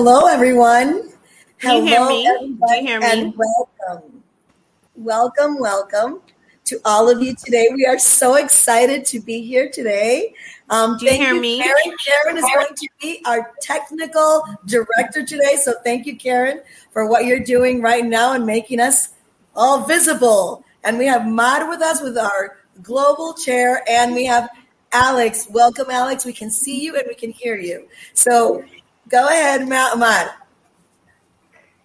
Hello, everyone. Can you hear Hello, me? Do you everybody, hear me? and welcome. Welcome, welcome to all of you today. We are so excited to be here today. Um, Do you thank hear you, me? Karen. Karen is going to be our technical director today. So thank you, Karen, for what you're doing right now and making us all visible. And we have Mad with us with our global chair, and we have Alex. Welcome, Alex. We can see you and we can hear you. So go ahead, Ma-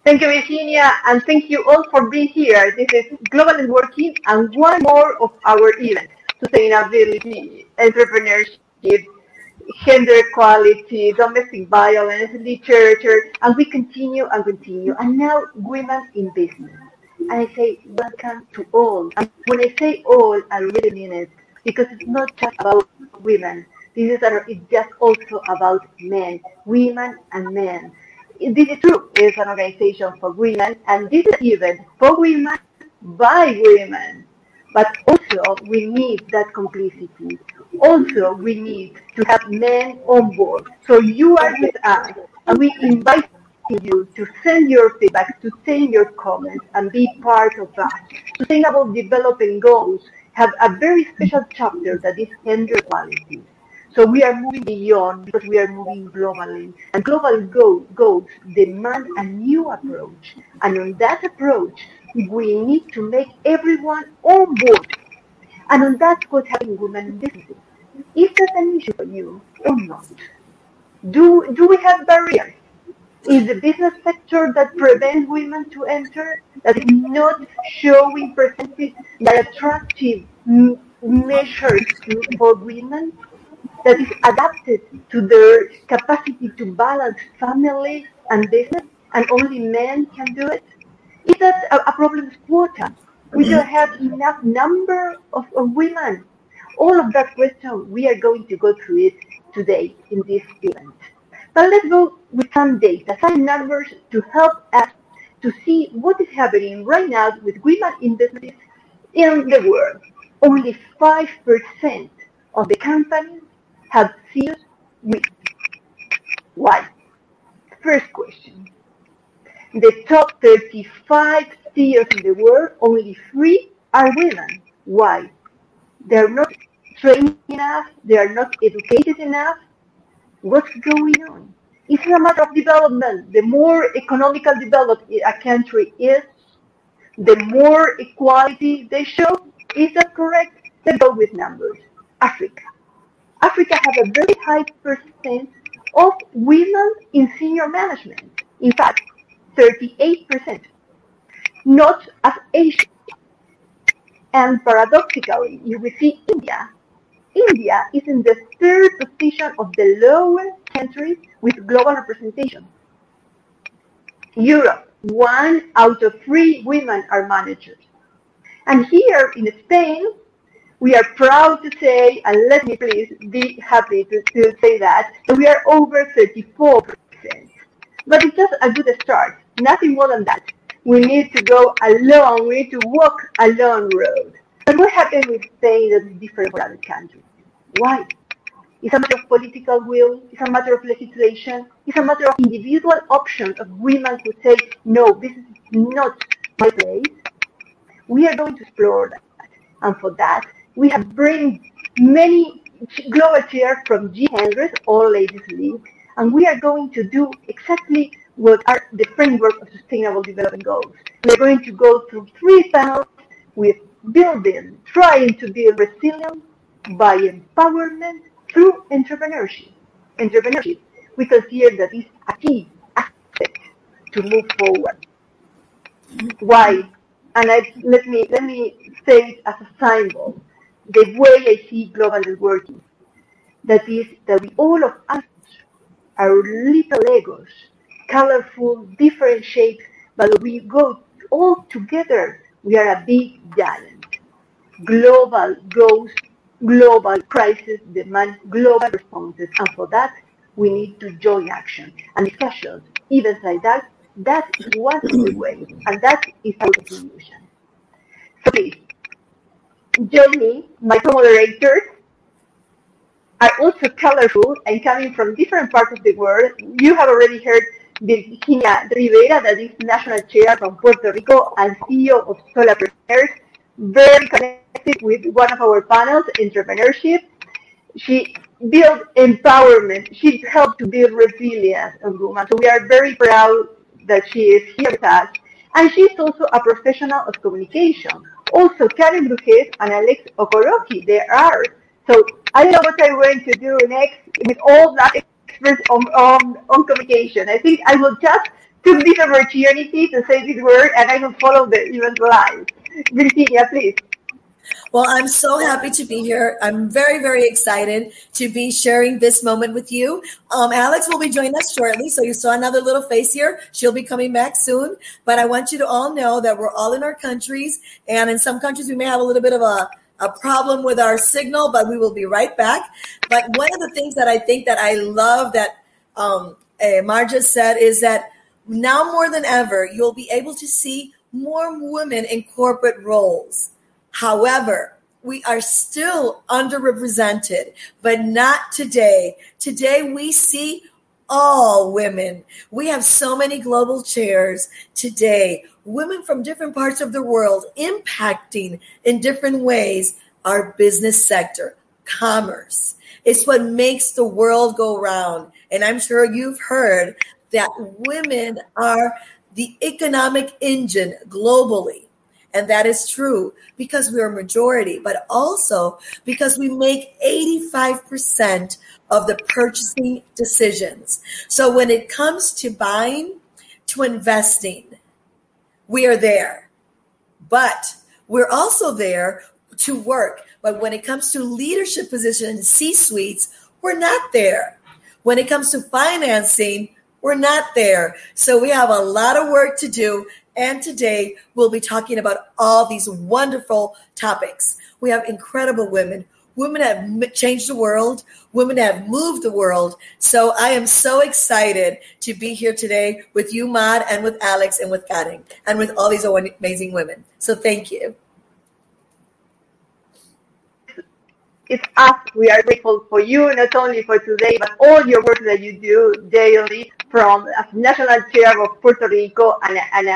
Thank you, Virginia, and thank you all for being here. This is Global Networking and one more of our events, sustainability, entrepreneurship, gender equality, domestic violence, literature, and we continue and continue. And now women in business. And I say welcome to all. And when I say all, I really mean it because it's not just about women. This is a, it's just also about men, women and men. This is true. It's an organization for women, and this is event for women by women. But also, we need that complicity. Also, we need to have men on board. So you are with us, and we invite you to send your feedback, to send your comments, and be part of that. Sustainable Development Goals have a very special chapter that is gender equality. So we are moving beyond because we are moving globally. And global go- goals demand a new approach. And on that approach, we need to make everyone on board. And on that, happening in women in businesses. Is that an issue for you or not? Do, do we have barriers? Is the business sector that prevents women to enter, that is not showing percentages that are attractive measures for women? That is adapted to their capacity to balance family and business, and only men can do it? Is that a, a problem with quota? We mm-hmm. don't have enough number of, of women. All of that question, we are going to go through it today in this event. But let's go with some data, some numbers to help us to see what is happening right now with women in business in the world. Only 5% of the companies have women. Why? First question. The top 35 CEOs in the world, only three are women. Why? They're not trained enough, they are not educated enough. What's going on? It's a matter of development. The more economical developed a country is, the more equality they show. Is that correct? Let's go with numbers. Africa. Africa has a very high percent of women in senior management. In fact, 38%. Not as Asia. And paradoxically, you will see India. India is in the third position of the lowest countries with global representation. Europe, one out of three women are managers. And here in Spain, we are proud to say, and let me please be happy to, to say that, that we are over 34%. But it's just a good start, nothing more than that. We need to go along, we need to walk a long road. But what happened with Spain that is different from other countries? Why? It's a matter of political will, it's a matter of legislation, it's a matter of individual options of women who say, no, this is not my place. We are going to explore that. And for that, we have bring many global chairs from G100, All Ladies League, and we are going to do exactly what are the framework of Sustainable Development Goals. We're going to go through three panels with building, trying to build resilience by empowerment through entrepreneurship. Entrepreneurship, we consider that is a key aspect to move forward. Why? And I, let me let me say it as a symbol the way I see global networking. That is that we all of us are little Legos, colorful, different shapes, but we go all together, we are a big giant. Global goals, global crisis demand global responses, and for that we need to join action and discussions. Events like that That is one ways, and that is our solution. So please, join my co-moderators are also colorful and coming from different parts of the world. You have already heard Virginia Rivera, that is National Chair from Puerto Rico and CEO of Solapreneurs, very connected with one of our panels, entrepreneurship. She built empowerment. She helped to build resilience of women. So we are very proud that she is here with us. And she's also a professional of communication. Also, Karen Brujes and Alex Okoroji, they are. So I don't know what I'm going to do next with all that experts on, on, on communication. I think I will just take this opportunity to say this word and I will follow the event live. Virginia, please. Well, I'm so happy to be here. I'm very, very excited to be sharing this moment with you. Um, Alex will be joining us shortly. So you saw another little face here. She'll be coming back soon. But I want you to all know that we're all in our countries. And in some countries, we may have a little bit of a, a problem with our signal, but we will be right back. But one of the things that I think that I love that um, uh, Marja said is that now more than ever, you'll be able to see more women in corporate roles However, we are still underrepresented, but not today. Today we see all women. We have so many global chairs today, women from different parts of the world impacting in different ways our business sector, commerce. It's what makes the world go round. And I'm sure you've heard that women are the economic engine globally. And that is true because we are a majority, but also because we make 85% of the purchasing decisions. So when it comes to buying, to investing, we are there. But we're also there to work. But when it comes to leadership positions, C suites, we're not there. When it comes to financing, we're not there. So we have a lot of work to do and today we'll be talking about all these wonderful topics. We have incredible women. Women have changed the world. Women have moved the world. So I am so excited to be here today with you, Mad, and with Alex, and with Karen, and with all these amazing women. So thank you. It's us. We are grateful for you, not only for today, but all your work that you do daily from national chair of Puerto Rico and, and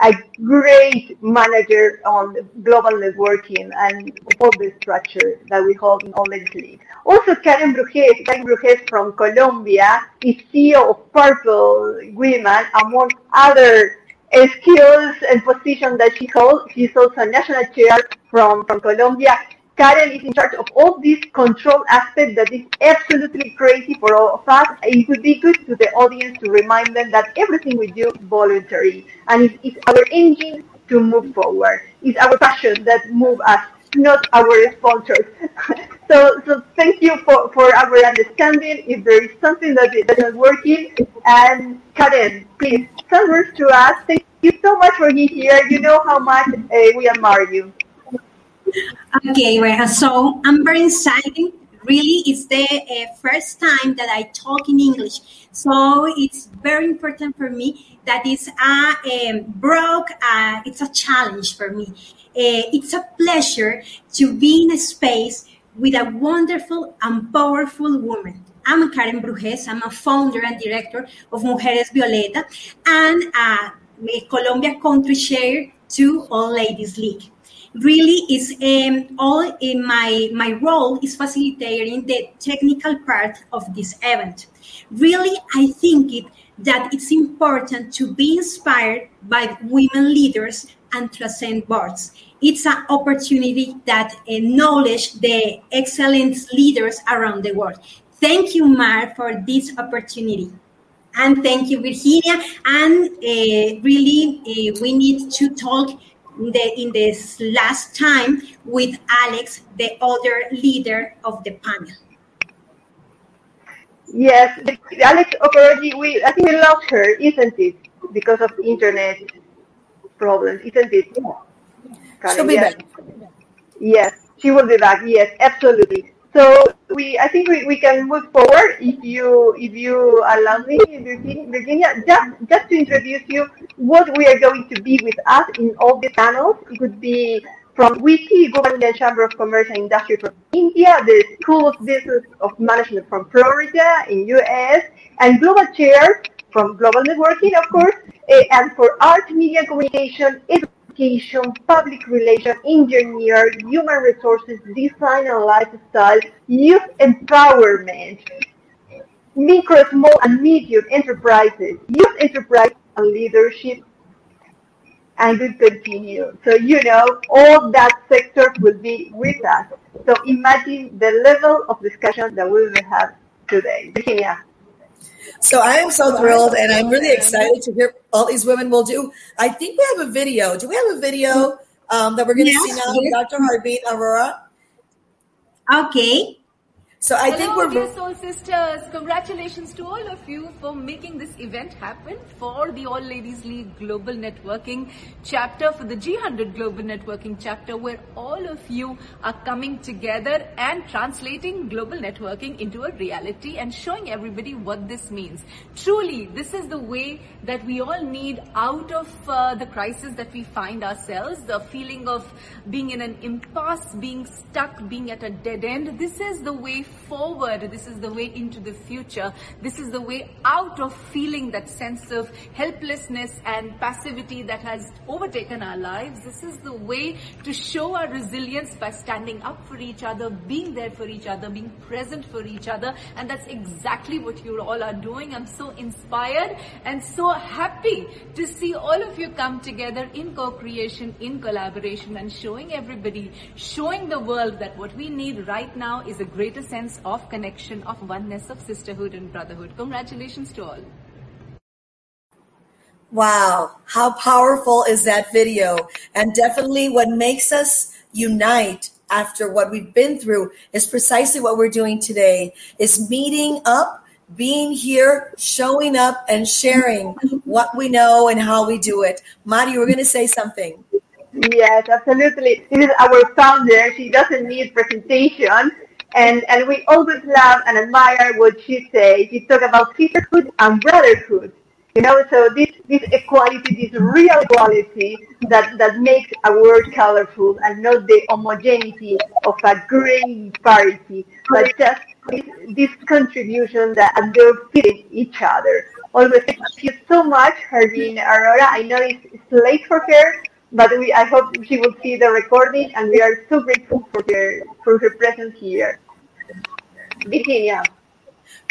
a great manager on global networking and all the structure that we hold in Ladies League. Also, Karen Brujes, Karen Brujes from Colombia, is CEO of Purple Women, among other skills and positions that she holds. She's also a national chair from, from Colombia. Karen is in charge of all these control aspects that is absolutely crazy for all of us. It would be good to the audience to remind them that everything we do voluntary and it's, it's our engine to move forward. It's our passion that move us, not our sponsors. so, so thank you for, for our understanding. If there is something that is not working, and Karen, please, some words to us. Thank you so much for being here. You know how much uh, we admire you. Okay, Reha. So I'm very excited. Really, it's the uh, first time that I talk in English. So it's very important for me that it's a um, broke, uh, it's a challenge for me. Uh, it's a pleasure to be in a space with a wonderful and powerful woman. I'm Karen Brujes. I'm a founder and director of Mujeres Violeta and a Colombia country chair to All Ladies League really is um, all in my my role is facilitating the technical part of this event. Really i think it that it's important to be inspired by women leaders and transcend boards. It's an opportunity that acknowledge the excellent leaders around the world. Thank you mar for this opportunity. And thank you virginia. And uh, really uh, we need to talk the, in this last time with Alex, the other leader of the panel. Yes, Alex Okoroji, we I think we lost her, isn't it? Because of internet problems, isn't it? Yeah, She'll be yes. back. Yes, she will be back. Yes, absolutely. So we I think we, we can move forward if you if you allow me, Virginia, just just to introduce you what we are going to be with us in all the panels. It could be from WICCI, Government Chamber of Commerce and Industry from India, the School of Business of Management from Florida in US, and Global Chair from Global Networking, of course, eh, and for Art, Media, Communication, education, public relations, engineer, human resources, design and lifestyle, youth empowerment, micro, small, and medium enterprises, youth enterprise and leadership, and we continue. So, you know, all that sector will be with us. So imagine the level of discussion that we will have today. Virginia. So I am so thrilled and I'm really excited to hear all these women will do. I think we have a video. Do we have a video um, that we're going to yes, see now yes. Dr. Harbeen Arora? Okay. So I Hello, think we're dear soul sisters. Congratulations to all of you for making this event happen for the All Ladies League Global Networking chapter, for the G100 Global Networking chapter, where all of you are coming together and translating global networking into a reality and showing everybody what this means. Truly, this is the way that we all need out of uh, the crisis that we find ourselves, the feeling of being in an impasse, being stuck, being at a dead end. This is the way forward. This is the way into the future. This is the way out of feeling that sense of helplessness and passivity that has overtaken our lives. This is the way to show our resilience by standing up for each other, being there for each other, being present for each other. And that's exactly what you all are doing. I'm so inspired and so happy to see all of you come together in co-creation, in collaboration and showing everybody, showing the world that what we need right now is a greater sense sense of connection, of oneness, of sisterhood and brotherhood. Congratulations to all. Wow, how powerful is that video? And definitely what makes us unite after what we've been through is precisely what we're doing today is meeting up being here, showing up, and sharing what we know and how we do it. Mari, you were going to say something. Yes, absolutely. This is our founder. She doesn't need presentation. And, and we always love and admire what she says. She talks about sisterhood and brotherhood. You know, so this, this equality, this real equality that, that makes a world colorful and not the homogeneity of a gray parity, but just this, this contribution that they're each other. Always thank you so much, Harbeen Arora. I know it's, it's late for her, but we, I hope she will see the recording, and we are so grateful for her for her presence here. Virginia.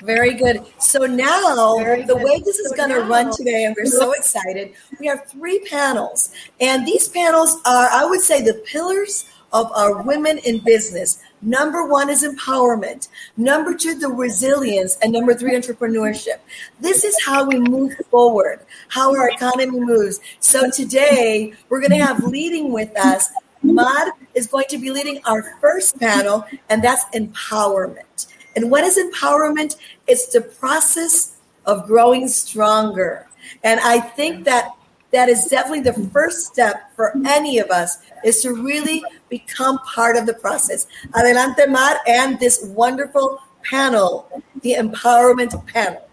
Very good. So now, Very the good. way this is so going to run today, and we're so excited, we have three panels. And these panels are, I would say, the pillars of our women in business. Number one is empowerment. Number two, the resilience. And number three, entrepreneurship. This is how we move forward, how our economy moves. So today, we're going to have leading with us. Mad is going to be leading our first panel, and that's empowerment. And what is empowerment? It's the process of growing stronger. And I think that that is definitely the first step for any of us is to really become part of the process. Adelante Mar and this wonderful panel, the empowerment panel.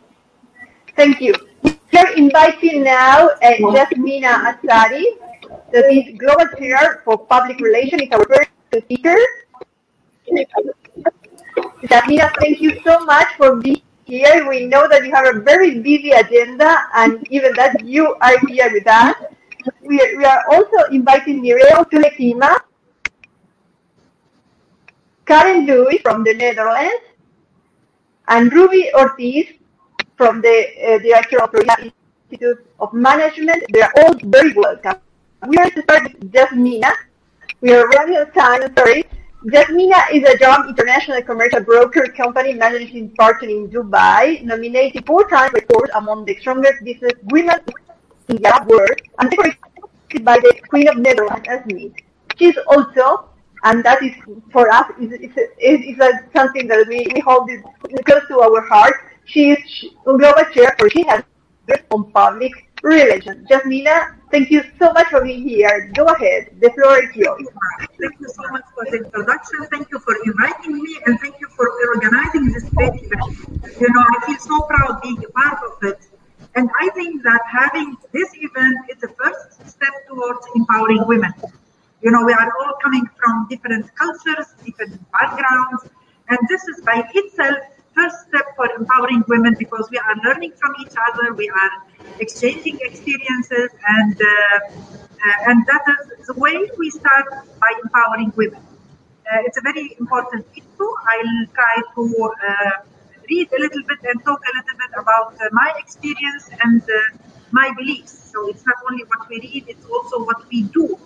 Thank you. We're inviting now uh, Jasmina Asari, that is Global Chair for Public Relations, is our first speaker. Jasmina, thank you so much for being here. We know that you have a very busy agenda, and even that you are here with us. We, we are also inviting Mireo Tulekima, Karen Lewis from the Netherlands, and Ruby Ortiz from the uh, Director of the Institute of Management. They are all very welcome. We are to start with Jasmina. We are running out of time, sorry. Jasmina is a young international commercial broker company managing partner in Dubai, nominated four times record among the strongest business women in the world, and decorated by the Queen of Netherlands as me. She's also, and that is for us, is, is, is, is something that we, we hold close to our heart. She is global chair, for she has on public religion. Jasmina, thank you so much for being here. Go ahead. The floor is yours. Thank you so much for the introduction. Thank you for inviting me and thank you for organizing this great event. You know, I feel so proud being a part of it. And I think that having this event is the first step towards empowering women. You know, we are all coming from different cultures, different backgrounds, and this is by itself first step for empowering women because we are learning from each other, we are exchanging experiences, and uh, uh, and that is the way we start by empowering women. Uh, it's a very important issue. I'll try to uh, read a little bit and talk a little bit about uh, my experience and uh, my beliefs. So it's not only what we read; it's also what we do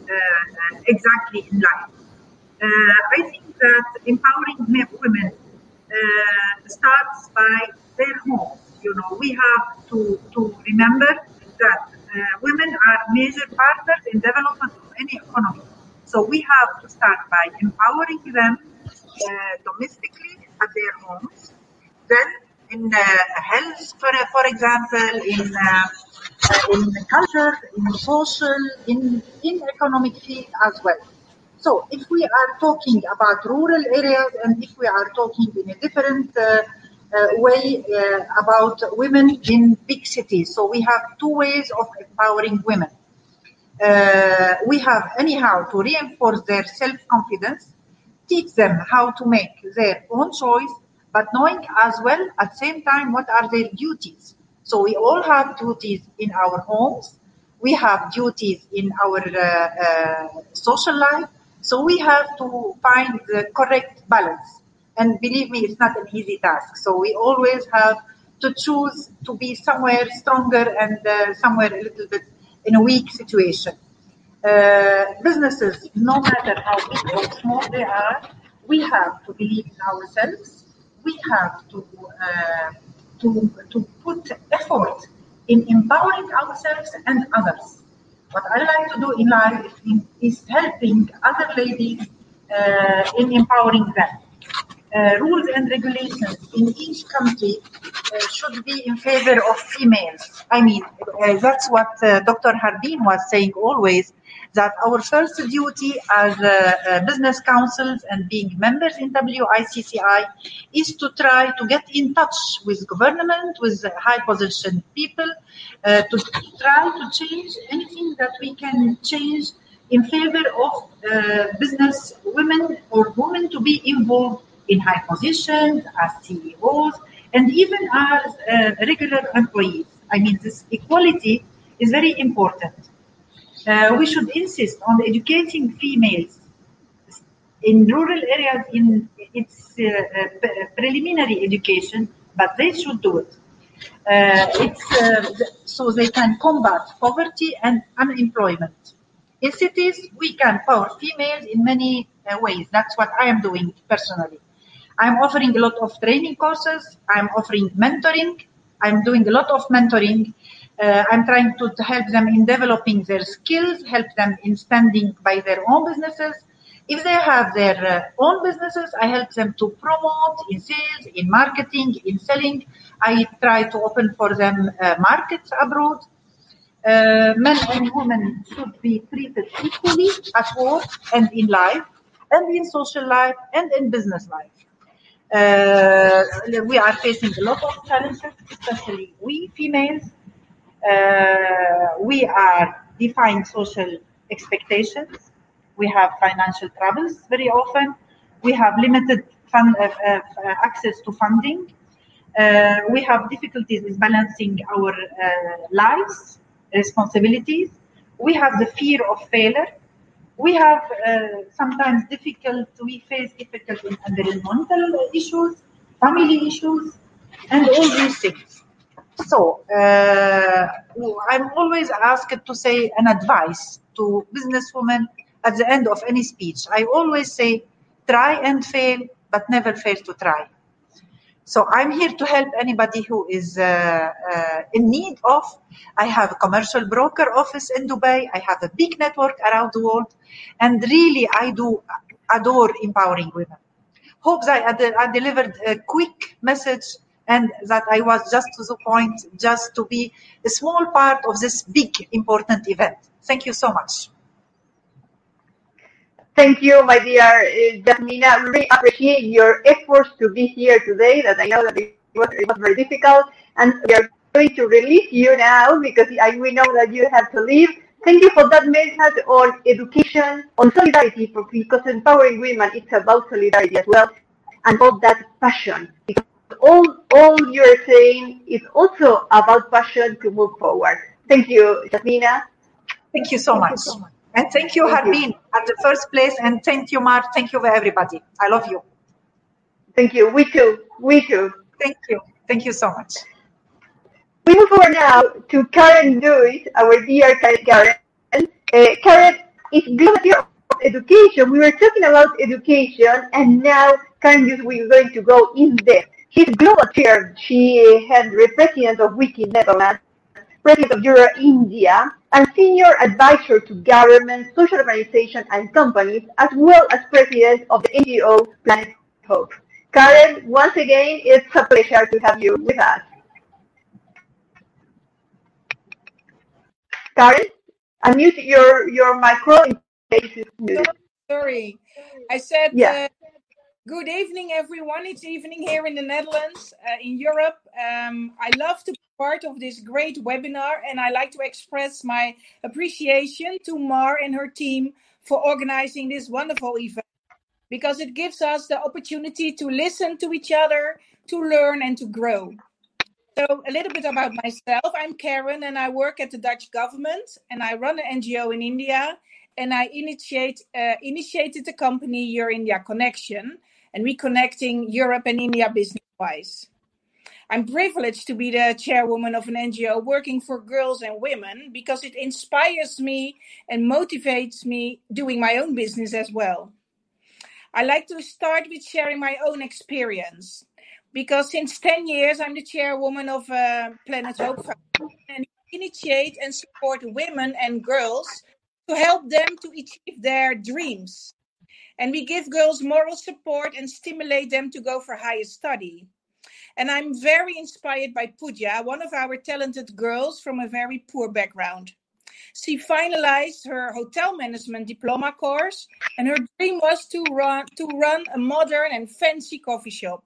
exactly in life. I think that empowering women uh, starts by their homes. You know, we have to, to remember that uh, women are major partners in development of any economy. So we have to start by empowering them uh, domestically at their homes, then in uh, health, for, for example, in uh, uh, in culture, in social, in in economic field as well. So if we are talking about rural areas and if we are talking in a different uh, uh, way uh, about women in big cities, so we have two ways of empowering women. Uh, we have anyhow to reinforce their self-confidence, teach them how to make their own choice, but knowing as well at the same time what are their duties. So we all have duties in our homes, we have duties in our uh, uh, social life, so we have to find the correct balance. And believe me, it's not an easy task. So we always have to choose to be somewhere stronger and uh, somewhere a little bit in a weak situation. Uh, businesses, no matter how big or small they are, we have to believe in ourselves. We have to uh, to to put effort in empowering ourselves and others. What I like to do in life is helping other ladies uh, in empowering them. Uh, rules and regulations in each country uh, should be in favor of females. I mean, uh, that's what uh, Dr. Harbeen was saying always that our first duty as uh, uh, business councils and being members in WICCI is to try to get in touch with government, with high position people, uh, to try to change anything that we can change in favor of uh, business women or women to be involved in high positions as CEOs and even as uh, regular employees. I mean, this equality is very important. Uh, we should insist on educating females in rural areas in its uh, uh preliminary education, but they should do it. Uh, so they can combat poverty and unemployment. In cities, we can power females in many ways. That's what I am doing personally. I'm offering a lot of training courses. I'm offering mentoring. I'm doing a lot of mentoring uh, I'm trying to, help them in developing their skills, help them in standing by their own businesses. If they have their uh, own businesses, I help them to promote in sales, in marketing, in selling. I try to open for them uh, markets abroad. Uh, men and women should be treated equally at work and in life, and in social life and in business life. Uh, we are facing a lot of challenges, especially we females we are defying social expectations. We have financial troubles very often. We have limited fund, uh, uh, access to funding. Uh, we have difficulties in balancing our uh, lives, responsibilities. We have the fear of failure. We have uh, sometimes difficult, we face difficult environmental issues, family issues, and all these things. So uh, I'm always asked to say an advice to businesswomen at the end of any speech. I always say, try and fail, but never fail to try. So I'm here to help anybody who is uh, uh, in need of. I have a commercial broker office in Dubai. I have a big network around the world, and really I do adore empowering women. Hope I, I delivered a quick message and that I was just to the point, just to be a small part of this big, important event. Thank you so much. Thank you, my dear uh, Jasmina. Really appreciate your efforts to be here today. That I know that it was, it was very difficult, and we are going to release you now because I, we know that you have to leave. Thank you for that message on education, on solidarity, because empowering women it's about solidarity as well, and all that passion. Because all all you're saying is also about passion to move forward. Thank you, Jasmina. Thank you so much. And thank you, Thank you. Harbeen, at the first place. And thank you, Mar. Thank you, for everybody. I love you. Thank you. We too. We too. Thank you. Thank you so much. We move forward now to Karen Lewis, our dear Karen. Karen, uh, Karen is Global Chair of Education. We were talking about education, and now Karen Lewis, we're going to go in depth. She's Global Chair. She had the President of WICCI Netherlands, President of Euro India, and Senior Advisor to government, social organizations, and companies, as well as President of the NGO Planet Hope. Karen, once again, it's a pleasure to have you with us. Karen, unmute your, your micro in case it's muted. Sorry. I said Yeah. Good evening, everyone. It's evening here in the Netherlands, uh, in Europe. Um, I love to be part of this great webinar, and I like to express my appreciation to Mar and her team for organizing this wonderful event because it gives us the opportunity to listen to each other, to learn, and to grow. So, a little bit about myself. I'm Karen, and I work at the Dutch government, and I run an NGO in India. And I initiate uh, initiated the company Your India Connection, and reconnecting Europe and India business wise. I'm privileged to be the chairwoman of an NGO working for girls and women because it inspires me and motivates me doing my own business as well. I like to start with sharing my own experience because since 10 years I'm the chairwoman of uh, Planet Hope Foundation and initiate and support women and girls to help them to achieve their dreams. And we give girls moral support and stimulate them to go for higher study. And I'm very inspired by Pooja, one of our talented girls from a very poor background. She finalized her hotel management diploma course, and her dream was to run to run a modern and fancy coffee shop.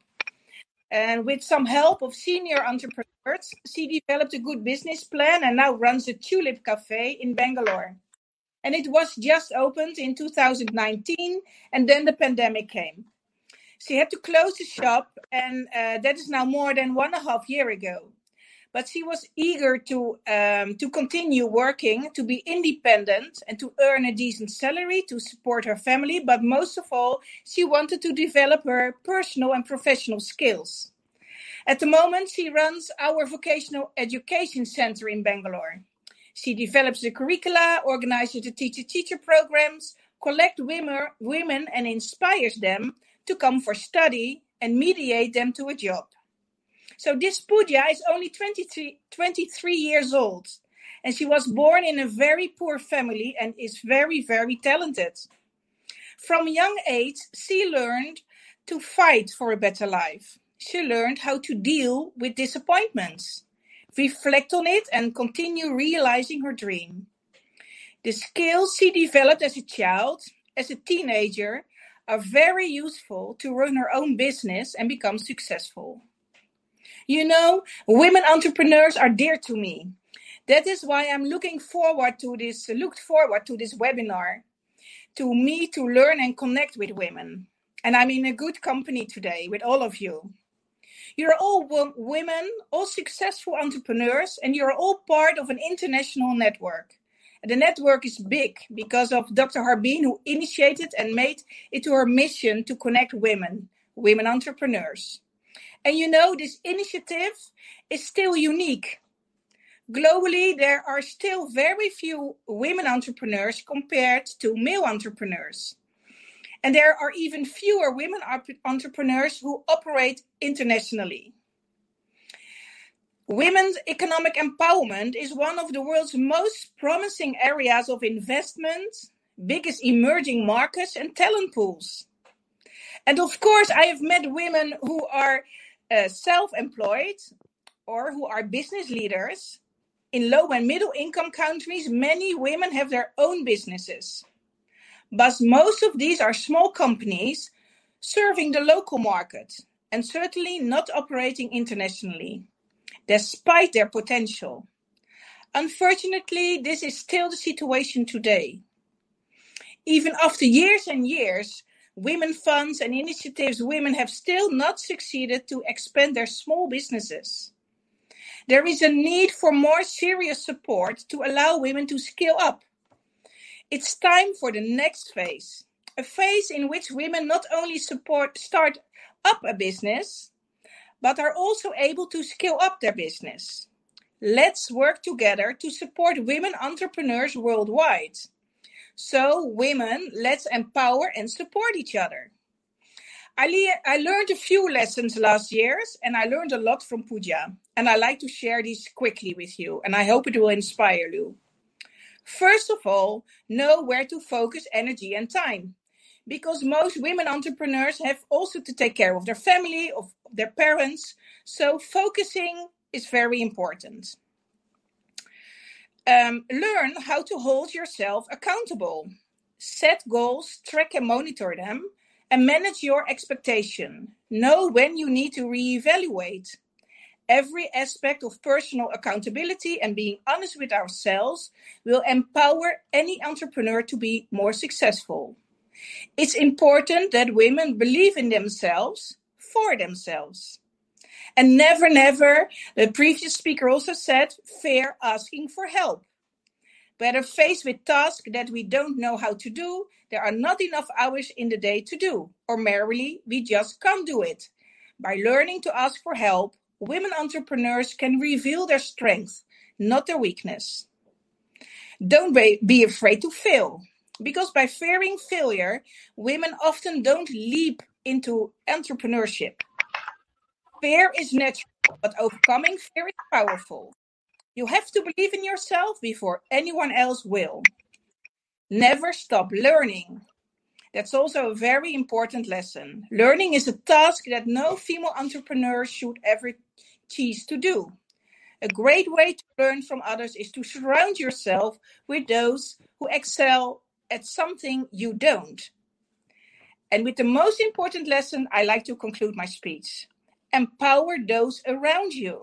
And with some help of senior entrepreneurs, she developed a good business plan and now runs a Tulip Cafe in Bangalore. And it was just opened in 2019, and then the pandemic came. She had to close the shop, and uh, that is now more than one and a half year ago. But she was eager to um, to continue working, to be independent, and to earn a decent salary to support her family. But most of all, she wanted to develop her personal and professional skills. At the moment, she runs our vocational education center in Bangalore. She develops the curricula, organizes the teacher-teacher programs, collect women, women and inspires them to come for study and mediate them to a job. So this Pooja is only 23, 23 years old and she was born in a very poor family and is very, very talented. From young age, she learned to fight for a better life. She learned how to deal with disappointments, reflect on it, and continue realizing her dream. The skills she developed as a child, as a teenager, are very useful to run her own business and become successful. You know, women entrepreneurs are dear to me. That is why I'm looking forward to this, looked forward to this webinar, to me to learn and connect with women. And I'm in a good company today with all of you. You're all wo- women, all successful entrepreneurs, and you're all part of an international network. And the network is big because of Dr. Harbeen, who initiated and made it her mission to connect women, women entrepreneurs. And you know, this initiative is still unique. Globally, there are still very few women entrepreneurs compared to male entrepreneurs. And there are even fewer women entrepreneurs who operate internationally. Women's economic empowerment is one of the world's most promising areas of investment, biggest emerging markets, and talent pools. And of course, I have met women who are uh, self-employed or who are business leaders. In low and middle income countries, many women have their own businesses. But most of these are small companies serving the local market and certainly not operating internationally, despite their potential. Unfortunately, this is still the situation today. Even after years and years, women funds and initiatives women have still not succeeded to expand their small businesses. There is a need for more serious support to allow women to scale up. It's time for the next phase, a phase in which women not only support start up a business, but are also able to scale up their business. Let's work together to support women entrepreneurs worldwide. So, women, let's empower and support each other. I, le- I learned a few lessons last years and I learned a lot from Pooja. And I like to share these quickly with you, and I hope it will inspire you. First of all, know where to focus energy and time. Because most women entrepreneurs have also to take care of their family, of their parents. So, focusing is very important. Um, learn how to hold yourself accountable. Set goals, track and monitor them, and manage your expectation. Know when you need to reevaluate. Every aspect of personal accountability and being honest with ourselves will empower any entrepreneur to be more successful. It's important that women believe in themselves for themselves. And never, never, the previous speaker also said, fear asking for help. Whether faced with tasks that we don't know how to do, there are not enough hours in the day to do, or merely we just can't do it. By learning to ask for help, women entrepreneurs can reveal their strength, not their weakness. Don't be afraid to fail, because by fearing failure, women often don't leap into entrepreneurship. Fear is natural, but overcoming fear is powerful. You have to believe in yourself before anyone else will. Never stop learning. That's also a very important lesson. Learning is a task that no female entrepreneur should ever cease to do. A great way to learn from others is to surround yourself with those who excel at something you don't. And with the most important lesson, I like to conclude my speech empower those around you.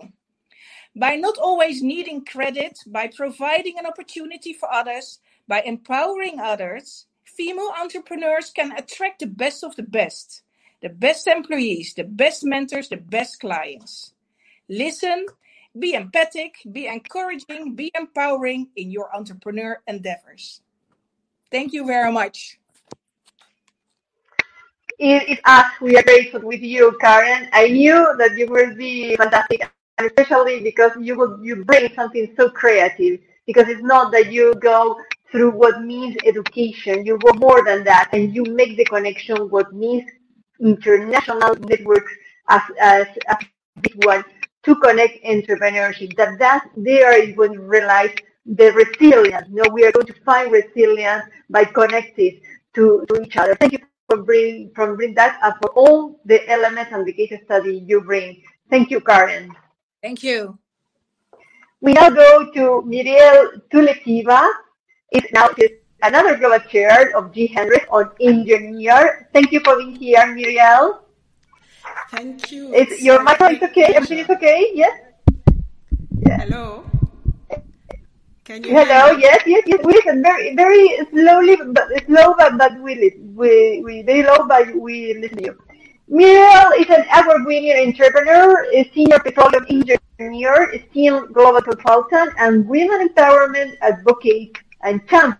By not always needing credit, by providing an opportunity for others, by empowering others, female entrepreneurs can attract the best of the best, the best employees, the best mentors, the best clients. Listen, be empathic, be encouraging, be empowering in your entrepreneur endeavors. Thank you very much it is us. Ah, we are grateful with you, Karen. I knew that you will be fantastic, and especially because you will you bring something so creative. Because it's not that you go through what means education. You go more than that, and you make the connection what means international networks as as, as big one to connect entrepreneurship. That that there is when you realize the resilience. You know, we are going to find resilience by connecting to, to each other. Thank you for bring from bring that and for all the elements and the case study you bring. Thank you, Karen. Thank you. We now go to Miriel Tulekiva. It's now another global chair of G100 on engineer. Thank you for being here, Muriel. Thank you. It's, your microphone is okay? Everything is okay? Yes? Hello? Can you Hello, yes, yes, yes. We listen very, very slowly, but slow, but, but we listen. We, we very low, but we listen to you. Muriel is an award-winning entrepreneur, a senior petroleum engineer, a senior global consultant, and women empowerment advocate and champion.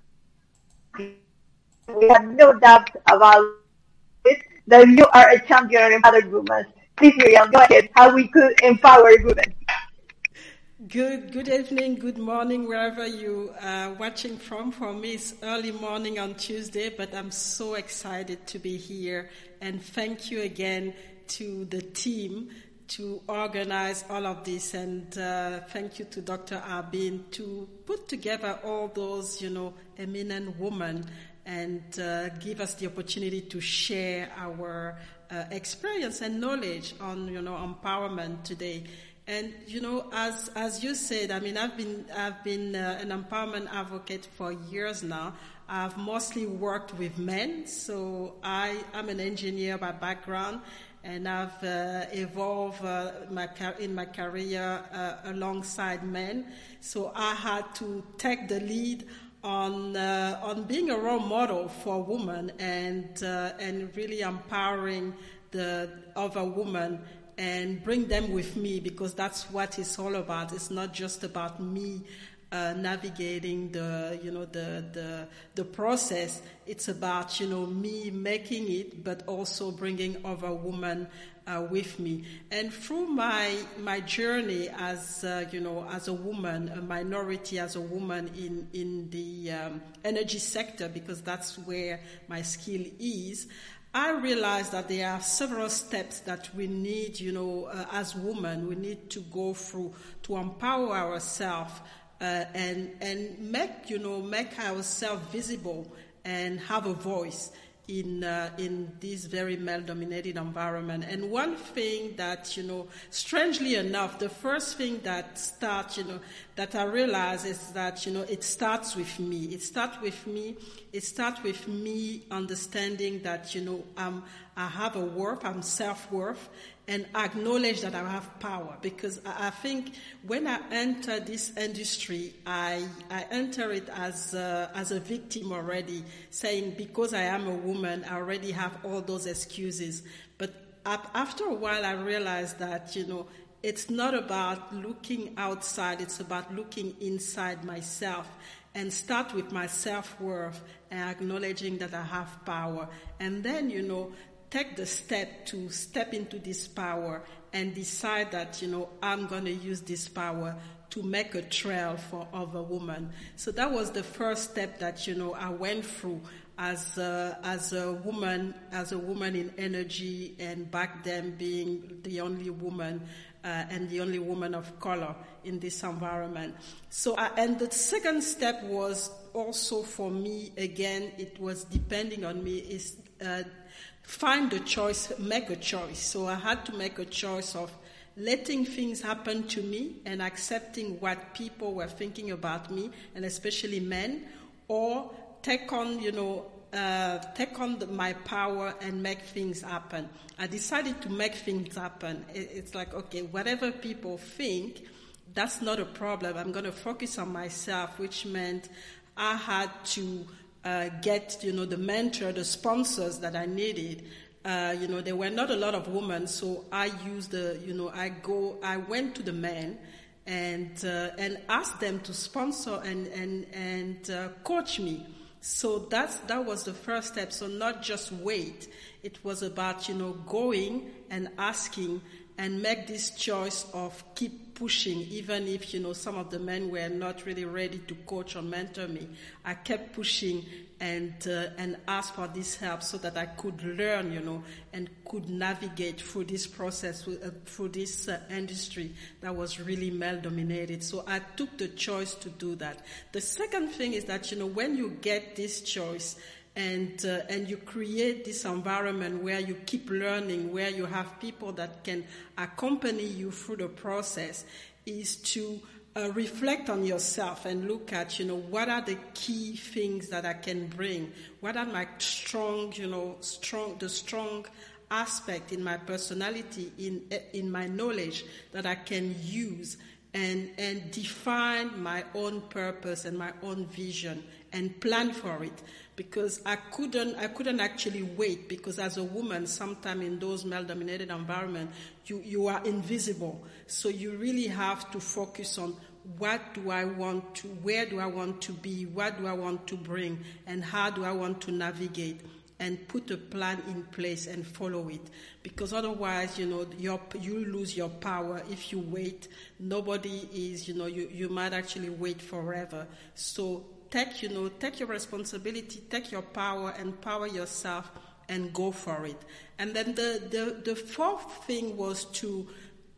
We have no doubt about it that you are a champion and empowered women. Please, Muriel, go ahead. How we could empower women. Good, good evening, good morning, wherever you are watching from. For me, it's early morning on Tuesday, but I'm so excited to be here. And thank you again to the team to organize all of this. And uh, thank you to Dr. Arbin to put together all those, you know, eminent women and uh, give us the opportunity to share our uh, experience and knowledge on, you know, empowerment today. And you know, as as you said, I mean, I've been I've been uh, an empowerment advocate for years now. I've mostly worked with men, so I am an engineer by background, and I've uh, evolved uh, my, in my career uh, alongside men. So I had to take the lead on uh, on being a role model for women and uh, and really empowering the other woman and bring them with me because that's what it's all about. It's not just about me uh, navigating the you know the the the process. It's about you know me making it, but also bringing other women uh, with me. And through my my journey as uh, you know as a woman, a minority as a woman in in the um, energy sector, because that's where my skill is. I realized that there are several steps that we need, you know, uh, as women, we need to go through to empower ourselves uh, and and make, you know, make ourselves visible and have a voice in uh, in this very male-dominated environment. And one thing that you know, strangely enough, the first thing that starts, you know, that I realize is that you know, it starts with me. It starts with me. It starts with me understanding that you know, I'm, I have a worth. I'm self-worth, and acknowledge that I have power because I think when I enter this industry, I, I enter it as a, as a victim already, saying because I am a woman, I already have all those excuses. But after a while, I realized that, you know, it's not about looking outside, it's about looking inside myself and start with my self worth and acknowledging that I have power. And then, you know, take the step to step into this power and decide that, you know, I'm going to use this power to make a trail for other women. So that was the first step that, you know, I went through as a, as a woman, as a woman in energy and back then being the only woman uh, and the only woman of color in this environment. So, uh, and the second step was also for me, again, it was depending on me, is uh, find a choice, make a choice. So I had to make a choice of letting things happen to me and accepting what people were thinking about me, and especially men, or take on, you know, uh, take on the, my power and make things happen. I decided to make things happen. It, it's like, okay, whatever people think, that's not a problem. I'm going to focus on myself, which meant I had to uh, get, you know, the mentor, the sponsors that I needed. Uh, you know, there were not a lot of women, so I used the, you know, I go, I went to the men and uh, and asked them to sponsor and and and uh, coach me. So that's that was the first step. So not just wait. It was about you know going and asking and make this choice of keep pushing, even if, you know, some of the men were not really ready to coach or mentor me. I kept pushing and, uh, and asked for this help so that I could learn, you know, and could navigate through this process, uh, through this uh, industry that was really male dominated. So I took the choice to do that. The second thing is that, you know, when you get this choice, and uh, and you create this environment where you keep learning, where you have people that can accompany you through the process, is to uh, reflect on yourself and look at, you know, what are the key things that I can bring? What are my strong, you know, strong, the strong aspect in my personality, in in my knowledge that I can use and and define my own purpose and my own vision and plan for it because I couldn't, I couldn't actually wait because as a woman, sometimes in those male-dominated environments, you, you are invisible. So you really have to focus on what do I want to, where do I want to be, what do I want to bring, and how do I want to navigate and put a plan in place and follow it. Because otherwise, you know, you lose your power. If you wait, nobody is, you know, you, you might actually wait forever. So take, you know, take your responsibility, take your power, empower yourself, and go for it. And then the, the, the fourth thing was to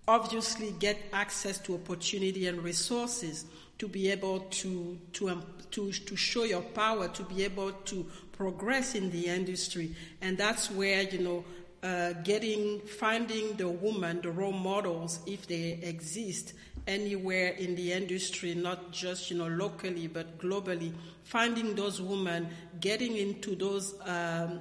obviously get access to opportunity and resources to be able to to um, to to show your power, to be able to progress in the industry, and that's where you know. Uh, getting finding the woman the role models if they exist anywhere in the industry not just you know locally but globally. Finding those women getting into those um,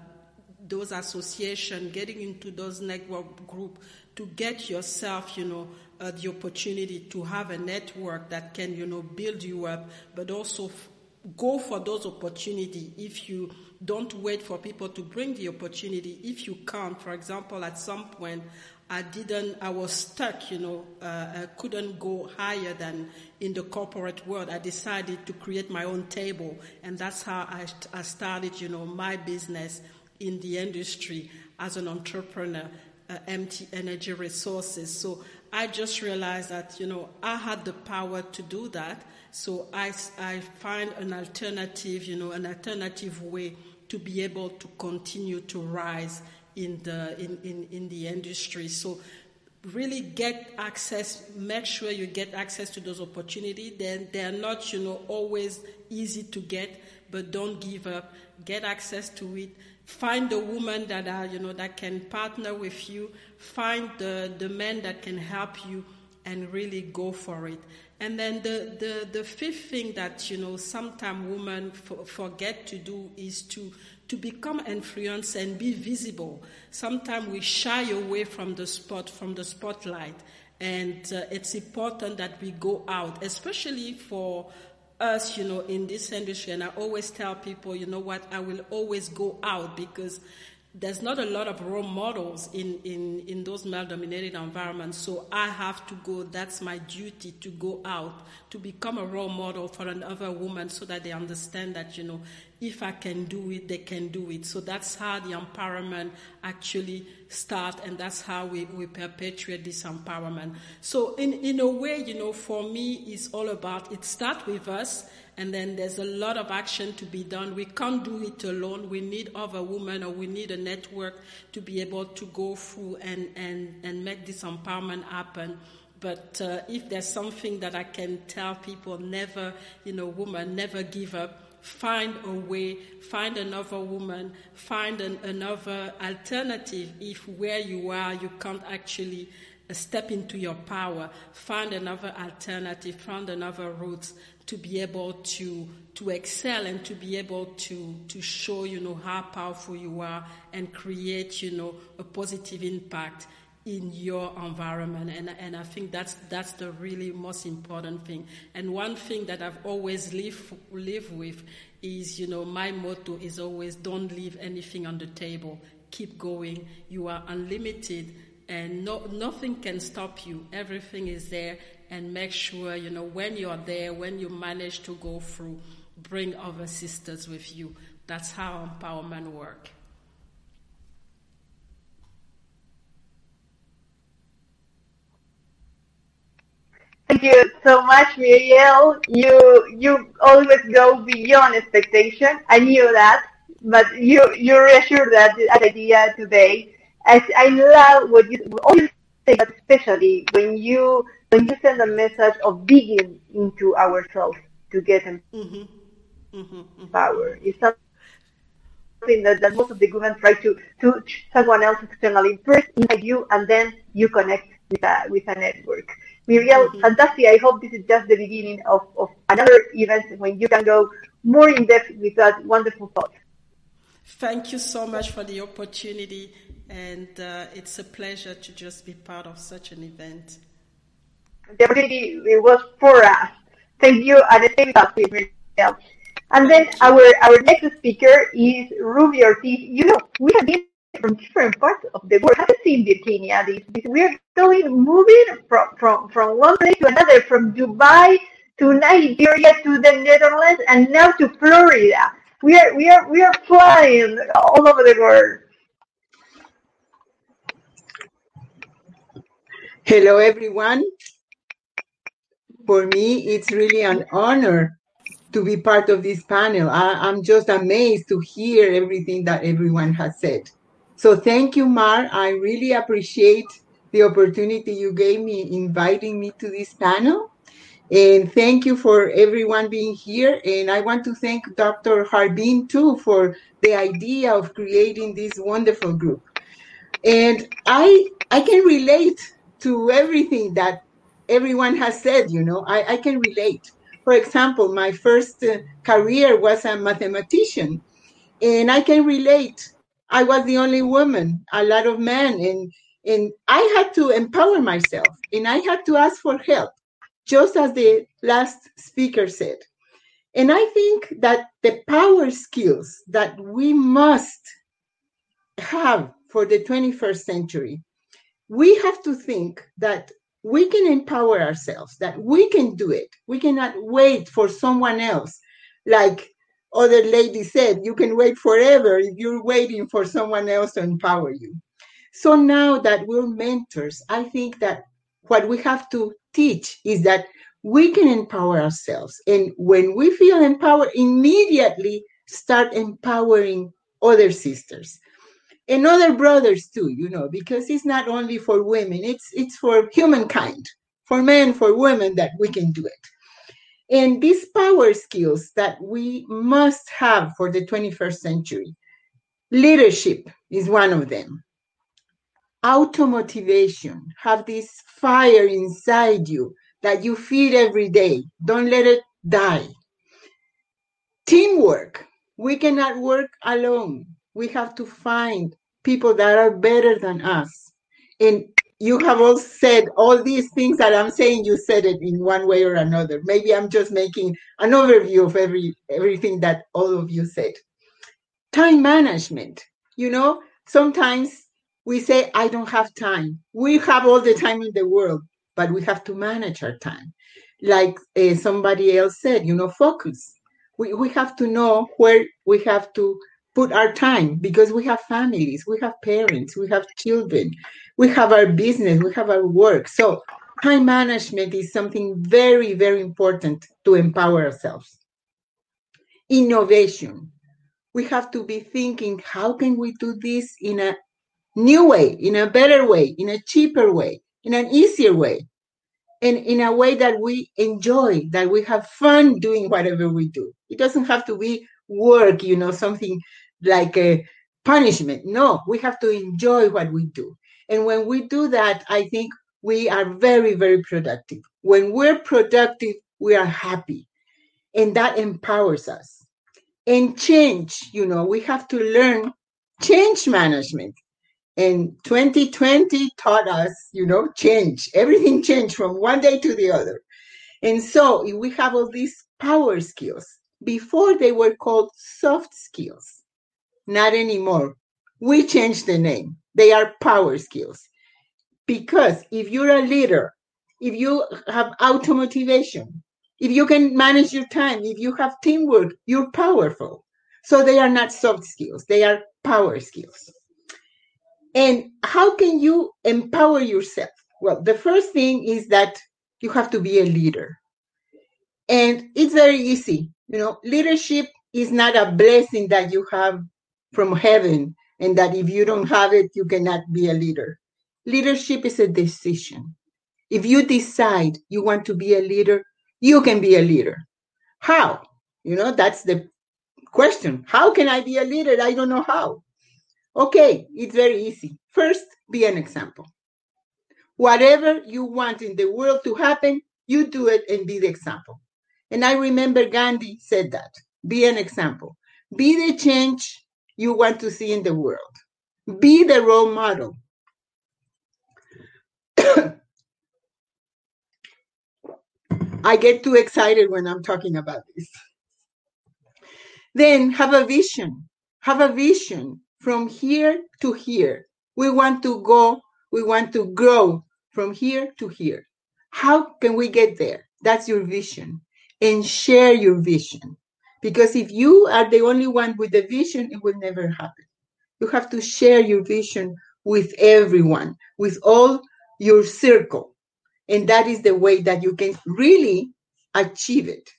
those association getting into those network group to get yourself you know uh, the opportunity to have a network that can, you know, build you up, but also f- go for those opportunity if you don't wait for people to bring the opportunity. If you can't, for example, at some point, I didn't, I was stuck, you know, uh, I couldn't go higher than in the corporate world. I decided to create my own table, and that's how I, I started, you know, my business in the industry as an entrepreneur, uh, MT Energy Resources. So I just realized that, you know, I had the power to do that. So I, I find an alternative, you know, an alternative way to be able to continue to rise in the, in, in, in the industry. So really get access, make sure you get access to those opportunities. They're, they're not, you know, always easy to get, but don't give up. Get access to it Find the woman that are, you know, that can partner with you. Find the, the men that can help you and really go for it. And then the, the, the fifth thing that, you know, sometimes women for, forget to do is to, to become influenced and be visible. Sometimes we shy away from the spot, from the spotlight. And uh, it's important that we go out, especially for us, you know, in this industry, and I always tell people, you know what, I will always go out because there's not a lot of role models in, in, in those male dominated environments. So I have to go, that's my duty to go out, to become a role model for another woman so that they understand that, you know, if I can do it, they can do it. So that's how the empowerment actually start and that's how we, we perpetuate this empowerment. So in, in a way, you know, for me, it's all about, it starts with us and then there's a lot of action to be done. We can't do it alone. We need other women or we need a network to be able to go through and, and, and make this empowerment happen. But uh, if there's something that I can tell people, never, you know, woman, never give up find a way, find another woman, find an, another alternative if where you are you can't actually uh, step into your power, find another alternative, find another route to be able to to excel and to be able to to show you know how powerful you are and create you know a positive impact in your environment. And, and I think that's that's the really most important thing. And one thing that I've always live live with is you know my motto is always don't leave anything on the table. Keep going. You are unlimited and no, nothing can stop you. Everything is there and make sure you know when you're there when you manage to go through bring other sisters with you that's how empowerment works Thank you so much, Muriel. You you always go beyond expectation. I knew that, but you you reassured that idea today. As I love what you always say, but especially when you when you send a message of digging into ourselves to get mm-hmm. Mm-hmm. mm-hmm. power. It's something that, that most of the women try to to someone else externally. First inside you, and then you connect with a with a network. Muriel, mm-hmm. fantastic. I hope this is just the beginning of, of another event when you can go more in depth with that wonderful thought. Thank you so much for the opportunity, and uh, it's a pleasure to just be part of such an event. The opportunity it was for us. Thank you, you, Muriel. And then our, our next speaker is Ruby Ortiz. You know, we have been from different parts of the world. Have you seen Virginia? This we're going moving from, from, from one place to another, from Dubai to Nigeria to the Netherlands and now to Florida. We are we are we are flying all over the world. Hello everyone. For me, it's really an honor to be part of this panel. I, am just amazed to hear everything that everyone has said. So thank you, Mar. I really appreciate the opportunity you gave me inviting me to this panel. And thank you for everyone being here. And I want to thank Dr. Harbeen too for the idea of creating this wonderful group. And I I can relate to everything that everyone has said, you know, I, I can relate. For example, my first uh, career was a mathematician, and I can relate. I was the only woman, a lot of men, and and I had to empower myself, and I had to ask for help, just as the last speaker said. And I think that the power skills that we must have for the 21st century, we have to think that we can empower ourselves, that we can do it. We cannot wait for someone else. Like other lady said, you can wait forever if you're waiting for someone else to empower you. So now that we're mentors, I think that what we have to teach is that we can empower ourselves. And when we feel empowered, immediately start empowering other sisters and other brothers too, you know, because it's not only for women, it's it's for humankind, for men, for women that we can do it. And these power skills that we must have for the 21st century, leadership is one of them. Automotivation, have this fire inside you that you feed every day. Don't let it die. Teamwork. We cannot work alone. We have to find people that are better than us. And you have all said all these things that I'm saying, you said it in one way or another. Maybe I'm just making an overview of every everything that all of you said. Time management. You know, sometimes we say, I don't have time. We have all the time in the world, but we have to manage our time. Like uh, somebody else said, you know, focus. We, we have to know where we have to put our time because we have families, we have parents, we have children, we have our business, we have our work. So, time management is something very, very important to empower ourselves. Innovation. We have to be thinking how can we do this in a new way, in a better way, in a cheaper way, in an easier way, and in a way that we enjoy, that we have fun doing whatever we do. It doesn't have to be work, you know, something like a punishment. No, we have to enjoy what we do. And when we do that, I think we are very, very productive. When we're productive, we are happy. And that empowers us. And change, you know, we have to learn change management. And 2020 taught us, you know, change. Everything changed from one day to the other. And so we have all these power skills. Before they were called soft skills not anymore. We changed the name. They are power skills. Because if you're a leader, if you have auto motivation, if you can manage your time, if you have teamwork, you're powerful. So they are not soft skills, they are power skills. And how can you empower yourself? Well, the first thing is that you have to be a leader. And it's very easy. You know, leadership is not a blessing that you have from heaven and that if you don't have it, you cannot be a leader. Leadership is a decision. If you decide you want to be a leader, you can be a leader. How? You know, that's the question. How can I be a leader? I don't know how. Okay, it's very easy. First, be an example. Whatever you want in the world to happen, you do it and be the example. And I remember Gandhi said that be an example, be the change you want to see in the world. Be the role model. I get too excited when I'm talking about this. Then have a vision. Have a vision from here to here. We want to go, we want to grow from here to here. How can we get there? That's your vision. And share your vision. Because if you are the only one with the vision, it will never happen. You have to share your vision with everyone, with all your circle. And that is the way that you can really achieve it.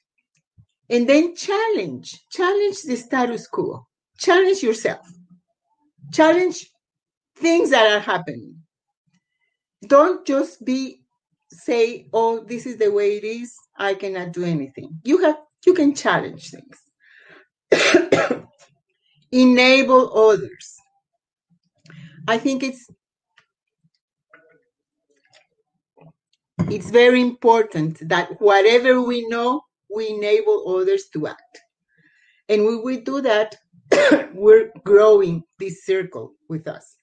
And then challenge, challenge the status quo, challenge yourself, challenge things that are happening. don't just be say, "Oh, this is the way it is. I cannot do anything." You have you can challenge things. Enable others. I think it's it's very important that whatever we know, we enable others to act. And when we do that, we're growing this circle with us.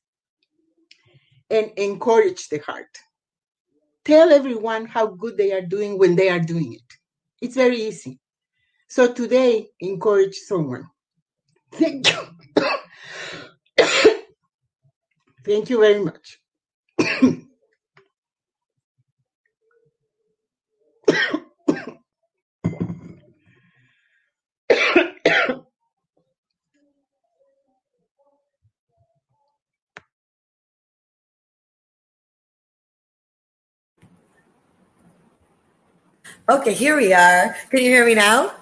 And encourage the heart. Tell everyone how good they are doing when they are doing it. It's very easy. So today, encourage someone. Thank you. Thank you very much. Okay, here we are. Can you hear me now?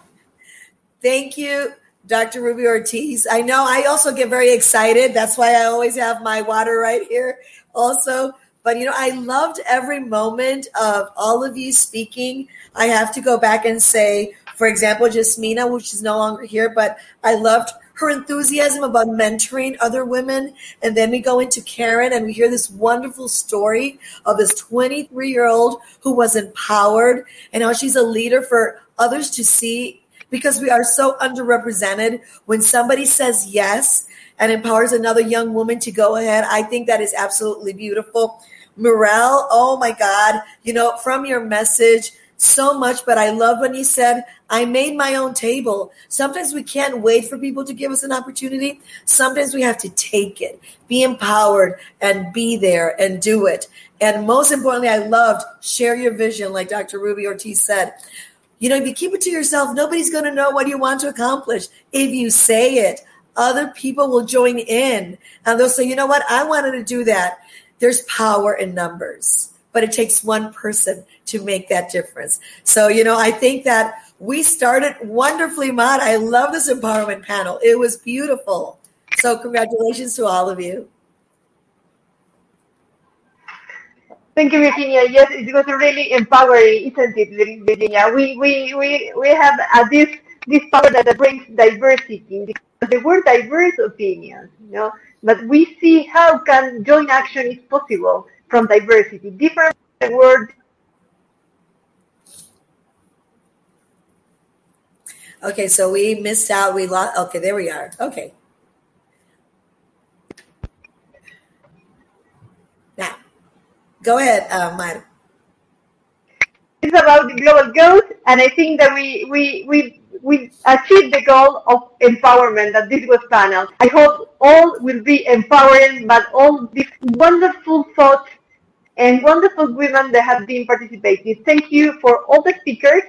Thank you, Dr. Ruby Ortiz. I know I also get very excited. That's why I always have my water right here, also. But you know, I loved every moment of all of you speaking. I have to go back and say, for example, Jasmina, which is no longer here, but I loved her enthusiasm about mentoring other women. And then we go into Karen and we hear this wonderful story of this 23 year old who was empowered and how she's a leader for others to see because we are so underrepresented. When somebody says yes and empowers another young woman to go ahead, I think that is absolutely beautiful. Morel, oh my God, you know, from your message, so much, but I love when you said, I made my own table. Sometimes we can't wait for people to give us an opportunity. Sometimes we have to take it, be empowered, and be there and do it. And most importantly, I loved share your vision, like Dr. Ruby Ortiz said. You know, if you keep it to yourself, nobody's going to know what you want to accomplish. If you say it, other people will join in and they'll say, you know what, I wanted to do that. There's power in numbers, but it takes one person to make that difference. So, you know, I think that we started wonderfully, Maud. I love this empowerment panel. It was beautiful. So, congratulations to all of you. Thank you, Virginia. Yes, it was really empowering, isn't it, Virginia? We we we we have uh, this this power that brings diversity because the word diverse opinions, you know, but we see how can joint action is possible from diversity. Different word. Okay, so we missed out. We lost. Okay, there we are. Okay. Now, go ahead, uh, Mar. It's about the global goals, and I think that we we we we achieved the goal of empowerment that this was panel. I hope all will be empowering, but all these wonderful thoughts and wonderful women that have been participating. Thank you for all the speakers,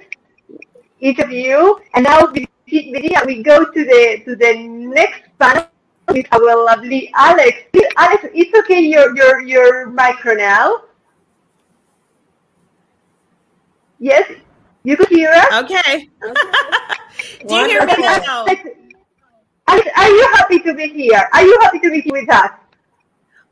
each of you. And now, Virginia, we go to the to the next panel with our lovely Alex. Alex, it's okay. Your your your micro now. Yes, you could hear us. Okay. Do you hear me now? Are, are you happy to be here? Are you happy to be here with us?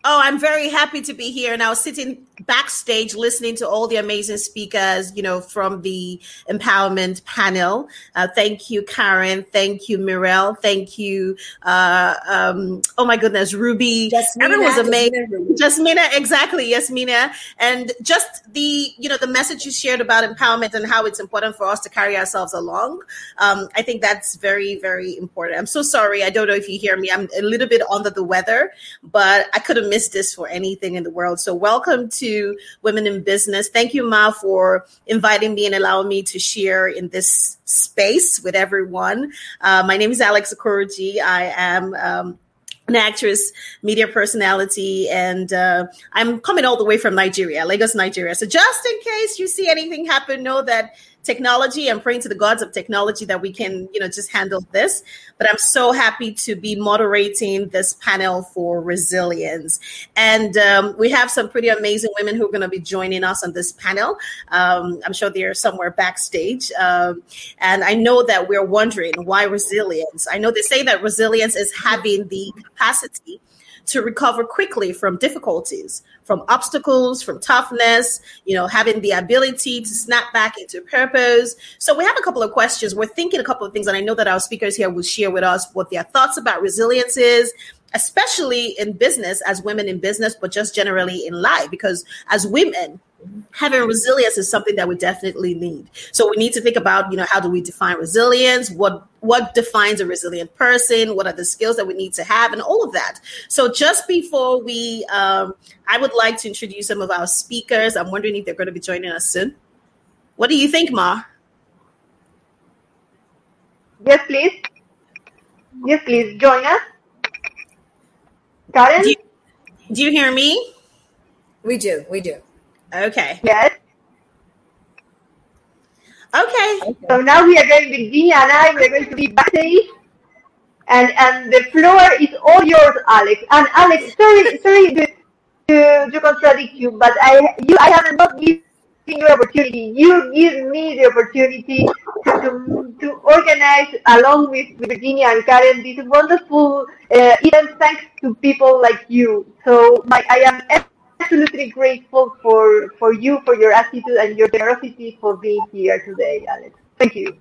Oh, I'm very happy to be here. And I was sitting backstage listening to all the amazing speakers, you know, from the empowerment panel. Uh, thank you, Karen. Thank you, Mirel. Thank you. Uh, um, oh my goodness, Ruby. Jasmina, Everyone was amazing. Jasmina. Jasmina, exactly. Yes, Mina. And just the, you know, the message you shared about empowerment and how it's important for us to carry ourselves along. Um, I think that's very, very important. I'm so sorry. I don't know if you hear me. I'm a little bit under the weather, but I could have miss this for anything in the world. So welcome to Women in Business. Thank you, Ma, for inviting me and allowing me to share in this space with everyone. Uh, my name is Alex Okoroji. I am um, an actress, media personality, and uh, I'm coming all the way from Nigeria, Lagos, Nigeria. So just in case you see anything happen, know that technology. I'm praying to the gods of technology that we can, you know, just handle this. But I'm so happy to be moderating this panel for resilience. And um, we have some pretty amazing women who are going to be joining us on this panel. Um, I'm sure they're somewhere backstage. Um, and I know that we're wondering why resilience. I know they say that resilience is having the capacity to recover quickly from difficulties, from obstacles, from toughness, you know, having the ability to snap back into purpose. So we have a couple of questions. We're thinking a couple of things, and I know that our speakers here will share with us what their thoughts about resilience is, especially in business as women in business, but just generally in life, because as women, having resilience is something that we definitely need. So we need to think about, you know, how do we define resilience? What what defines a resilient person? What are the skills that we need to have, and all of that. So just before we, um, I would like to introduce some of our speakers. I'm wondering if they're going to be joining us soon. What do you think, Ma? Yes, please. Yes, please join us. Karen? Do you, do you hear me? We do. We do. Okay. Yes. Okay. So now we are going, Virginia and I, we're going to be backstage. And and the floor is all yours, Alex. And Alex, sorry, sorry to, to, to contradict you, but I you I have not given you opportunity. You give me the opportunity to, to, to organize along with Virginia and Karen this wonderful uh, event thanks to people like you. So my, I am absolutely grateful for, for you, for your attitude and your generosity for being here today, Alex. Thank you.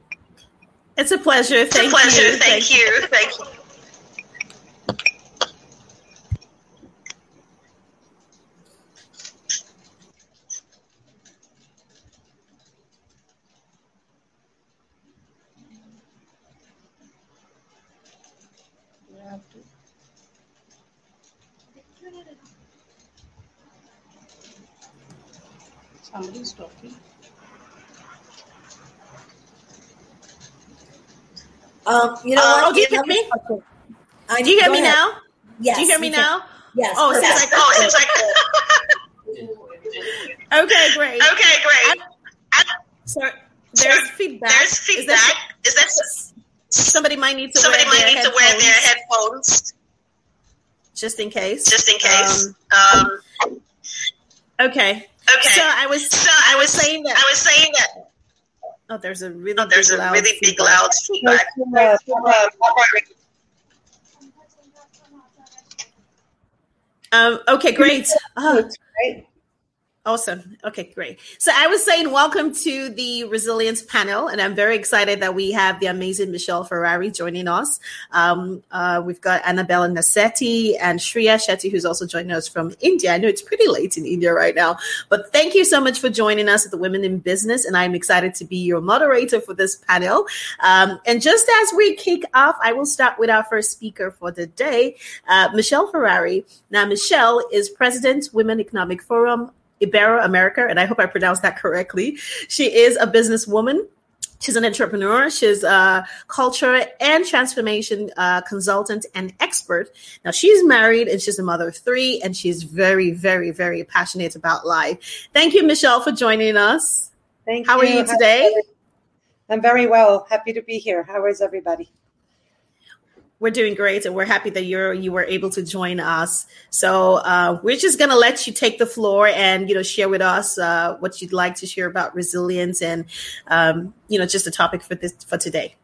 It's a pleasure. Thank it's a pleasure. you. Thank, Thank you. Thank you. Um, you know Uh, what? oh, do you hear me? I, Do you hear me ahead. now? Yes. Do you hear me can. now? Yes. Oh, it perfect. seems like Oh, seems like okay, great. okay, great. So there's feedback. There's Is feedback. that- Is that somebody might need to somebody wear might their need to wear their headphones headphones just in case. just in case? Um, Um, okay. okay. So I was So I was saying that. I was saying that Oh, there's a really oh, there's big a loud really big loud feedback. Um, okay, great. Oh, Awesome. Okay, great. So I was saying, welcome to the resilience panel, and I'm very excited that we have the amazing Michelle Ferrari joining us. Um, uh, we've got Annabella Nassetti and Shreya Shetty, who's also joining us from India. I know it's pretty late in India right now, but thank you so much for joining us at the Women in Business, and I'm excited to be your moderator for this panel. Um, and just as we kick off, I will start with our first speaker for the day, uh, Michelle Ferrari. Now, Michelle is President, Women Economic Forum Ibero America, and I hope I pronounced that correctly. She is a businesswoman. She's an entrepreneur. She's a culture and transformation uh, consultant and expert. Now, she's married and she's a mother of three, and she's very, very, very passionate about life. Thank you, Michelle, for joining us. Thank you. How you. are you today? I'm very well. Happy to be here. How is everybody? We're doing great, and we're happy that you're you were able to join us. So uh, we're just gonna let you take the floor and you know share with us uh, what you'd like to share about resilience and um, you know just a topic for this for today.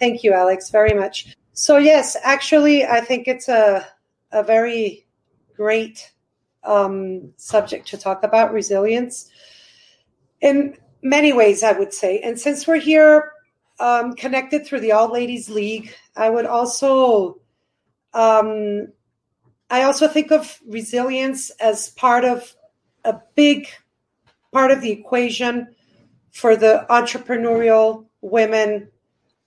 Thank you, Alex, very much. So yes, actually, I think it's a a very great um, subject to talk about resilience in many ways, I would say. And since we're here um, connected through the All Ladies League, I would also um, I also think of resilience as part of a big part of the equation for the entrepreneurial women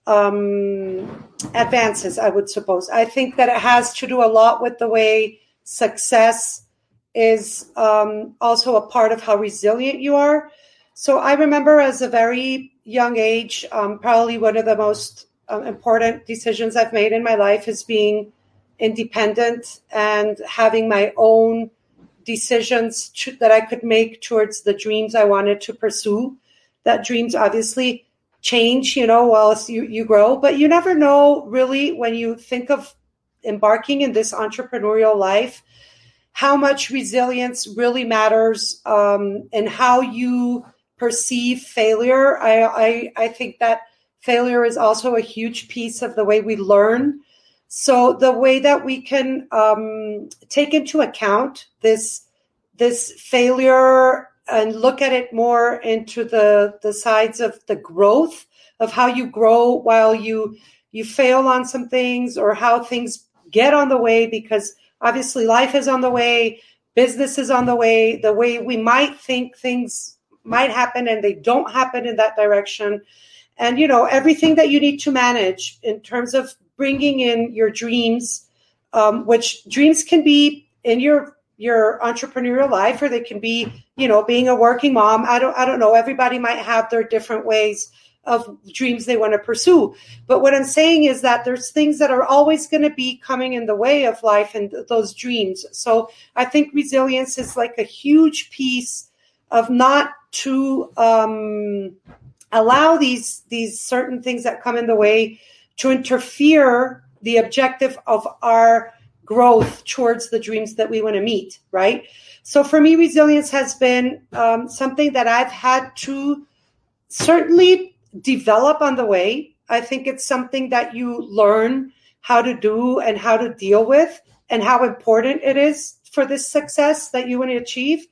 um, advances, I would suppose. I think that it has to do a lot with the way success is um, also a part of how resilient you are. So I remember as a very young age, um, probably one of the most um, important decisions I've made in my life is being independent and having my own decisions to, that I could make towards the dreams I wanted to pursue. That dreams obviously change, you know, while you, you grow, but you never know really when you think of embarking in this entrepreneurial life how much resilience really matters um, and how you perceive failure. I, I, I think that failure is also a huge piece of the way we learn. So the way that we can um, take into account this this failure and look at it more into the the sides of the growth of how you grow while you you fail on some things or how things get on the way because obviously life is on the way business is on the way the way we might think things might happen and they don't happen in that direction. And you know everything that you need to manage in terms of bringing in your dreams um, which dreams can be in your your entrepreneurial life or they can be you know being a working mom. I don't i don't know. Everybody might have their different ways of dreams they want to pursue. But what i'm saying is that there's things that are always going to be coming in the way of life and th- those dreams. So i think resilience is like a huge piece of not to um, allow these these certain things that come in the way to interfere the objective of our growth towards the dreams that we want to meet right? So for me resilience has been um, something that i've had to certainly develop on the way. I think it's something that you learn how to do and how to deal with and how important it is for this success that you want to achieve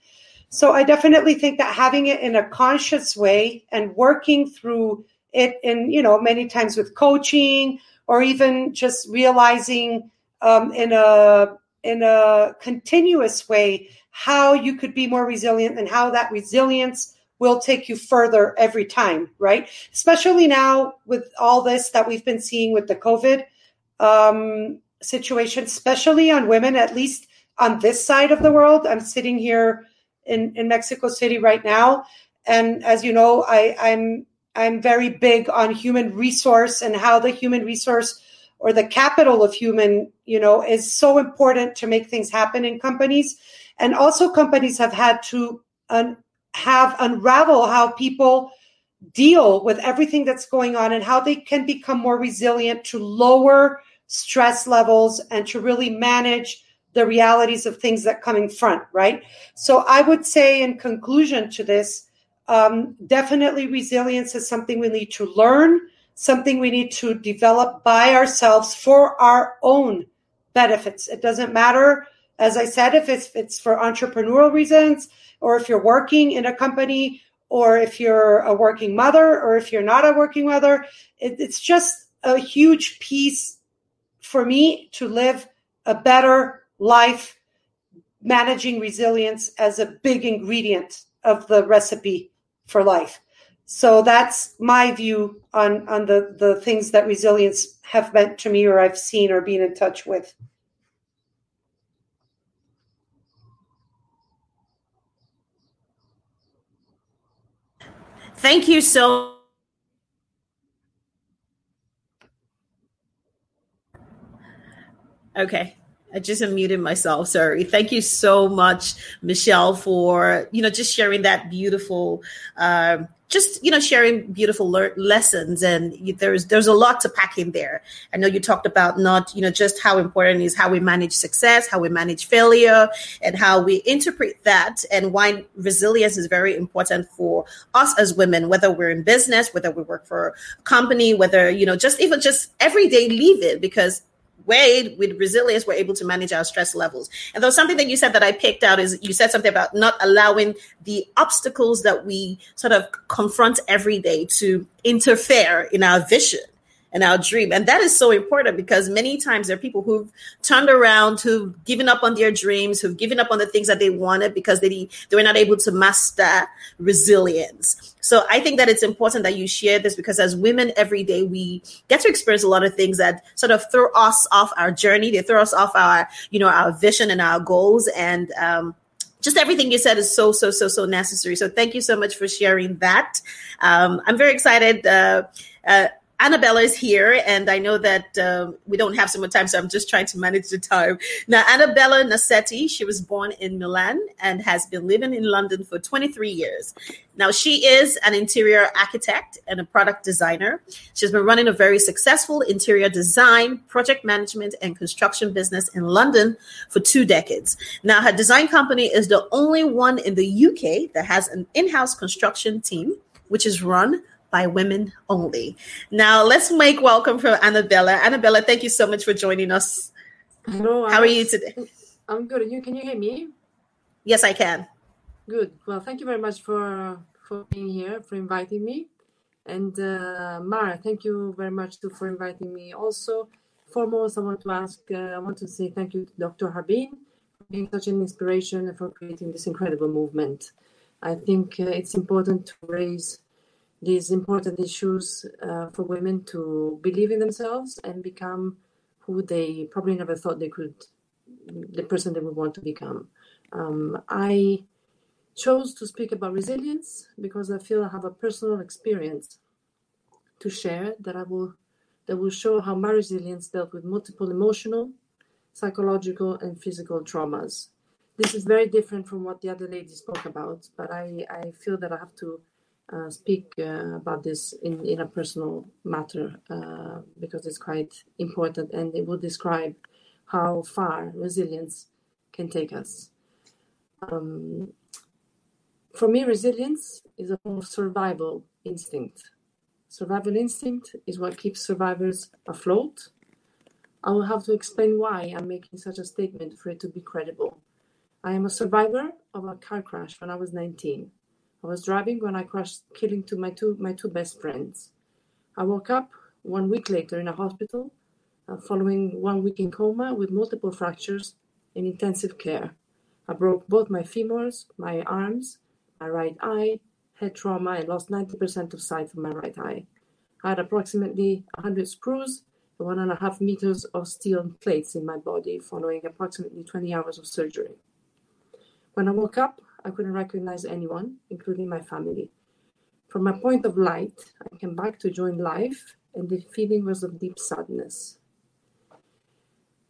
so I definitely think that having it in a conscious way and working through it in, you know, many times with coaching or even just realizing um, in a in a continuous way how you could be more resilient and how that resilience will take you further every time, right? Especially now with all this that we've been seeing with the COVID um, situation, especially on women, at least on this side of the world. I'm sitting here in, in Mexico City right now. And as you know, I, I'm I'm very big on human resource and how the human resource or the capital of human, you know, is so important to make things happen in companies. And also companies have had to un- have unravel how people deal with everything that's going on and how they can become more resilient to lower stress levels and to really manage the realities of things that come in front, right? So I would say, in conclusion to this, um, definitely resilience is something we need to learn, something we need to develop by ourselves for our own benefits. It doesn't matter, as I said, if it's, if it's for entrepreneurial reasons or if you're working in a company or if you're a working mother or if you're not a working mother. It, it's just a huge piece for me to live a better life, managing resilience as a big ingredient of the recipe for life. So that's my view on, on the, the things that resilience have meant to me or I've seen or been in touch with. Thank you so Okay. I just unmuted myself. Sorry. Thank you so much, Michelle, for you know just sharing that beautiful, uh, just you know sharing beautiful le- lessons. And you, there's there's a lot to pack in there. I know you talked about not you know just how important is how we manage success, how we manage failure, and how we interpret that, and why resilience is very important for us as women, whether we're in business, whether we work for a company, whether you know just even just everyday leave it because way with resilience we're able to manage our stress levels. And there was something that you said that i picked out is you said something about not allowing the obstacles that we sort of confront every day to interfere in our vision and our dream. And that is so important because many times there are people who've turned around, who've given up on their dreams, who've given up on the things that they wanted because they, they were not able to master resilience. So I think that it's important that you share this because as women every day, we get to experience a lot of things that sort of throw us off our journey. They throw us off our, you know, our vision and our goals. And, um, just everything you said is so so so so necessary so thank you so much for sharing that um, i'm very excited uh, uh, Annabella is here, and I know that um, we don't have so much time, so I'm just trying to manage the time. Now, Annabella Nassetti, she was born in Milan and has been living in London for 23 years. Now, she is an interior architect and a product designer. She's been running a very successful interior design, project management, and construction business in London for two decades. Now, her design company is the only one in the UK that has an in house construction team, which is run by women only. Now, let's make welcome for Annabella. Annabella, thank you so much for joining us. Hello. How are you today? I'm good. You can you hear me? Yes, I can. Good. Well, thank you very much for for being here, for inviting me, and uh, Mara, thank you very much too for inviting me. Also, foremost, I want to ask, uh, I want to say thank you to Dr. Harbeen for being such an inspiration and for creating this incredible movement. I think uh, it's important to raise these important issues uh, for women to believe in themselves and become who they probably never thought they could, the person they would want to become. Um, I chose to speak about resilience because I feel I have a personal experience to share that I will that will show how my resilience dealt with multiple emotional, psychological, and physical traumas. This is very different from what the other ladies spoke about, but I, I feel that I have to uh, speak uh, about this in, in a personal matter uh, because it's quite important and it will describe how far resilience can take us. Um, for me, resilience is a form of survival instinct. Survival instinct is what keeps survivors afloat. I will have to explain why I'm making such a statement for it to be credible. I am a survivor of a car crash when I was 19. I was driving when I crashed, killing two, my two my two best friends. I woke up one week later in a hospital, uh, following one week in coma with multiple fractures in intensive care. I broke both my femurs, my arms, my right eye, had trauma, and lost 90% of sight of my right eye. I had approximately 100 screws and one and a half meters of steel plates in my body following approximately 20 hours of surgery. When I woke up, I couldn't recognize anyone, including my family. From my point of light, I came back to join life, and the feeling was of deep sadness.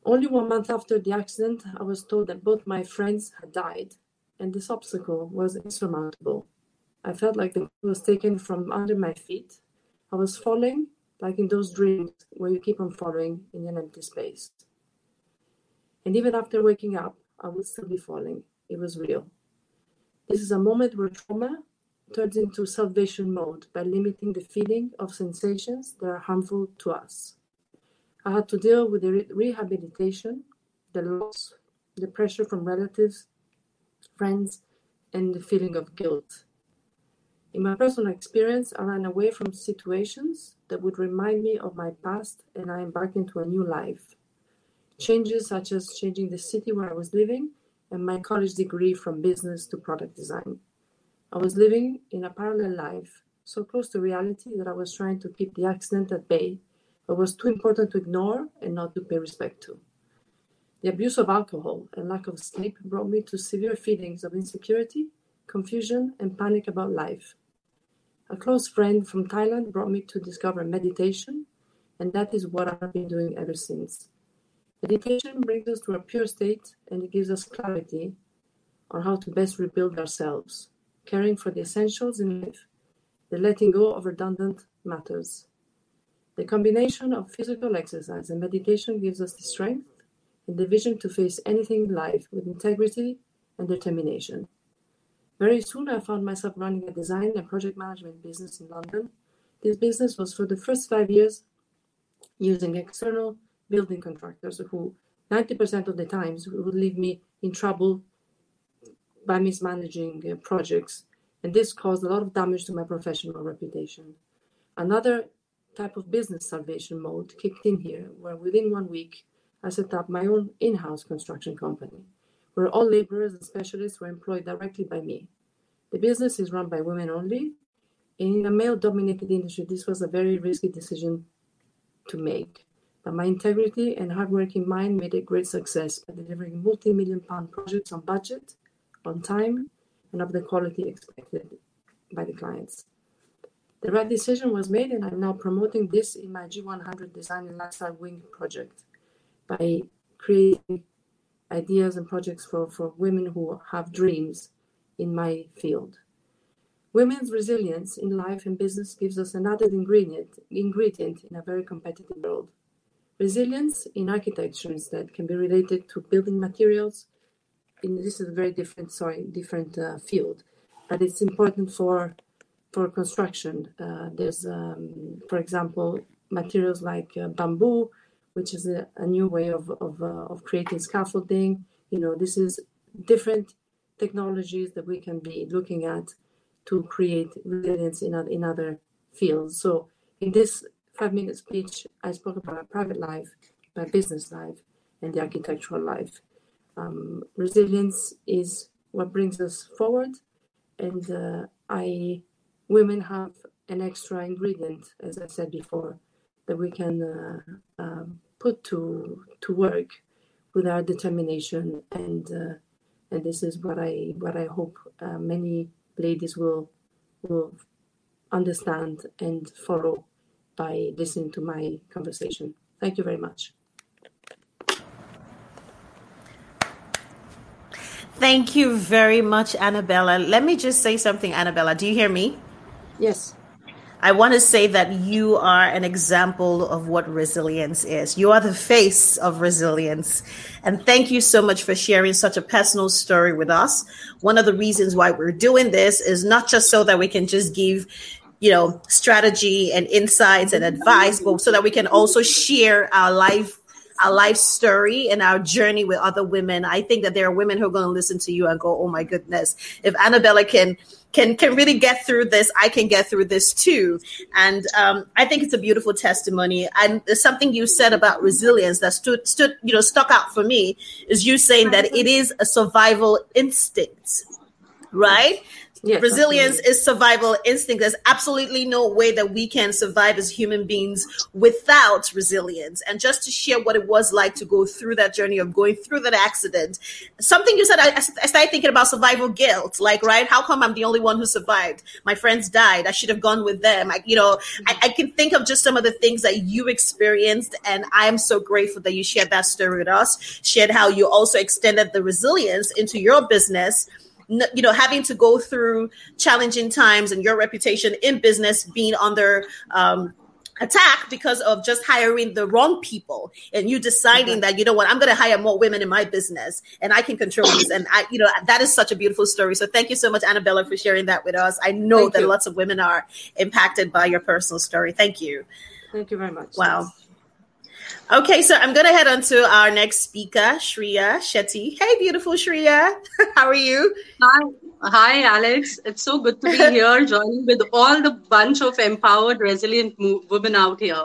Only one month after the accident, I was told that both my friends had died, and this obstacle was insurmountable. I felt like the world was taken from under my feet. I was falling, like in those dreams where you keep on falling in an empty space. And even after waking up, I would still be falling. It was real. This is a moment where trauma turns into salvation mode by limiting the feeling of sensations that are harmful to us. I had to deal with the re- rehabilitation, the loss, the pressure from relatives, friends, and the feeling of guilt. In my personal experience, I ran away from situations that would remind me of my past and I embarked into a new life. Changes such as changing the city where I was living and my college degree from business to product design. I was living in a parallel life, so close to reality that I was trying to keep the accident at bay, but was too important to ignore and not to pay respect to. The abuse of alcohol and lack of sleep brought me to severe feelings of insecurity, confusion, and panic about life. A close friend from Thailand brought me to discover meditation, and that is what I've been doing ever since. Meditation brings us to a pure state and it gives us clarity on how to best rebuild ourselves, caring for the essentials in life, the letting go of redundant matters. The combination of physical exercise and meditation gives us the strength and the vision to face anything in life with integrity and determination. Very soon, I found myself running a design and project management business in London. This business was for the first five years using external building contractors who 90% of the times would leave me in trouble by mismanaging uh, projects. And this caused a lot of damage to my professional reputation. Another type of business salvation mode kicked in here where within one week i set up my own in-house construction company where all laborers and specialists were employed directly by me. The business is run by women only. In a male dominated industry this was a very risky decision to make but my integrity and hardworking mind made a great success by delivering multi-million pound projects on budget, on time, and of the quality expected by the clients. The right decision was made, and I'm now promoting this in my G100 Design and Lifestyle Wing project by creating ideas and projects for, for women who have dreams in my field. Women's resilience in life and business gives us another ingredient, ingredient in a very competitive world. Resilience in architectures that can be related to building materials. In this is a very different, sorry, different uh, field, but it's important for for construction. Uh, there's, um, for example, materials like uh, bamboo, which is a, a, new way of of, uh, of creating scaffolding. You know, this is different technologies that we can be looking at to create resilience in, in other fields. So in this five minute speech, I spoke about my private life, my business life, and the architectural life. Um, resilience is what brings us forward, and uh, I women have an extra ingredient, as I said before, that we can uh, uh, put to to work with our determination, and uh, and this is what I what I hope uh, many ladies will will understand and follow by listening to my conversation. Thank you very much. Thank you very much, Annabella. Let me just say something, Annabella. Do you hear me? Yes. I want to say that you are an example of what resilience is. You are the face of resilience. And thank you so much for sharing such a personal story with us. One of the reasons why we're doing this is not just so that we can just give you know strategy and insights and advice but so that we can also share our life our life story and our journey with other women. I think that there are women who are going to listen to you and go, "Oh my goodness, if Annabella can can can really get through this, I can get through this too." And um, I think it's a beautiful testimony. And something you said about resilience that stood stood you know stuck out for me is you saying that it is a survival instinct, right? Yes, Resilience absolutely. is survival instinct. There's absolutely no way that we can survive as human beings without resilience. And just to share what it was like to go through that journey of going through that accident, something you said, I, I started thinking about survival guilt. Like, right? How come I'm the only one who survived? My friends died. I should have gone with them. I, you know, I, I can think of just some of the things that you experienced. And I am so grateful that you shared that story with us, shared how you also extended the resilience into your business you know having to go through challenging times and your reputation in business being under um, attack because of just hiring the wrong people and you deciding that you know what i'm going to hire more women in my business and i can control this. And i you know that is such a beautiful story. So thank you so much annabella for sharing that with us. I know thank that you. lots of women are impacted by your personal story. Thank you. Thank you very much. Wow Okay, so I'm going to head on to our next speaker, Shreya Shetty. Hey, beautiful Shreya. How are you? Hi. Hi, Alex. It's so good to be here joining with all the bunch of empowered, resilient women out here.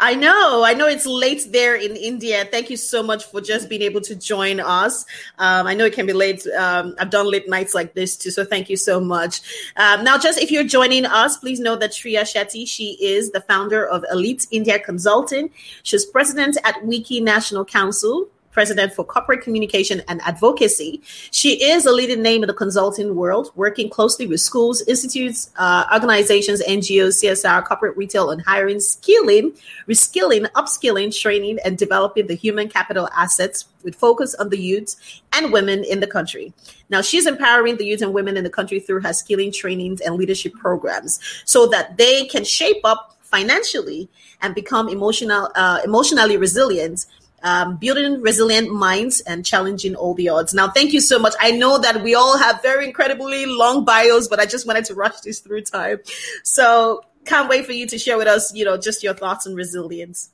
I know, I know it's late there in India. Thank you so much for just being able to join us. Um, I know it can be late. Um, I've done late nights like this too, so thank you so much. Um, now, just if you're joining us, please know that Shreya Shetty, she is the founder of Elite India Consulting. She's president at WICCI National Council president for corporate communication and advocacy. She is a leading name in the consulting world, working closely with schools, institutes, uh, organizations, NGOs, CSR, corporate retail, and hiring, skilling, reskilling, upskilling, training, and developing the human capital assets with focus on the youth and women in the country. Now, she's empowering the youth and women in the country through her skilling trainings and leadership programs so that they can shape up financially and become emotional, uh, emotionally resilient um, building resilient minds and challenging all the odds. Now, thank you so much. I know that we all have very incredibly long bios, but I just wanted to rush this through time. So, can't wait for you to share with us, you know, just your thoughts on resilience.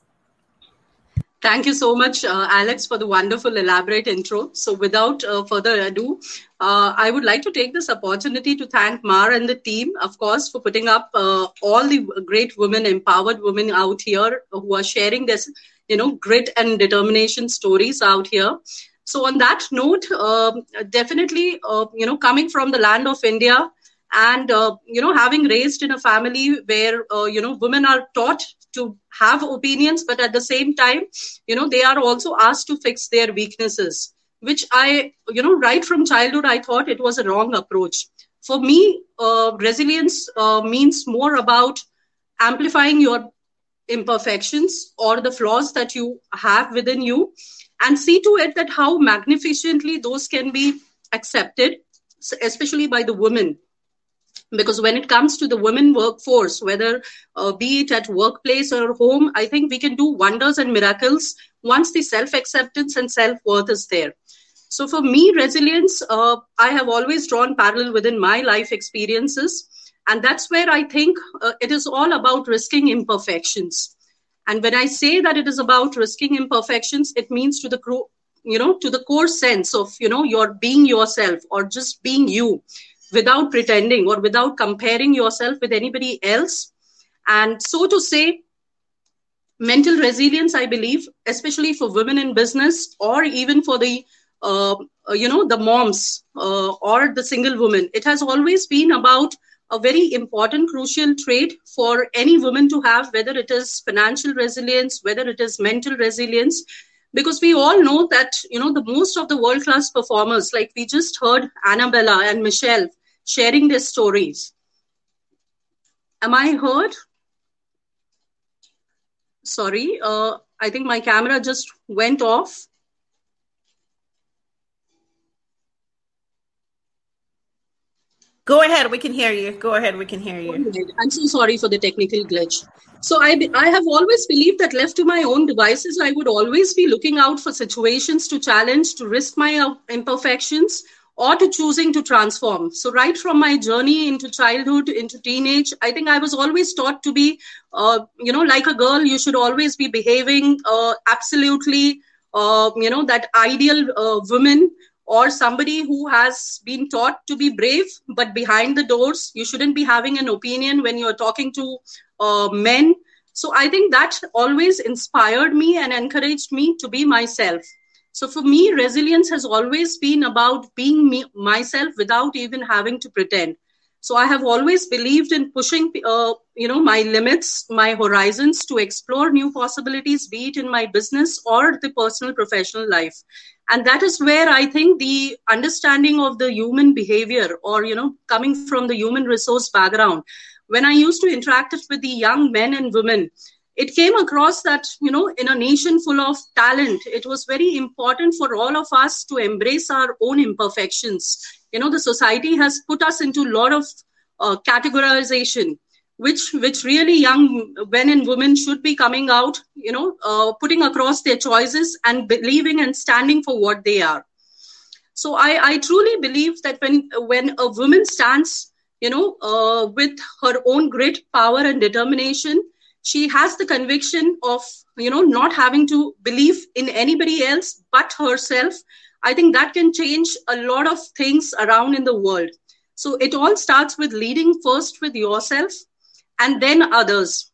Thank you so much, uh, Alex, for the wonderful, elaborate intro. So, without uh, further ado, uh, I would like to take this opportunity to thank Mar and the team, of course, for putting up uh, all the great women, empowered women out here who are sharing this you know grit and determination stories out here. So on that note uh, definitely uh, you know coming from the land of india and uh, you know having raised in a family where uh, you know women are taught to have opinions but at the same time you know they are also asked to fix their weaknesses which i you know right from childhood i thought it was a wrong approach. For me uh, resilience uh, means more about amplifying your imperfections or the flaws that you have within you and see to it that how magnificently those can be accepted especially by the women. Because when it comes to the women workforce whether uh, be it at workplace or home i think we can do wonders and miracles once the self acceptance and self worth is there. So for me resilience uh, i have always drawn parallel within my life experiences And that's where I think uh, it is all about risking imperfections. And when I say that it is about risking imperfections, it means to the crew, you know, to the core sense of, you know, your being yourself or just being you without pretending or without comparing yourself with anybody else. And so to say, mental resilience, I believe, especially for women in business or even for the uh, you know the moms uh, or the single woman it has always been about a very important crucial trait for any woman to have whether it is financial resilience whether it is mental resilience because we all know that you know the most of the world class performers like we just heard annabella and michelle sharing their stories. Am i heard? Sorry uh, i think my camera just went off Go ahead, we can hear you. Go ahead, we can hear you. I'm so sorry for the technical glitch. So I, I have always believed that left to my own devices, I would always be looking out for situations to challenge, to risk my uh, imperfections, or to choosing to transform. So right from my journey into childhood, into teenage, I think I was always taught to be, uh, you know, like a girl, you should always be behaving uh, absolutely, uh, you know, that ideal uh, woman or somebody who has been taught to be brave but behind the doors you shouldn't be having an opinion when you're talking to uh, men. So i think that always inspired me and encouraged me to be myself. So for me resilience has always been about being me, myself without even having to pretend. So i have always believed in pushing uh, you know my limits my horizons to explore new possibilities be it in my business or the personal professional life and that is where i think the understanding of the human behavior or you know coming from the human resource background when i used to interact with the young men and women it came across that you know in a nation full of talent it was very important for all of us to embrace our own imperfections. You know the society has put us into a lot of uh, categorization which which really young men and women should be coming out you know uh, putting across their choices and believing and standing for what they are. So i i truly believe that when when a woman stands you know uh, with her own great power and determination she has the conviction of you know not having to believe in anybody else but herself. I think that can change a lot of things around in the world. So it all starts with leading first with yourself and then others.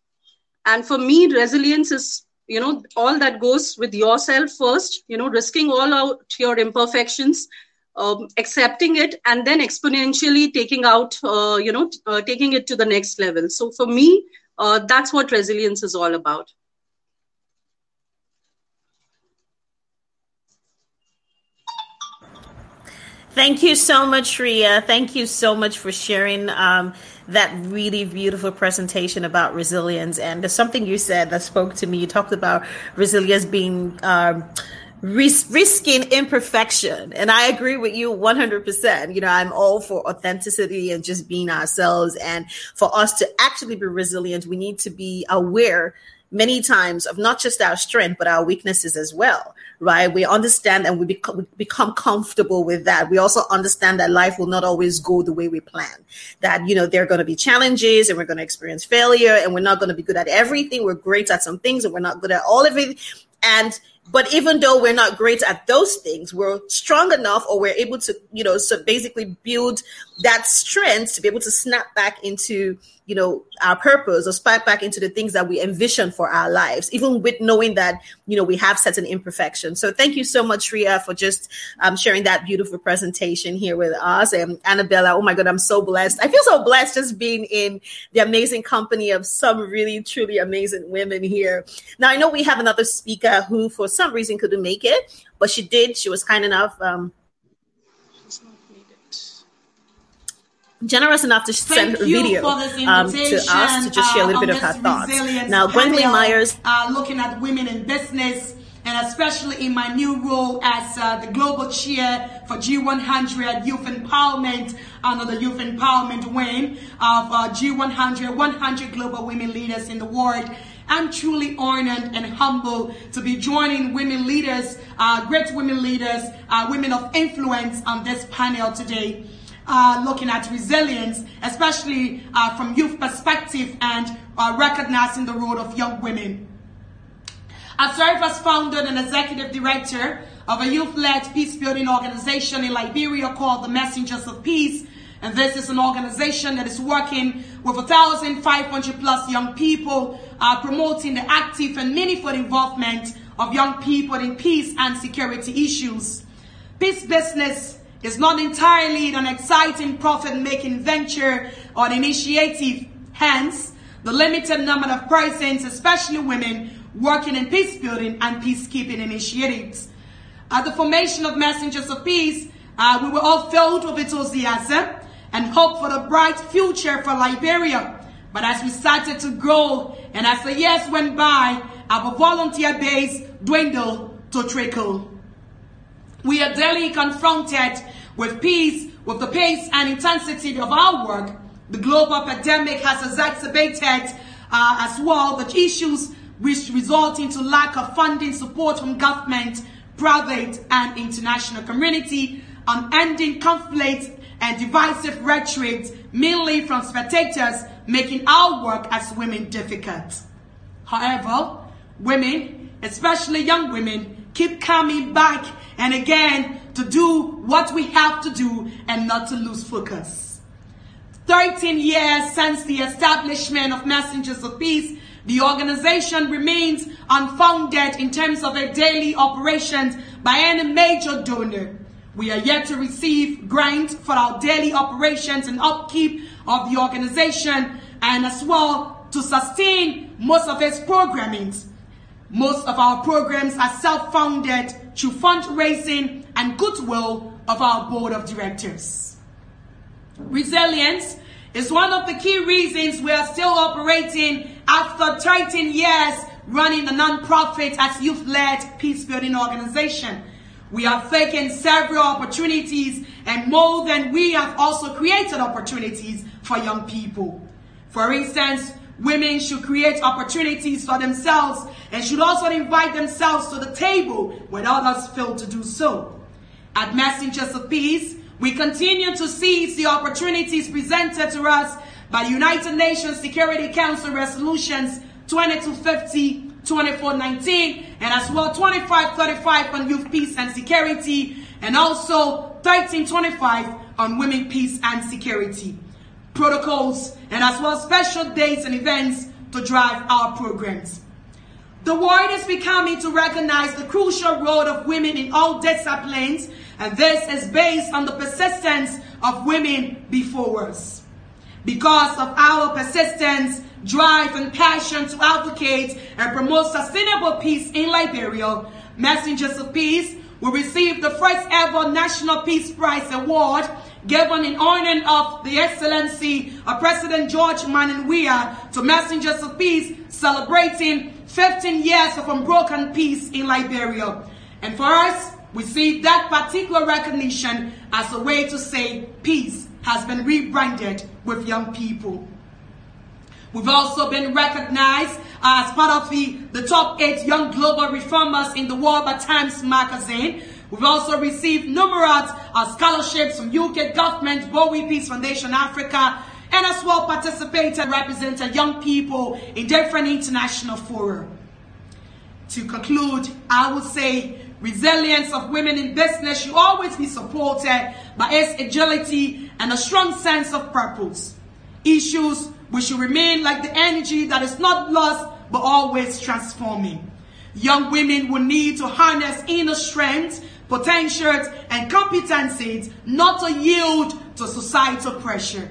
And for me resilience is you know all that goes with yourself first you know risking all out your imperfections um, accepting it and then exponentially taking out uh, you know uh, taking it to the next level. So for me uh, that's what resilience is all about. Thank you so much, Ria. Thank you so much for sharing um, that really beautiful presentation about resilience. And there's something you said that spoke to me. You talked about resilience being um, ris- risking imperfection. And I agree with you 100%. You know, I'm all for authenticity and just being ourselves. And for us to actually be resilient, we need to be aware many times of not just our strength, but our weaknesses as well right? We understand and we become, we become comfortable with that. We also understand that life will not always go the way we plan. That, you know, there are going to be challenges and we're going to experience failure and we're not going to be good at everything. We're great at some things and we're not good at all of it. And but even though we're not great at those things, we're strong enough or we're able to, you know, so basically build that strength to be able to snap back into, you know, our purpose or snap back into the things that we envision for our lives, even with knowing that, you know, we have certain imperfections. So thank you so much, Ria, for just um, sharing that beautiful presentation here with us. And Annabella, oh my God, I'm so blessed. I feel so blessed just being in the amazing company of some really, truly amazing women here. Now, I know we have another speaker who, for some reason, couldn't make it, but she did. She was kind enough. Um, generous enough to send a video um, to us to just share a little uh, bit of her thoughts. Now, Gwendolyn Myers. Uh, looking at women in business, and especially in my new role as uh, the global chair for G100 Youth Empowerment under the Youth Empowerment wing of uh, G100, 100 global women leaders in the world. I'm truly honored and humbled to be joining women leaders, uh, great women leaders, uh, women of influence on this panel today. Uh, looking at resilience, especially uh, from youth perspective and uh, recognizing the role of young women. I serve as founder and executive director of a youth-led peace-building organization in Liberia called the Messengers of Peace. And this is an organization that is working with 1,500 plus young people, uh, promoting the active and meaningful involvement of young people in peace and security issues. Peace business is not entirely an exciting profit-making venture or initiative. Hence, the limited number of persons, especially women, working in peace building and peacekeeping initiatives. At the formation of Messengers of Peace, uh, we were all filled with enthusiasm and hope for the bright future for Liberia. But as we started to grow and as the years went by, our volunteer base dwindled to trickle. We are daily confronted with peace, with the pace and intensity of our work. The global pandemic has exacerbated uh, as well the issues which result into lack of funding support from government, private and international community, unending conflicts and divisive rhetoric, mainly from spectators, making our work as women difficult. However, women, especially young women, keep coming back and again to do what we have to do and not to lose focus. 13 years since the establishment of Messengers of Peace, the organization remains unfounded in terms of their daily operations by any major donor. We are yet to receive grants for our daily operations and upkeep of the organization and as well to sustain most of its programming. Most of our programs are self-funded through fundraising and goodwill of our board of directors. Resilience is one of the key reasons we are still operating after 13 years running a non-profit as youth-led peace-building organization. We have taken several opportunities and more than we have also created opportunities for young people. For instance, women should create opportunities for themselves and should also invite themselves to the table when others fail to do so. At Messengers of Peace, we continue to seize the opportunities presented to us by United Nations Security Council resolutions 2250, 2419, and as well 2535 on youth peace and security, and also 1325 on women peace and security. Protocols, and as well special dates and events to drive our programs. The world is becoming to recognize the crucial role of women in all disciplines, and this is based on the persistence of women before us. Because of our persistence, drive, and passion to advocate and promote sustainable peace in Liberia, Messengers of Peace will receive the first ever National Peace Prize Award given in honor of the Excellency of President George Manneh Weah to Messengers of Peace celebrating 15 years of unbroken peace in Liberia. And for us, we see that particular recognition as a way to say peace has been rebranded with young people. We've also been recognized as part of the, the top eight young global reformers in the World by Times magazine. We've also received numerous uh, scholarships from UK government, Bowie Peace Foundation Africa, and as well participated and represented young people in different international fora. To conclude, I would say resilience of women in business should always be supported by its agility and a strong sense of purpose. Issues which should remain like the energy that is not lost but always transforming. Young women will need to harness inner strength, potentials, and competencies not to yield to societal pressure.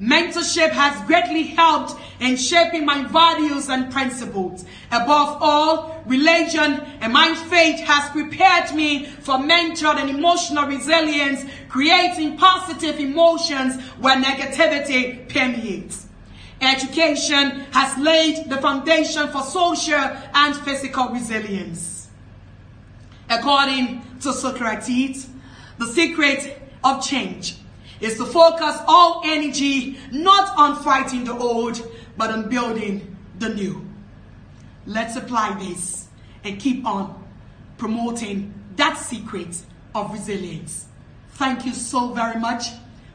Mentorship has greatly helped in shaping my values and principles. Above all, religion and my faith has prepared me for mental and emotional resilience, creating positive emotions where negativity permeates. Education has laid the foundation for social and physical resilience. According to Socrates, the secret of change is to focus all energy not on fighting the old, but on building the new. Let's apply this and keep on promoting that secret of resilience. thank you so very much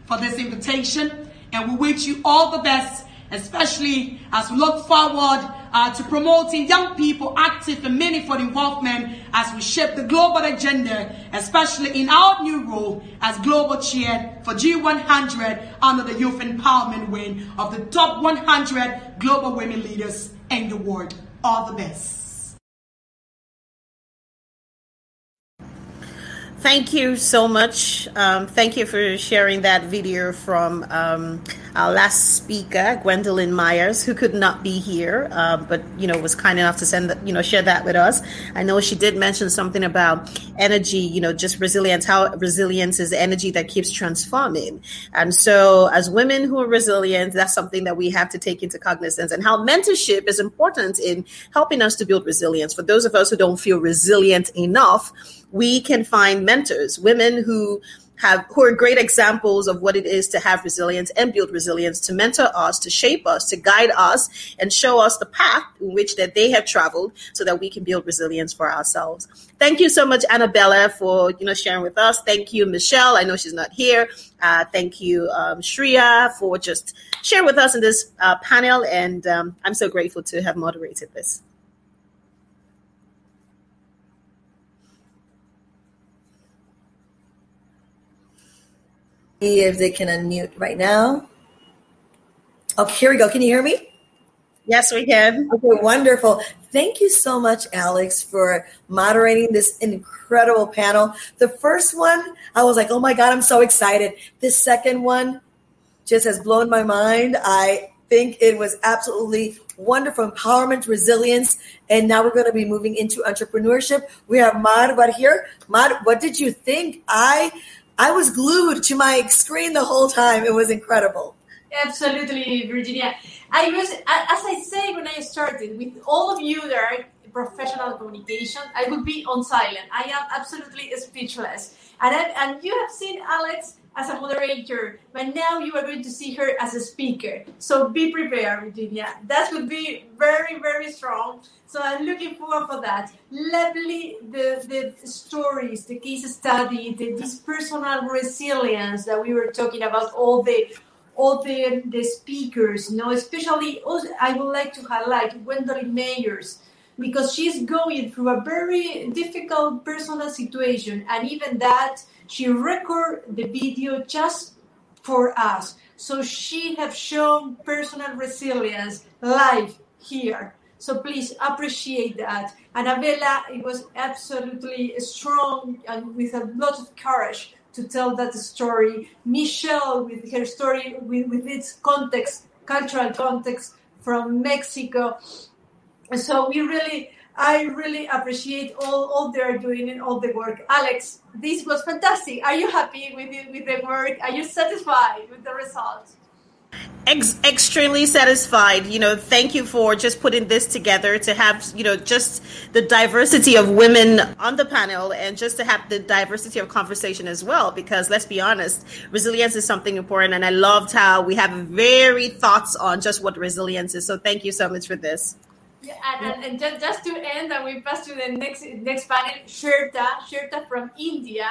for this invitation. And we wish you all the best, especially as we look forward uh, to promoting young people active and meaningful involvement as we shape the global agenda, especially in our new role as global chair for G100 under the Youth Empowerment Wing of the top 100 global women leaders in the world. All the best. Thank you so much. Um, thank you for sharing that video from um, our last speaker, Gwendolyn Myers, who could not be here, uh, but you know was kind enough to send that, you know share that with us. I know she did mention something about energy, you know, just resilience. How resilience is energy that keeps transforming, and so as women who are resilient, that's something that we have to take into cognizance, and how mentorship is important in helping us to build resilience. For those of us who don't feel resilient enough we can find mentors, women who have who are great examples of what it is to have resilience and build resilience to mentor us to shape us to guide us and show us the path in which that they have traveled so that we can build resilience for ourselves. Thank you so much annabella for you know sharing with us. Thank you michelle. I know she's not here. Uh, thank you um, shreya for just sharing with us in this uh, panel. And um, i'm so grateful to have moderated this See if they can unmute right now. Okay, here we go. Can you hear me? Yes, we can. Okay, wonderful. Thank you so much, Alex, for moderating this incredible panel. The first one, I was like, oh my God, I'm so excited. This second one just has blown my mind. I think it was absolutely wonderful empowerment, resilience, and now we're going to be moving into entrepreneurship. We have right here. Mad, what did you think? I I was glued to my screen the whole time. It was incredible. Absolutely, Virginia. I was, as I say when I started, with all of you there, professional communication, I would be on silent. I am absolutely speechless. And, I, and you have seen Alex as a moderator, but now you are going to see her as a speaker. So be prepared, Virginia. That would be very, very strong. So I'm looking forward for that. Lovely the the stories, the case study, the, this personal resilience that we were talking about, all the all the, the speakers, you know, especially also, I would like to highlight Gwendolyn Myers because she's going through a very difficult personal situation and even that she record the video just for us. So she have shown personal resilience live here. So please appreciate that. Annabella it was absolutely strong and with a lot of courage to tell that story. Michelle with her story with, with its context cultural context from mexico. So we really I really appreciate all, all they're doing and all the work. Alex, this was fantastic. Are you happy with the, with the work? Are you satisfied with the results? Ex- extremely satisfied. You know, thank you for just putting this together to have, you know, just the diversity of women on the panel and just to have the diversity of conversation as well. Because let's be honest, resilience is something important. And I loved how we have very thoughts on just what resilience is. So thank you so much for this. Yeah, and, and, and just, just to end, and we pass to the next next panel, Shirta, Shirta from India,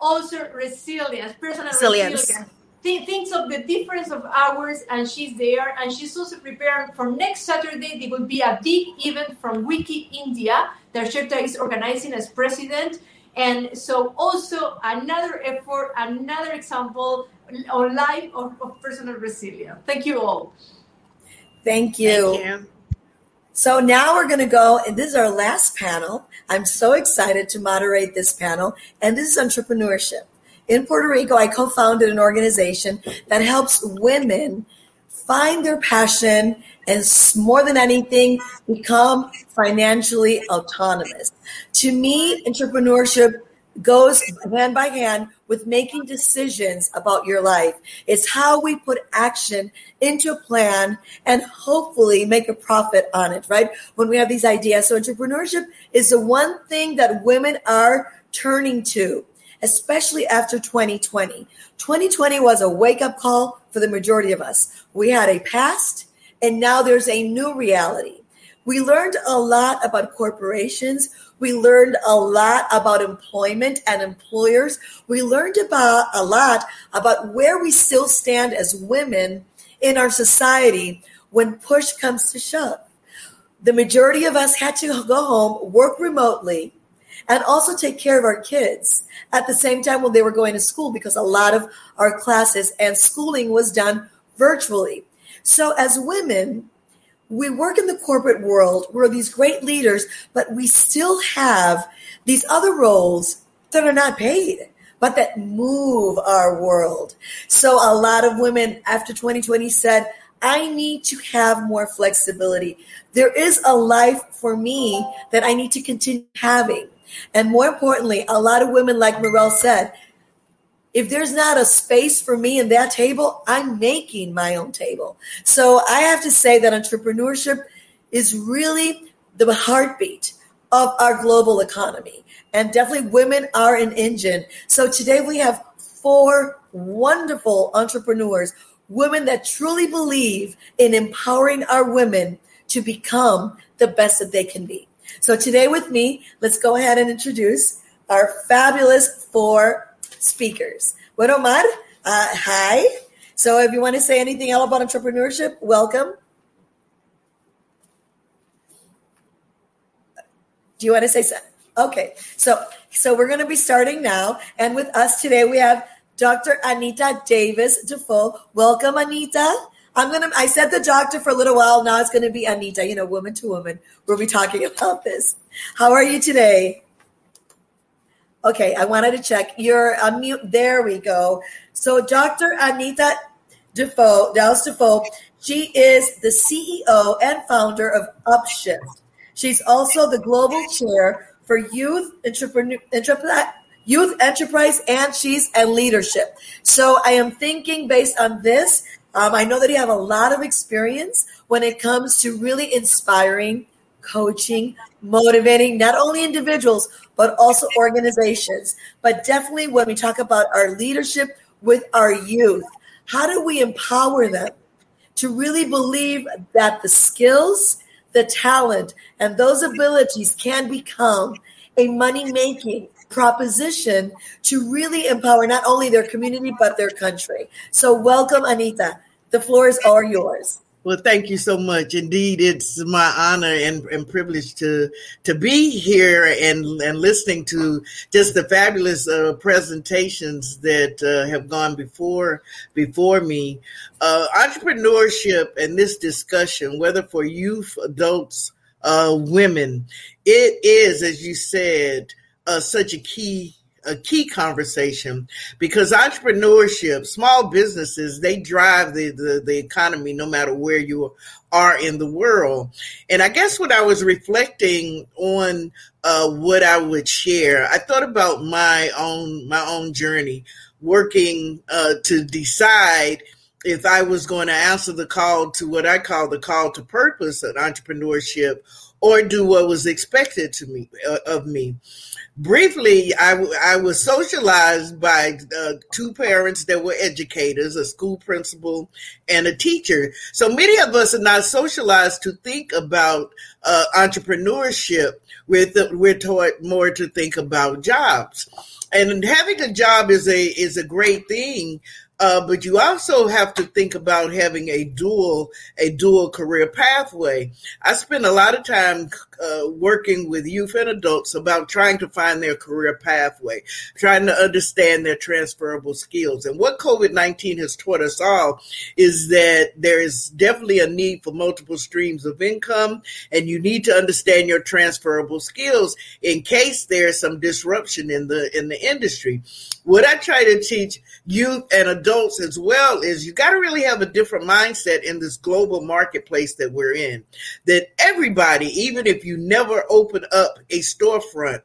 also resilience, personal resilience. resilience. Th- thinks of the difference of hours, and she's there, and she's also preparing for next Saturday. There will be a big event from WICCI India that Shirta is organizing as president. And so, also another effort, another example on life of, of personal resilience. Thank you all. Thank you. Thank you. So now we're going to go, and this is our last panel. I'm so excited to moderate this panel, and this is entrepreneurship. In Puerto Rico, I co founded an organization that helps women find their passion and, more than anything, become financially autonomous. To me, entrepreneurship goes hand by hand with making decisions about your life. It's how we put action into a plan and hopefully make a profit on it, right? When we have these ideas. So entrepreneurship is the one thing that women are turning to, especially after 2020. 2020 was a wake up call for the majority of us. We had a past and now there's a new reality. We learned a lot about corporations. We learned a lot about employment and employers. We learned about a lot about where we still stand as women in our society when push comes to shove. The majority of us had to go home, work remotely, and also take care of our kids at the same time when they were going to school because a lot of our classes and schooling was done virtually. So, as women, we work in the corporate world. We're these great leaders, but we still have these other roles that are not paid, but that move our world. So, a lot of women after 2020 said, I need to have more flexibility. There is a life for me that I need to continue having. And more importantly, a lot of women, like Morel said, if there's not a space for me in that table, I'm making my own table. So I have to say that entrepreneurship is really the heartbeat of our global economy. And definitely women are an engine. So today we have four wonderful entrepreneurs, women that truly believe in empowering our women to become the best that they can be. So today with me, let's go ahead and introduce our fabulous four speakers. Bueno, Omar, uh, hi. So if you want to say anything else about entrepreneurship, welcome. Do you want to say something? Okay, so so we're going to be starting now, and with us today we have Dr. Anita Davis Defoe. Welcome, Anita. I'm gonna. I said the doctor for a little while. Now it's going to be Anita. You know, woman to woman. We'll be talking about this. How are you today? Okay, I wanted to check. You're unmute. There we go. So, Dr. Anita Defoe, Dallas Defoe, she is the CEO and founder of Upshift. She's also the global chair for youth entrepreneur, youth enterprise and she's and leadership. So I am thinking based on this, um, I know that you have a lot of experience when it comes to really inspiring, coaching, motivating not only individuals but also organizations. But definitely when we talk about our leadership with our youth, how do we empower them to really believe that the skills, the talent, and those abilities can become a money making proposition to really empower not only their community but their country. So, welcome, Anita. The floor is all yours. Well, thank you so much. Indeed, it's my honor and, and privilege to to be here and and listening to just the fabulous uh, presentations that uh, have gone before before me. Uh, entrepreneurship and this discussion, whether for youth, adults, uh, women, it is, as you said, uh, such a key a key conversation because entrepreneurship, small businesses, they drive the, the, the economy no matter where you are in the world. And I guess when I was reflecting on uh, what I would share, I thought about my own my own journey working uh, to decide if I was going to answer the call to what I call the call to purpose of entrepreneurship or do what was expected to me uh, of me briefly, I, I was socialized by uh, two parents that were educators, a school principal and a teacher. So many of us are not socialized to think about uh, entrepreneurship. We're, th- we're taught more to think about jobs. And having a job is a is a great thing, uh, but you also have to think about having a dual a dual career pathway. I spend a lot of time uh, working with youth and adults about trying to find their career pathway, trying to understand their transferable skills. And what COVID nineteen has taught us all is that there is definitely a need for multiple streams of income, and you need to understand your transferable skills in case there's some disruption in the in the industry. What I try to teach youth and adults as well is you got to really have a different mindset in this global marketplace that we're in. That everybody, even if you never open up a storefront,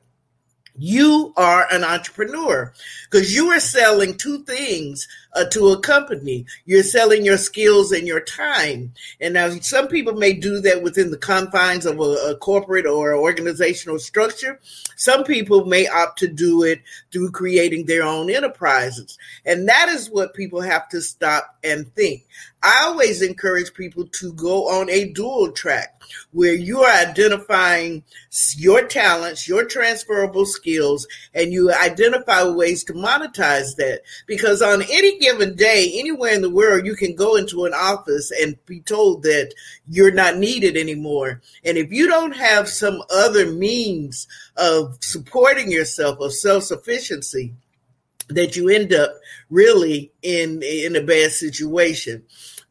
you are an entrepreneur because you are selling two things uh, to a company. You're selling your skills and your time. And now some people may do that within the confines of a, a corporate or organizational structure. Some people may opt to do it through creating their own enterprises. And that is what people have to stop and think. I always encourage people to go on a dual track where you are identifying your talents, your transferable skills, and you identify ways to monetize that. Because on any given day, anywhere in the world, you can go into an office and be told that you're not needed anymore. And if you don't have some other means of supporting yourself, of self sufficiency, that you end up really in in a bad situation.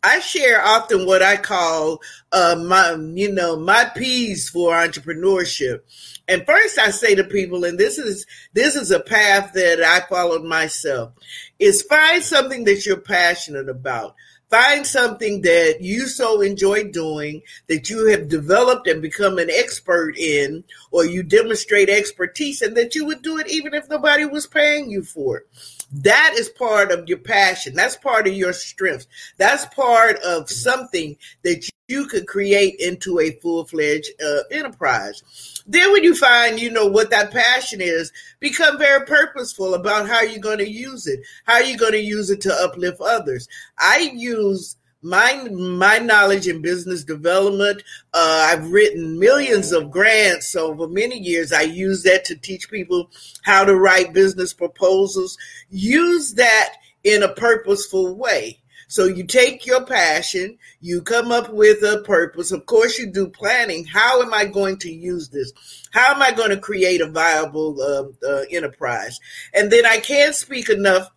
I share often what I call uh, my, you know, my P's for entrepreneurship. And first, I say to people, and this is this is a path that I followed myself, is find something that you're passionate about. Find something that you so enjoy doing that you have developed and become an expert in, or you demonstrate expertise, and that you would do it even if nobody was paying you for it. That is part of your passion. That's part of your strength. That's part of something that you could create into a full fledged uh, enterprise. Then, when you find, you know, what that passion is, become very purposeful about how you're going to use it, how you're going to use it to uplift others. I use my my knowledge in business development uh, i've written millions of grants over many years. I use that to teach people how to write business proposals. Use that in a purposeful way. So you take your passion you come up with a purpose. Of course you do planning. How am i going to use this? How am i going to create a viable uh, uh, enterprise? And then i can't speak enough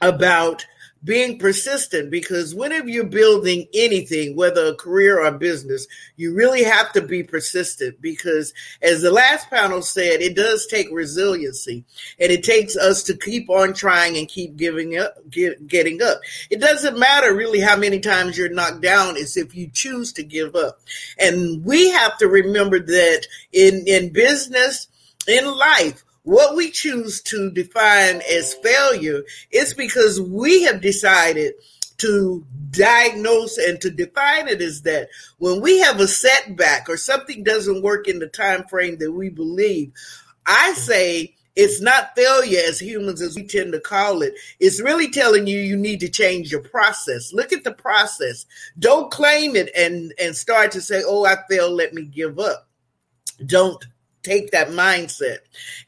about being persistent because whenever you're building anything, whether a career or a business, you really have to be persistent because, as the last panel said, it does take resiliency and it takes us to keep on trying and keep giving up, get, getting up. It doesn't matter really how many times you're knocked down, it's if you choose to give up. And we have to remember that in, in business, in life, what we choose to define as failure is because we have decided to diagnose and to define it as that. When we have a setback or something doesn't work in the time frame that we believe i say it's not failure as humans as we tend to call it. It's really telling you you need to change your process. Look at the process. Don't claim it and and start to say oh i failed. Let me give up. Don't take that mindset.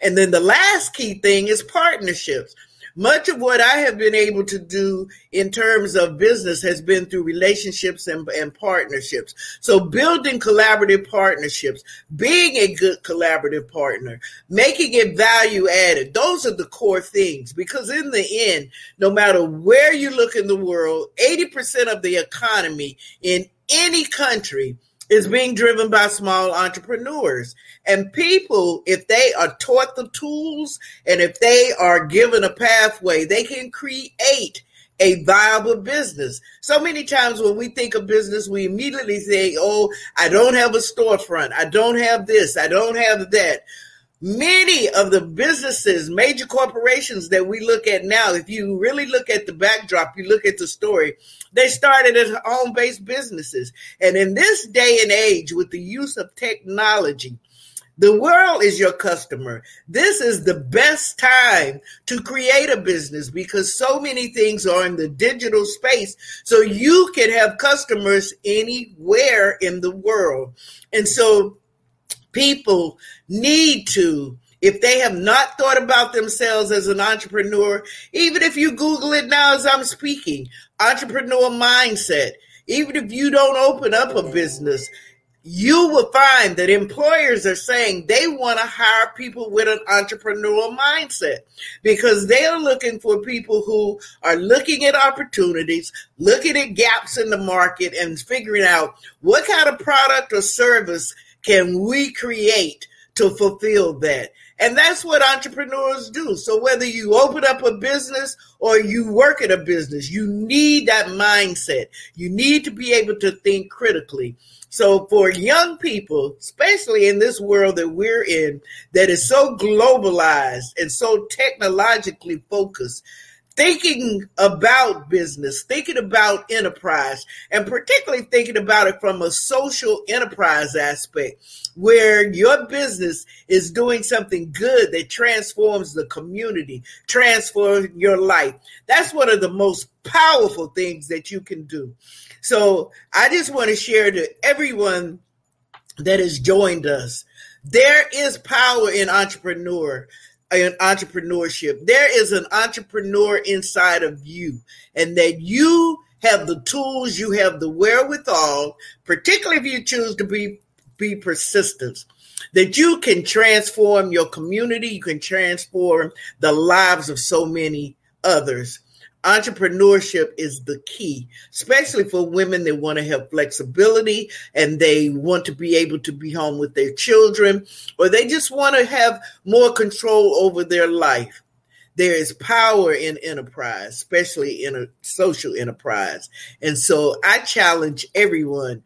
And then the last key thing is partnerships. Much of what I have been able to do in terms of business has been through relationships and, and partnerships. So building collaborative partnerships, being a good collaborative partner, making it value added. Those are the core things because in the end, no matter where you look in the world, 80% of the economy in any country is being driven by small entrepreneurs. And people, if they are taught the tools and if they are given a pathway, they can create a viable business. So many times when we think of business, we immediately think, oh, I don't have a storefront. I don't have this. I don't have that. Many of the businesses, major corporations that we look at now, if you really look at the backdrop, you look at the story, they started as home based businesses. And in this day and age, with the use of technology, the world is your customer. This is the best time to create a business because so many things are in the digital space. So you can have customers anywhere in the world. And so people need to if they have not thought about themselves as an entrepreneur, even if you Google it now as I'm speaking, entrepreneur mindset, even if you don't open up a business, you will find that employers are saying they want to hire people with an entrepreneurial mindset because they are looking for people who are looking at opportunities, looking at gaps in the market, and figuring out what kind of product or service can we create to fulfill that. And that's what entrepreneurs do. So whether you open up a business or you work at a business, you need that mindset. You need to be able to think critically. So for young people, especially in this world that we're in, that is so globalized and so technologically focused, thinking about business, thinking about enterprise, and particularly thinking about it from a social enterprise aspect where your business is doing something good that transforms the community, transforms your life. That's one of the most powerful things that you can do. So I just want to share to everyone that has joined us. There is power in entrepreneur in entrepreneurship. There is an entrepreneur inside of you, and that you have the tools, you have the wherewithal, particularly if you choose to be be persistent, that you can transform your community, you can transform the lives of so many others entrepreneurship is the key, especially for women that want to have flexibility and they want to be able to be home with their children, or they just want to have more control over their life. There is power in enterprise, especially in a social enterprise. And so I challenge everyone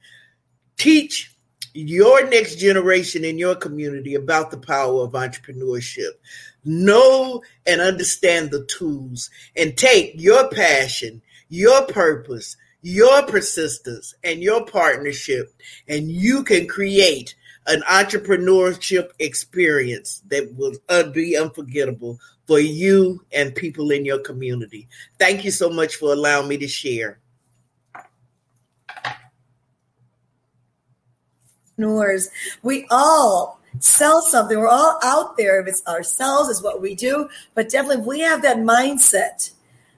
teach your next generation in your community about the power of entrepreneurship know and understand the tools and take your passion, your purpose, your persistence, and your partnership, and you can create an entrepreneurship experience that will uh, be unforgettable for you and people in your community. Thank you so much for allowing me to share. We all sell something. We're all out there. If it's ourselves, is what we do. But definitely, we have that mindset,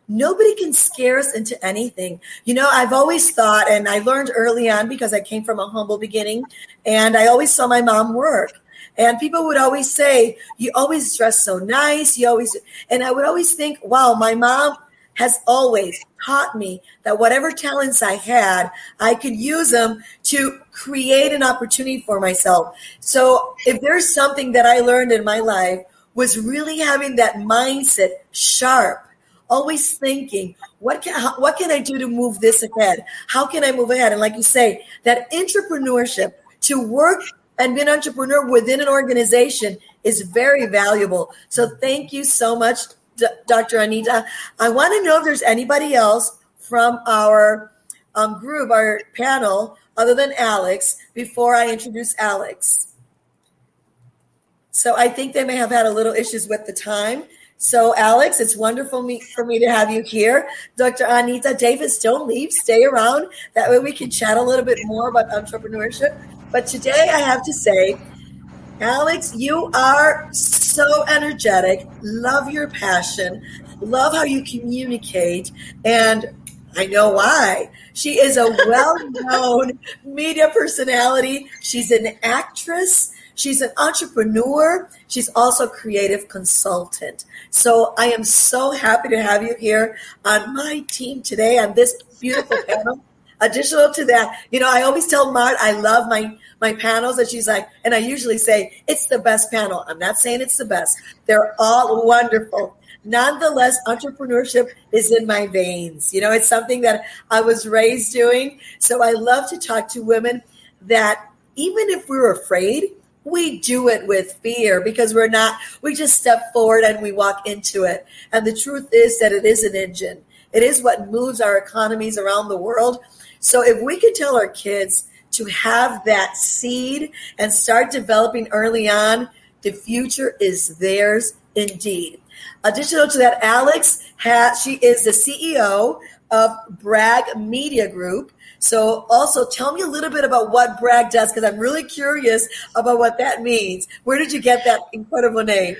nobody can scare us into anything. You know, I've always thought, and I learned early on because I came from a humble beginning, and I always saw my mom work. And people would always say, You always dress so nice. You always, and I would always think, Wow, my mom has always taught me that whatever talents I had, I could use them to create an opportunity for myself. So if there's something that I learned in my life was really having that mindset sharp, always thinking, what can what can I do to move this ahead? How can I move ahead? And like you say, that entrepreneurship to work and be an entrepreneur within an organization is very valuable. So thank you so much D- Dr. Anita. I want to know if there's anybody else from our um, group, our panel, other than Alex, before I introduce Alex. So I think they may have had a little issues with the time. So, Alex, it's wonderful me, for me to have you here. Dr. Anita Davis, don't leave, stay around. That way we can chat a little bit more about entrepreneurship. But today I have to say, Alex, you are so energetic. Love your passion. Love how you communicate. And I know why. She is a well known media personality. She's an actress. She's an entrepreneur. She's also a creative consultant. So I am so happy to have you here on my team today on this beautiful panel. Additional to that, you know, I always tell Mart I love my my panels and she's like, and I usually say, it's the best panel. I'm not saying it's the best. They're all wonderful. Nonetheless, entrepreneurship is in my veins. You know, it's something that I was raised doing. So I love to talk to women that even if we're afraid, we do it with fear because we're not, we just step forward and we walk into it. And the truth is that it is an engine. It is what moves our economies around the world. So if we could tell our kids to have that seed and start developing early on, the future is theirs indeed. Additional to that, Alex has she is the CEO of Brag Media Group. So also tell me a little bit about what Brag does because I'm really curious about what that means. Where did you get that incredible name?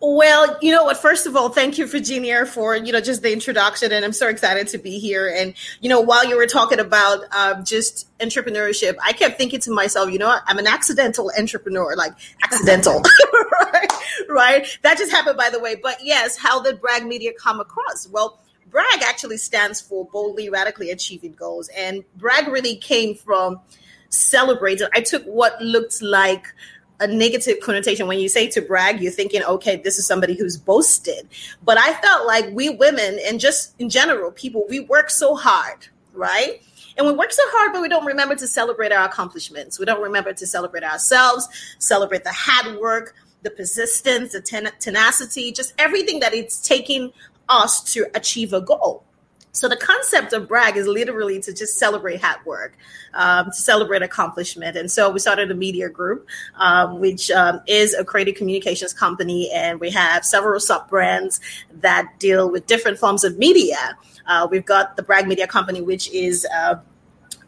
Well, you know what? First of all, thank you, Virginia, for you know just the introduction, and I'm so excited to be here. And you know, while you were talking about uh, just entrepreneurship, I kept thinking to myself, you know, I'm an accidental entrepreneur, like accidental, right? Right? That just happened, by the way. But yes, how did Brag Media come across? Well, Brag actually stands for boldly, radically achieving goals, and Brag really came from celebrating. I took what looked like a negative connotation. When you say to brag you're thinking okay this is somebody who's boasted. But i felt like we women and just in general people we work so hard right? And we work so hard but we don't remember to celebrate our accomplishments. We don't remember to celebrate ourselves celebrate the hard work the persistence the ten- tenacity just everything that it's taking us to achieve a goal. So the concept of brag is literally to just celebrate hard work, um, to celebrate accomplishment. And so we started a media group, um, which um, is a creative communications company, and we have several sub brands that deal with different forms of media. Uh, we've got the Brag Media Company, which is uh,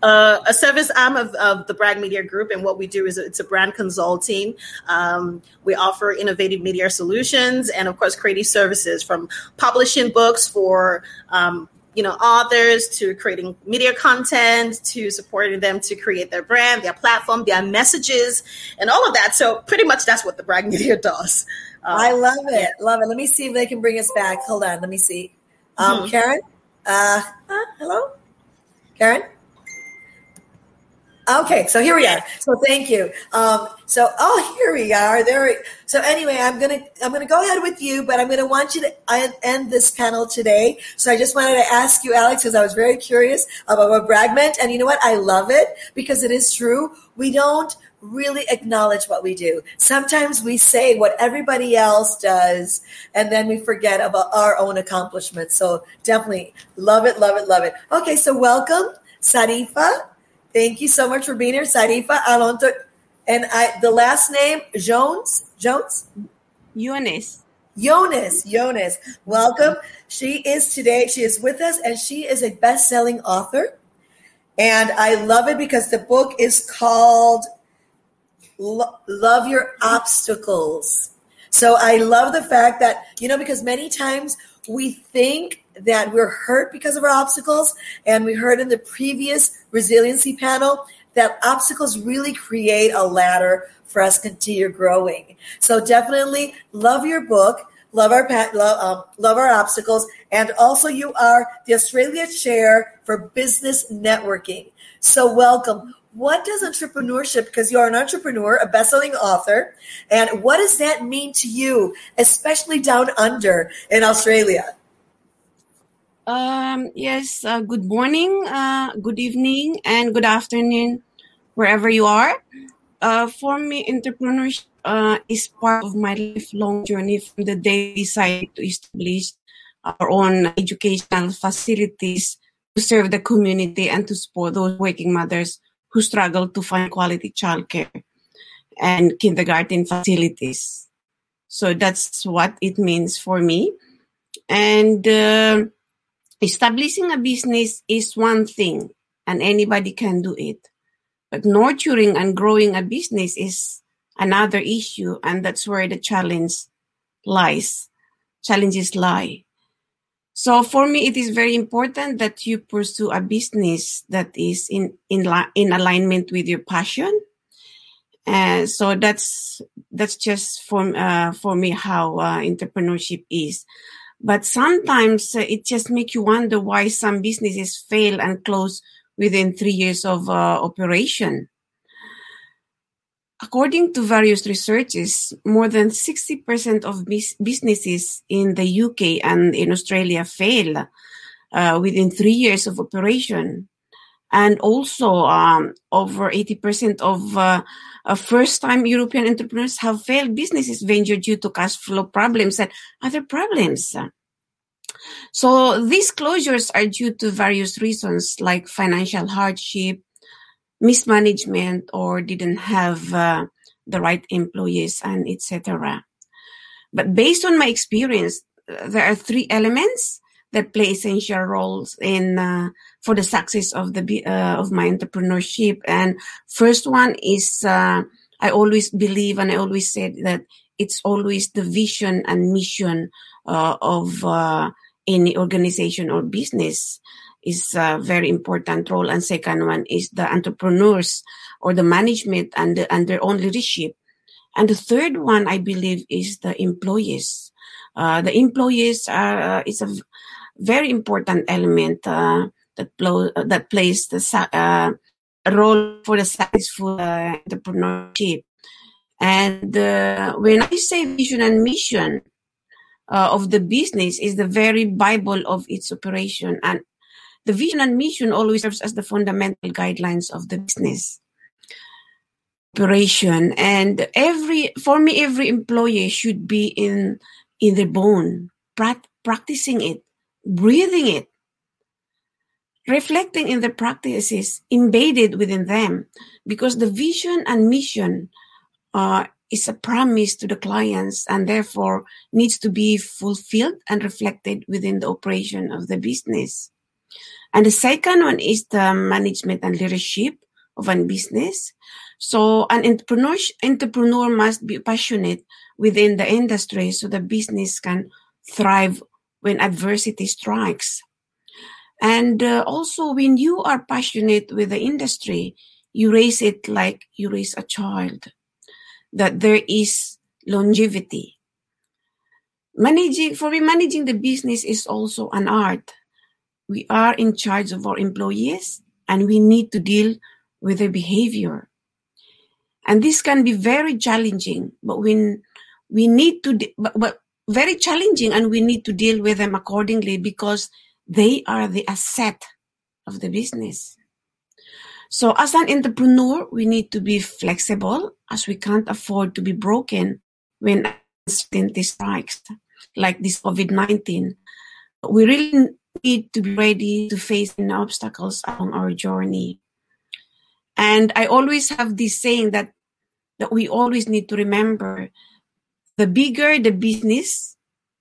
uh, a service arm of, of the Brag Media Group, and what we do is it's a brand consulting. Um, we offer innovative media solutions and, of course, creative services from publishing books for um, you know authors to creating media content to supporting them to create their brand, their platform, their messages, and all of that. So pretty much that's what the Brag Media does. Um, I love it. Love it. Let me see if they can bring us back. Hold on. Let me see. Um, Mhm. Karen? Uh, uh, hello? Karen? Okay, so here we are. So thank you. Um, so oh, here we are. There. We, so anyway, I'm gonna I'm gonna go ahead with you, but I'm gonna want you to end this panel today. So I just wanted to ask you, Alex, because I was very curious about what brag meant, and you know what? I love it because it is true. We don't really acknowledge what we do. Sometimes we say what everybody else does, and then we forget about our own accomplishments. So definitely love it, love it, love it. Okay, so welcome, Sarifa. Thank you so much for being here, Sarifa Alonso. And I, the last name Jones, Jones, Jonas. Jonas, Jonas. Welcome. She is today. She is with us, and she is a best-selling author. And I love it because the book is called Lo- Love Your Obstacles. So I love the fact that, you know, because many times we think that we're hurt because of our obstacles. And we heard in the previous resiliency panel that obstacles really create a ladder for us to continue growing. So definitely love your book. Love our love, um, love our obstacles, and also you are the Australia Chair for Business Networking. So welcome. What does entrepreneurship? Because you are an entrepreneur, a best-selling author, and what does that mean to you, especially down under in Australia? Um, yes, uh, good morning, uh, good evening, and good afternoon, wherever you are. Uh, for me, entrepreneurship uh, is part of my lifelong journey from the day we decided to establish our own educational facilities to serve the community and to support those working mothers who struggle to find quality childcare and kindergarten facilities. So that's what it means for me. And uh, establishing a business is one thing, and anybody can do it. But nurturing and growing a business is another issue, and that's where the challenge lies. Challenges lie. So for me, it is very important that you pursue a business that is in in li- in alignment with your passion. And so that's that's just for uh, for me how uh, entrepreneurship is. But sometimes uh, it just makes you wonder why some businesses fail and close within three years of uh, operation. According to various researches, more than 60% of bus- businesses in the UK and in Australia fail uh, within three years of operation. And also, um, over 80% of uh, uh, first time European entrepreneurs have failed businesses venture due to cash flow problems and other problems. So these closures are due to various reasons like financial hardship, mismanagement, or didn't have uh, the right employees and etc. But based on my experience, uh, there are three elements that play essential roles in uh, for the success of the uh, of my entrepreneurship. And first one is uh, I always believe and I always said that it's always the vision and mission uh, of uh, any organization or business is a very important role. And second one is the entrepreneurs or the management and, the, and their own leadership. And the third one, I believe, is the employees. Uh, the employees are, uh, is a very important element uh, that, blow, uh, that plays the uh, role for the successful entrepreneurship. And when I say vision and mission, uh, of the business is the very Bible of its operation. And the vision and mission always serves as the fundamental guidelines of the business operation. And every, for me, every employee should be in, in their bone, prac- practicing it, breathing it, reflecting in the practices embedded within them, because the vision and mission uh, is a promise to the clients and therefore needs to be fulfilled and reflected within the operation of the business. And the second one is the management and leadership of a business. So an entrepreneur, entrepreneur must be passionate within the industry so the business can thrive when adversity strikes. And uh, also when you are passionate with the industry, you raise it like you raise a child, that there is longevity. Managing, for me, managing the business is also an art. We are in charge of our employees and we need to deal with their behavior. And this can be very challenging, but when we need to, but, but very challenging and we need to deal with them accordingly because they are the asset of the business. So as an entrepreneur, we need to be flexible as we can't afford to be broken when uncertainty strikes, like this COVID-19. We really need to be ready to face obstacles along our journey. And I always have this saying that, that we always need to remember the bigger the business,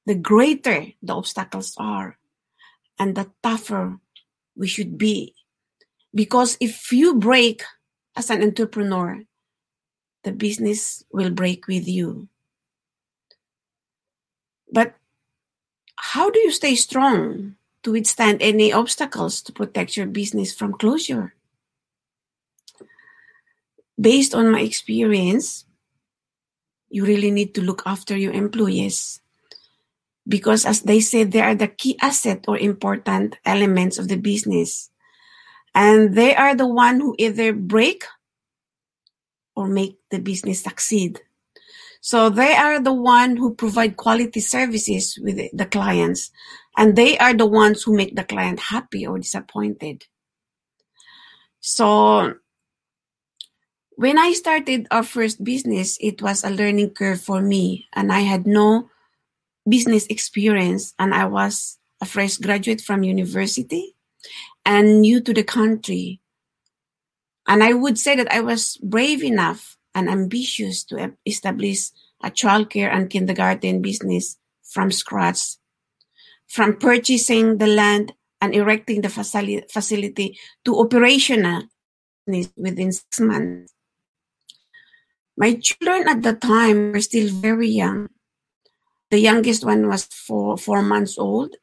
the greater the obstacles are and the tougher we should be. Because if you break as an entrepreneur, the business will break with you. But how do you stay strong to withstand any obstacles to protect your business from closure? Based on my experience, you really need to look after your employees. Because as they say they are the key asset or important elements of the business. And they are the one who either break or make the business succeed. So they are the one who provide quality services with the clients. And they are the ones who make the client happy or disappointed. So when i started our first business it was a learning curve for me and i had no business experience and I was a fresh graduate from university and new to the country. And I would say that I was brave enough and ambitious to establish a childcare and kindergarten business from scratch. From purchasing the land and erecting the facility, to operational within six months. My children at the time were still very young the youngest one was four four months old,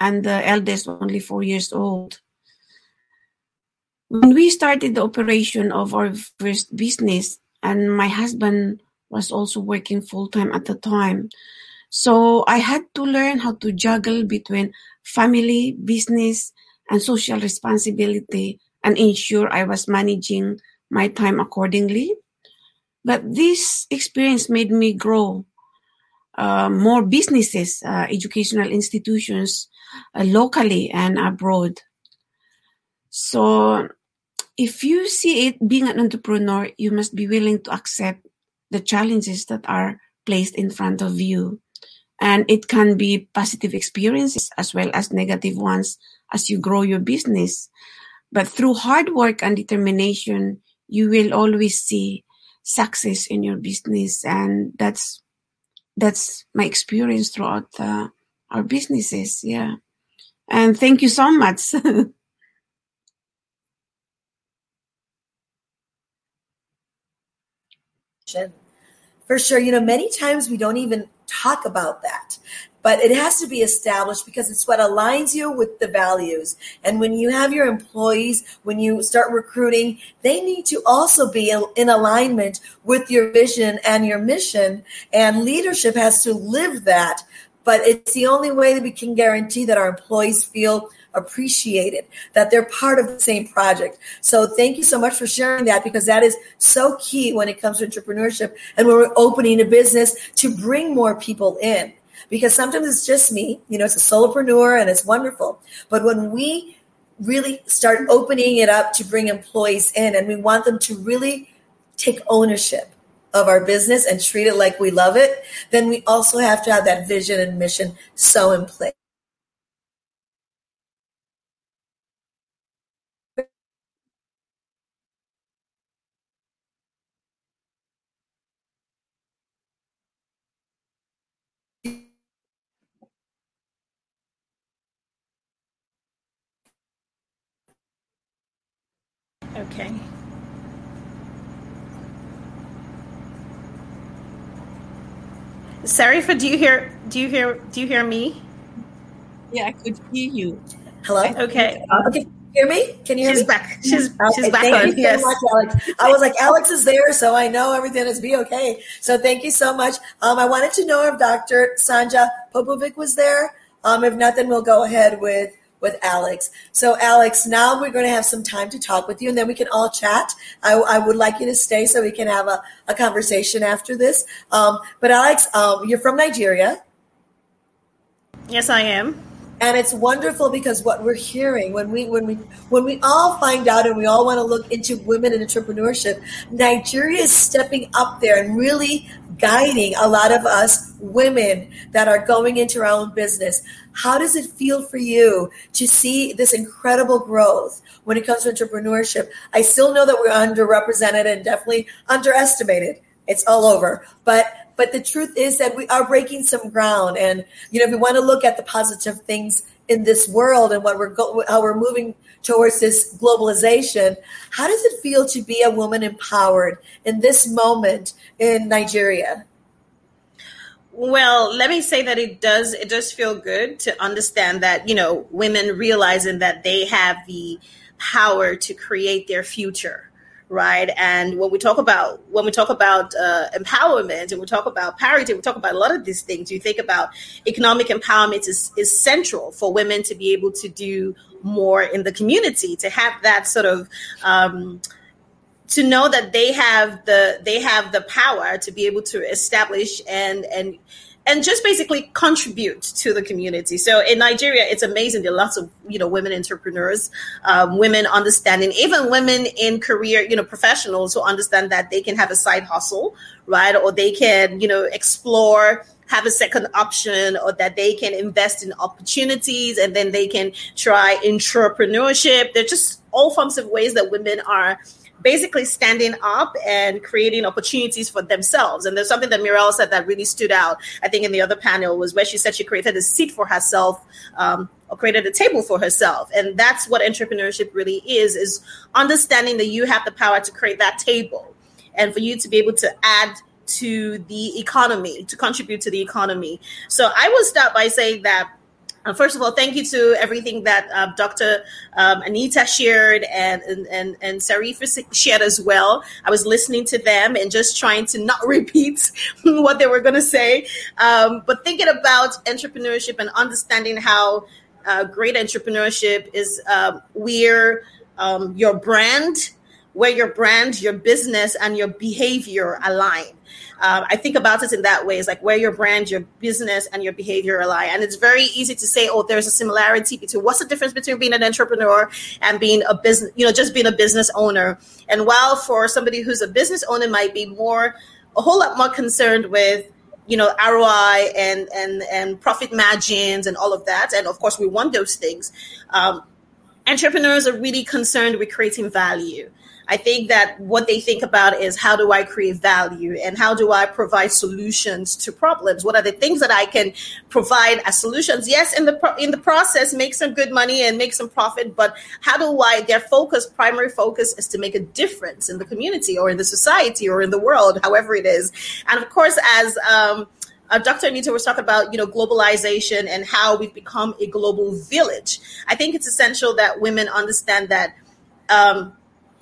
and the eldest only four years old. When we started the operation of our first business, and my husband was also working full time at the time, so I had to learn how to juggle between family, business, and social responsibility and ensure I was managing my time accordingly. But this experience made me grow uh, more businesses, uh, educational institutions uh, locally and abroad. So if you see it being an entrepreneur, you must be willing to accept the challenges that are placed in front of you. And it can be positive experiences as well as negative ones as you grow your business. But through hard work and determination, you will always see success in your business. And that's that's my experience throughout uh, our businesses. Yeah. And thank you so much. For sure. You know, many times we don't even talk about that, but it has to be established because it's what aligns you with the values. And when you have your employees, when you start recruiting, they need to also be in alignment with your vision and your mission. And leadership has to live that. But it's the only way that we can guarantee that our employees feel appreciated, that they're part of the same project. So thank you so much for sharing that because that is so key when it comes to entrepreneurship and when we're opening a business to bring more people in. Because sometimes it's just me, you know, it's a solopreneur and it's wonderful. But when we really start opening it up to bring employees in and we want them to really take ownership of our business and treat it like we love it, then we also have to have that vision and mission so in place. Okay. Sarifa, do you hear? Do you hear? Do you hear me? Yeah, I could hear you. Hello. Okay. Okay. Hear me? Can you hear She's me? back. She's Okay, she's back thank on. you so Yes. much, Alex. I was like, Alex is there, so I know everything is be okay. So thank you so much. Um, I wanted to know if Dr. Sanja Popovic was there. Um, if not, then we'll go ahead with with Alex. So Alex, now we're going to have some time to talk with you, and then we can all chat. I, I would like you to stay so we can have a, a conversation after this. Um, but Alex, um, you're from Nigeria. Yes, I am. And it's wonderful because what we're hearing when we when we when we all find out and we all want to look into women in entrepreneurship, Nigeria is stepping up there and really guiding a lot of us women that are going into our own business. How does it feel for you to see this incredible growth when it comes to entrepreneurship? I still know that we're underrepresented and definitely underestimated. It's all over. But but the truth is that we are breaking some ground. And you know if we want to look at the positive things in this world and what we're go- how we're moving towards this globalization how does it feel to be a woman empowered in this moment in Nigeria? Well, let me say that it does it does feel good to understand that, you know, women realizing that they have the power to create their future, right? And when we talk about when we talk about uh, empowerment and we talk about parity, we talk about a lot of these things. You think about economic empowerment is is central for women to be able to do more in the community, to have that sort of um, to know that they have the they have the power to be able to establish and and and just basically contribute to the community. So in Nigeria, it's amazing. There are lots of you know women entrepreneurs, um, women understanding, even women in career, you know, professionals who understand that they can have a side hustle, right, or they can you know explore have a second option or that they can invest in opportunities and then they can try entrepreneurship. There are just all forms of ways that women are basically standing up and creating opportunities for themselves. And there's something that Mirelle said that really stood out, I think, in the other panel was where she said she created a seat for herself um, or created a table for herself. And that's what entrepreneurship really is, is understanding that you have the power to create that table and for you to be able to add to the economy, to contribute to the economy. So I will start by saying that first of all, thank you to everything that uh, Dr. Um, Anita shared and, and, and, and shared as well. I was listening to them and just trying to not repeat what they were going to say, um, but thinking about entrepreneurship and understanding how uh, great entrepreneurship is uh, where um, your brand, where your brand, your business, and your behavior align. Um, I think about it in that way. It's like where your brand, your business, and your behavior align. And it's very easy to say, oh, there's a similarity between what's the difference between being an entrepreneur and being a business, you know, just being a business owner. And while for somebody who's a business owner might be more, a whole lot more concerned with you know ROI and and and profit margins and all of that, and of course we want those things. Um, entrepreneurs are really concerned with creating value. I think that what they think about is how do I create value and how do I provide solutions to problems? What are the things that I can provide as solutions? Yes, in the pro- in the process, make some good money and make some profit, but how do I? Their focus, primary focus, is to make a difference in the community or in the society or in the world, however it is. And of course, as um, uh, Dr. Anita was talking about, you know, globalization and how we've become a global village. I think it's essential that women understand that um,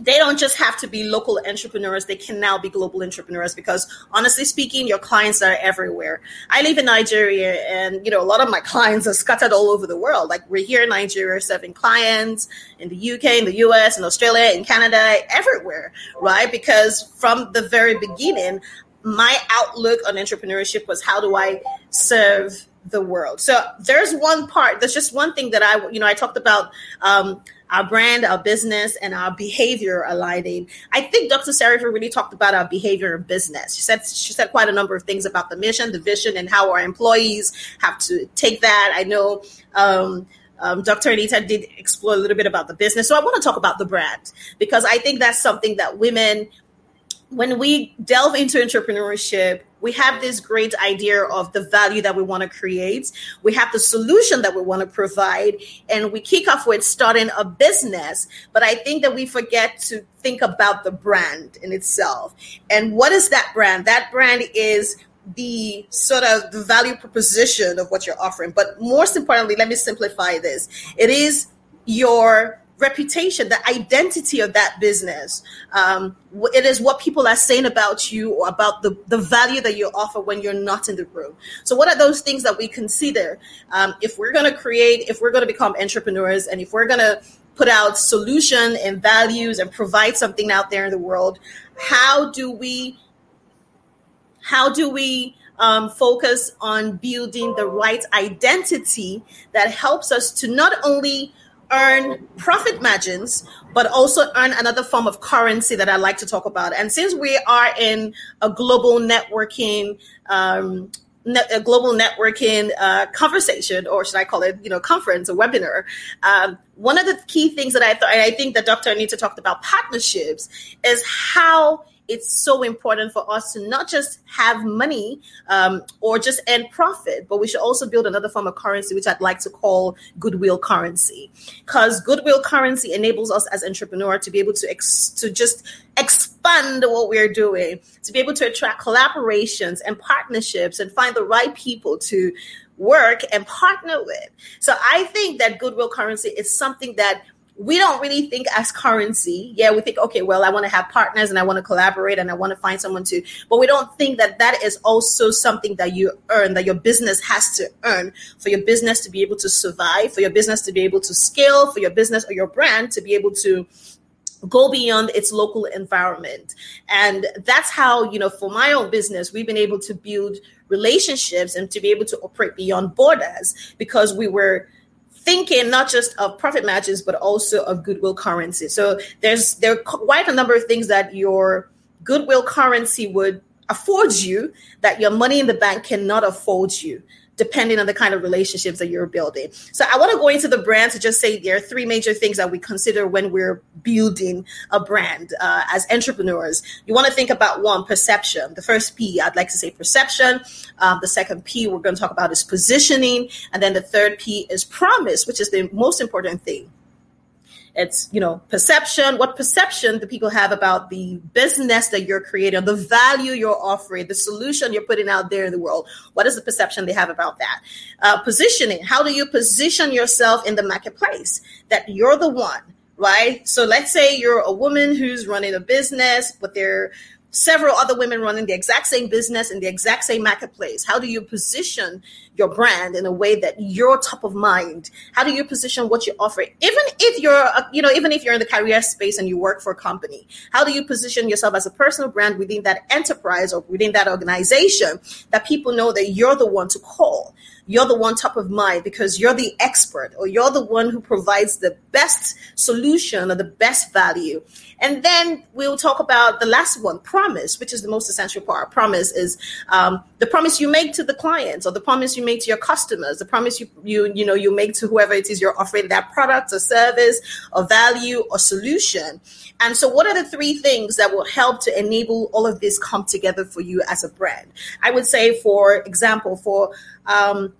they don't just have to be local entrepreneurs; they can now be global entrepreneurs. Because honestly speaking, your clients are everywhere. I live in Nigeria, and you know, a lot of my clients are scattered all over the world. Like we're here in Nigeria serving clients in the UK, in the US, in Australia, in Canada, everywhere, right? Because from the very beginning, my outlook on entrepreneurship was how do I serve the world. So there's one part. There's just one thing that I, you know, I talked about. Um, our brand, our business, and our behavior aligning. I think Dr. Sarifa really talked about our behavior in business. She said she said quite a number of things about the mission, the vision, and how our employees have to take that. I know um, um, Dr. Anita did explore a little bit about the business. So I want to talk about the brand because I think that's something that women, when we delve into entrepreneurship, we have this great idea of the value that we want to create. We have the solution that we want to provide, and we kick off with starting a business. But I think that we forget to think about the brand in itself. And what is that brand? That brand is the sort of the value proposition of what you're offering. But most importantly, let me simplify this. It is your reputation, the identity of that business. Um, it is what people are saying about you or about the, the value that you offer when you're not in the room. So, what are those things that we consider um, if we're going to create, if we're going to become entrepreneurs, and if we're going to put out solution and values and provide something out there in the world? How do we how do we um, focus on building the right identity that helps us to not only earn profit margins, but also earn another form of currency that I like to talk about. And since we are in a global networking, um, a global networking uh, conversation, or should I call it, you know, conference, a webinar. Um, one of the key things that I thought, I think that Dr. Anita talked about partnerships, is how it's so important for us to not just have money um, or just end profit, but we should also build another form of currency, which I'd like to call goodwill currency. Because goodwill currency enables us as entrepreneur to be able to ex- to just expand what we're doing, to be able to attract collaborations and partnerships and find the right people to work and partner with. So I think that goodwill currency is something that we don't really think as currency. Yeah, we think, okay, well, I want to have partners and I want to collaborate and I want to find someone to, but we don't think that that is also something that you earn, that your business has to earn for your business to be able to survive, for your business to be able to scale, for your business or your brand to be able to go beyond its local environment. And that's how, you know, for my own business, we've been able to build relationships and to be able to operate beyond borders because we were thinking not just of profit margins but also of goodwill currency. So there's there are quite a number of things that your goodwill currency would afford you that your money in the bank cannot afford you depending on the kind of relationships that you're building. So I want to go into the brand to just say there are three major things that we consider when we're building a brand uh, as entrepreneurs. You want to think about one perception. The first P, I'd like to say perception. Um, the second P we're going to talk about is positioning, and then the third P is promise, which is the most important thing it's you know perception what perception do people have about the business that you're creating the value you're offering the solution you're putting out there in the world. What is the perception they have about that? Uh, positioning. How do you position yourself in the marketplace that you're the one right? So let's say you're a woman who's running a business but they're several other women running the exact same business in the exact same marketplace? How do you position your brand in a way that you're top of mind? How do you position what you offer? Even if you're, uh, you know, even if you're in the career space and you work for a company, how do you position yourself as a personal brand within that enterprise or within that organization that people know that you're the one to call? you're the one top of mind because you're the expert or you're the one who provides the best solution or the best value. And then we'll talk about the last one, promise, which is the most essential part. Promise is um, the promise you make to the clients or the promise you make to your customers, the promise you, you, you know, you make to whoever it is you're offering that product or service or value or solution. And so, what are the three things that will help to enable all of this come together for you as a brand? I would say, for example, for um,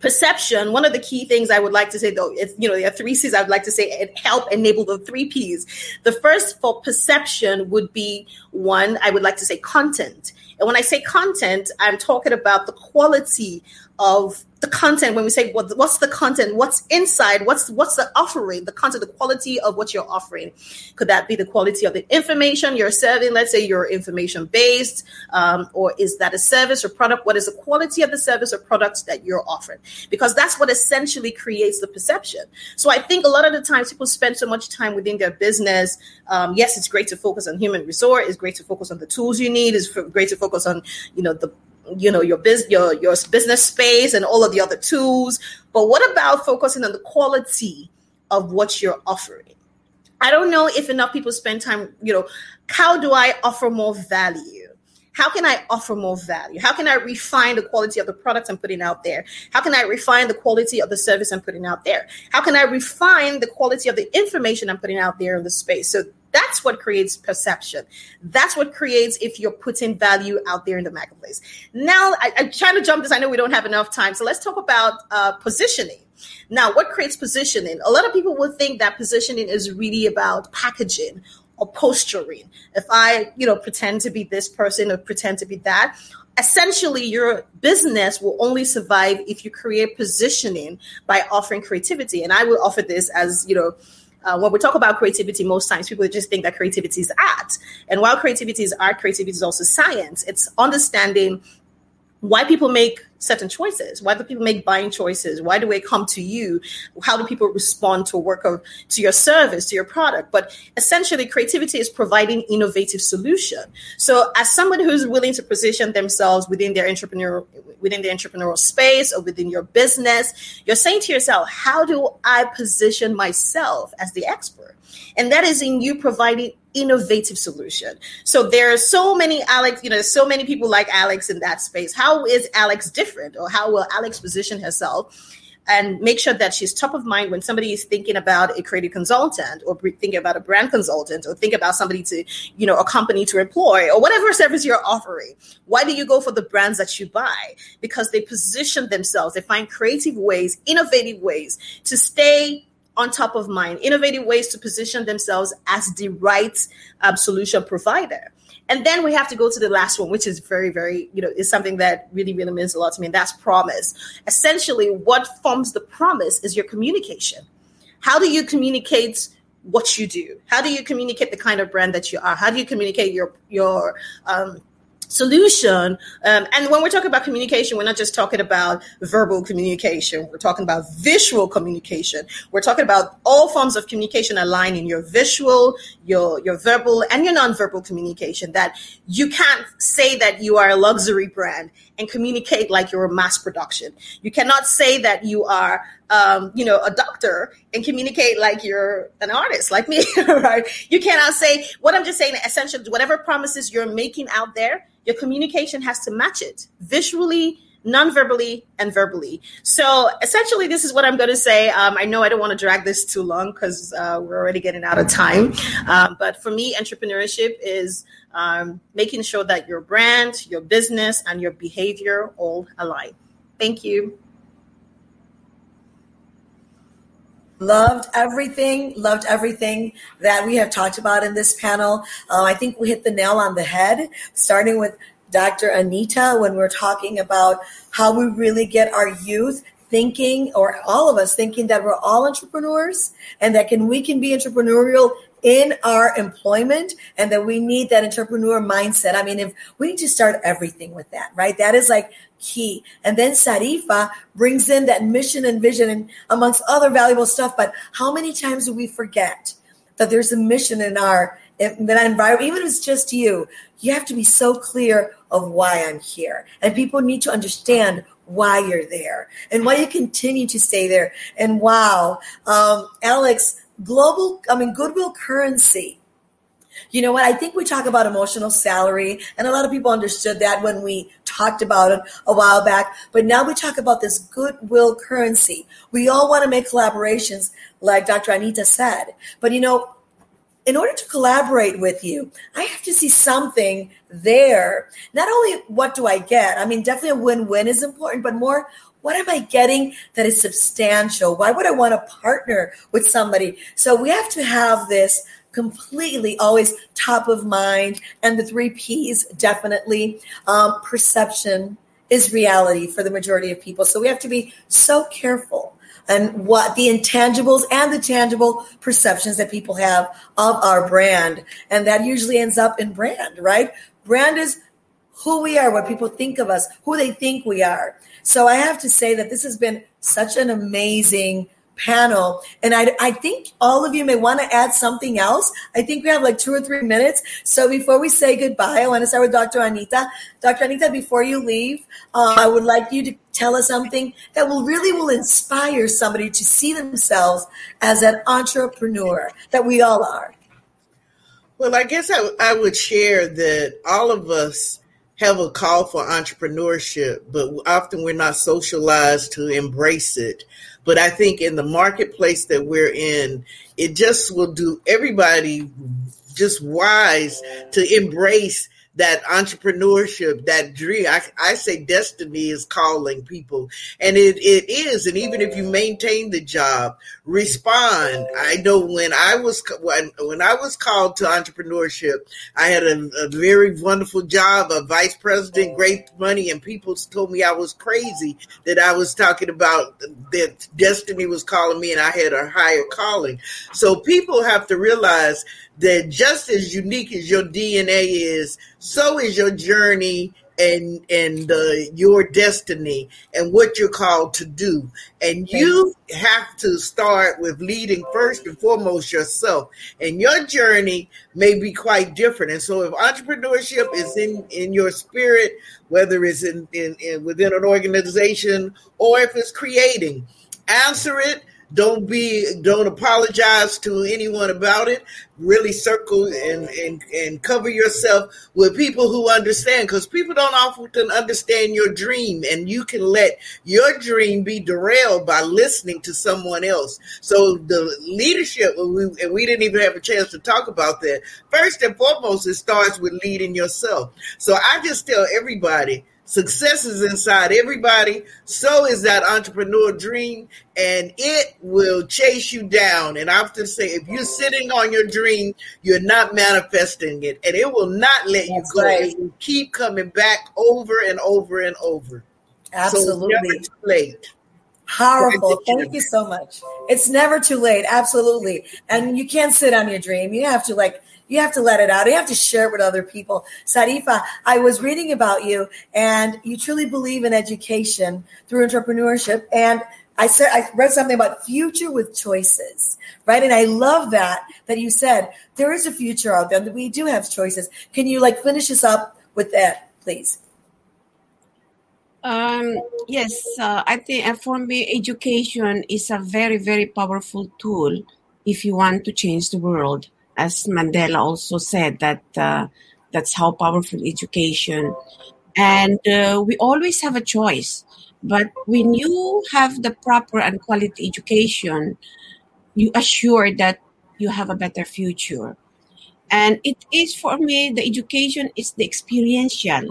perception one of the key things i would like to say though is you know there are three c's i would like to say it help enable the three p's. The first for perception would be one i would like to say content and when i say content i'm talking about the quality of the content. When we say what, what's the content? What's inside? What's what's the offering? The content the quality of what you're offering. Could that be the quality of the information you're serving? Let's say you're information based um, or is that a service or product? What is the quality of the service or product that you're offering? Because that's what essentially creates the perception. So i think a lot of the times people spend so much time within their business um, yes it's great to focus on human resource it's great to focus on the tools you need it's great to focus on you know the you know your business your your business space and all of the other tools but what about focusing on the quality of what you're offering I don't know if enough people spend time, you know, how do I offer more value? How can I offer more value? How can I refine the quality of the products I'm putting out there? How can I refine the quality of the service I'm putting out there? How can I refine the quality of the information I'm putting out there in the space? So that's what creates perception. That's what creates if you're putting value out there in the marketplace. Now, I, am trying to jump this. I know we don't have enough time. So let's talk about uh, positioning. Now, what creates positioning? A lot of people will think that positioning is really about packaging or posturing. If I, you know, pretend to be this person or pretend to be that, essentially your business will only survive if you create positioning by offering creativity. And I will offer this as, you know, uh, when we talk about creativity, most times people just think that creativity is art. And while creativity is art, creativity is also science. It's understanding why people make certain choices. Why do people make buying choices? Why do they come to you? How do people respond to work of to your service to your product? But essentially creativity is providing innovative solution. So as someone who's willing to position themselves within their entrepreneurial within the entrepreneurial space or within your business you're saying to yourself how do i position myself as the expert? And that is in you providing innovative solution. So there are so many Alex, you know, so many people like Alex in that space. How is Alex different or how will Alex position herself? And make sure that she's top of mind when somebody is thinking about a creative consultant or thinking about a brand consultant or think about somebody to, you know, a company to employ or whatever service you're offering. Why do you go for the brands that you buy? Because they position themselves, they find creative ways, innovative ways to stay on top of mind, innovative ways to position themselves as the right um, solution provider. And then we have to go to the last one, which is very, very, you know, is something that really, really means a lot to me. And that's promise. Essentially, what forms the promise is your communication. How do you communicate what you do? How do you communicate the kind of brand that you are? How do you communicate your your um, solution. Um, and when we're talking about communication, we're not just talking about verbal communication. We're talking about visual communication. We're talking about all forms of communication aligning your visual, your, your verbal, and your nonverbal communication. That you can't say that you are a luxury brand and communicate like you're a mass production. You cannot say that you are um, you know, a doctor and communicate like you're an artist, like me, right? You cannot say what I'm just saying. Essentially, whatever promises you're making out there, your communication has to match it visually, non-verbally and verbally. So essentially this is what i'm going to say. Um, i know i don't want to drag this too long because uh, we're already getting out of time. Um, but for me entrepreneurship is um, making sure that your brand your business and your behavior all align. Thank you. Loved everything, loved everything that we have talked about in this panel. Uh, I think we hit the nail on the head, starting with Dr. Anita when we're talking about how we really get our youth thinking or all of us thinking that we're all entrepreneurs and that can we can be entrepreneurial in our employment and that we need that entrepreneur mindset. I mean, if we need to start everything with that, right? That is like key. And then Sarifa brings in that mission and vision and amongst other valuable stuff. But how many times do we forget that there's a mission in our in that environment, even if it's just you, you have to be so clear of why I'm here. And people need to understand why you're there and why you continue to stay there. And wow, um, Alex, global, I mean, goodwill currency. You know what? I think we talk about emotional salary, and a lot of people understood that when we talked about it a while back. But now we talk about this goodwill currency. We all want to make collaborations, like Dr. Anita said. But you know, in order to collaborate with you, I have to see something there. Not only what do I get, I mean, definitely a win win is important, but more what am I getting that is substantial? Why would I want to partner with somebody? So we have to have this completely always top of mind. And the three P's definitely um, perception is reality for the majority of people. So we have to be so careful and what the intangibles and the tangible perceptions that people have of our brand. And that usually ends up in brand, right? Brand is who we are, what people think of us, who they think we are. So I have to say that this has been such an amazing panel. And I, I think all of you may want to add something else. I think we have like two or three minutes. So before we say goodbye, I want to start with Dr. Anita. Dr. Anita, before you leave, uh, I would like you to tell us something that will really will inspire somebody to see themselves as an entrepreneur that we all are. Well, I guess I, I would share that all of us have a call for entrepreneurship, but often we're not socialized to embrace it. But I think in the marketplace that we're in, it just will do everybody just wise to embrace that entrepreneurship, that dream. I, I say destiny is calling people, and it, it is. And even if you maintain the job, respond. I know when I was when when I was called to entrepreneurship, I had a, a very wonderful job, a vice president, great money, and people told me I was crazy that I was talking about that destiny was calling me, and I had a higher calling. So people have to realize that just as unique as your DNA is, so is your journey and and uh, your destiny and what you're called to do. And you have to start with leading first and foremost yourself. And your journey may be quite different. And so, if entrepreneurship is in in your spirit, whether it's in, in, in within an organization or if it's creating, answer it don't be don't apologize to anyone about it. Really circle and and, and cover yourself with people who understand because people don't often understand your dream and you can let your dream be derailed by listening to someone else. So the leadership we, and we didn't even have a chance to talk about that. First and foremost, it starts with leading yourself. So I just tell everybody Success is inside everybody. So is that entrepreneur dream, and it will chase you down. And I often say, if you're sitting on your dream, you're not manifesting it, and it will not let you go. Right. It will keep coming back over and over and over. Absolutely. So too late. Powerful. Thank you so much. It's never too late. Absolutely. And you can't sit on your dream. You have to like you have to let it out. You have to share it with other people. Sarifa, I was reading about you and you truly believe in education through entrepreneurship. And I said I read something about future with choices, right? And I love that that you said there is a future out there that we do have choices. Can you like finish us up with that, please? Um, yes, uh, I think for me, education is a very, very powerful tool if you want to change the world as Mandela also said, that uh, that's how powerful education. And uh, we always have a choice. But when you have the proper and quality education, you assure that you have a better future. And it is for me, the education is the experiential,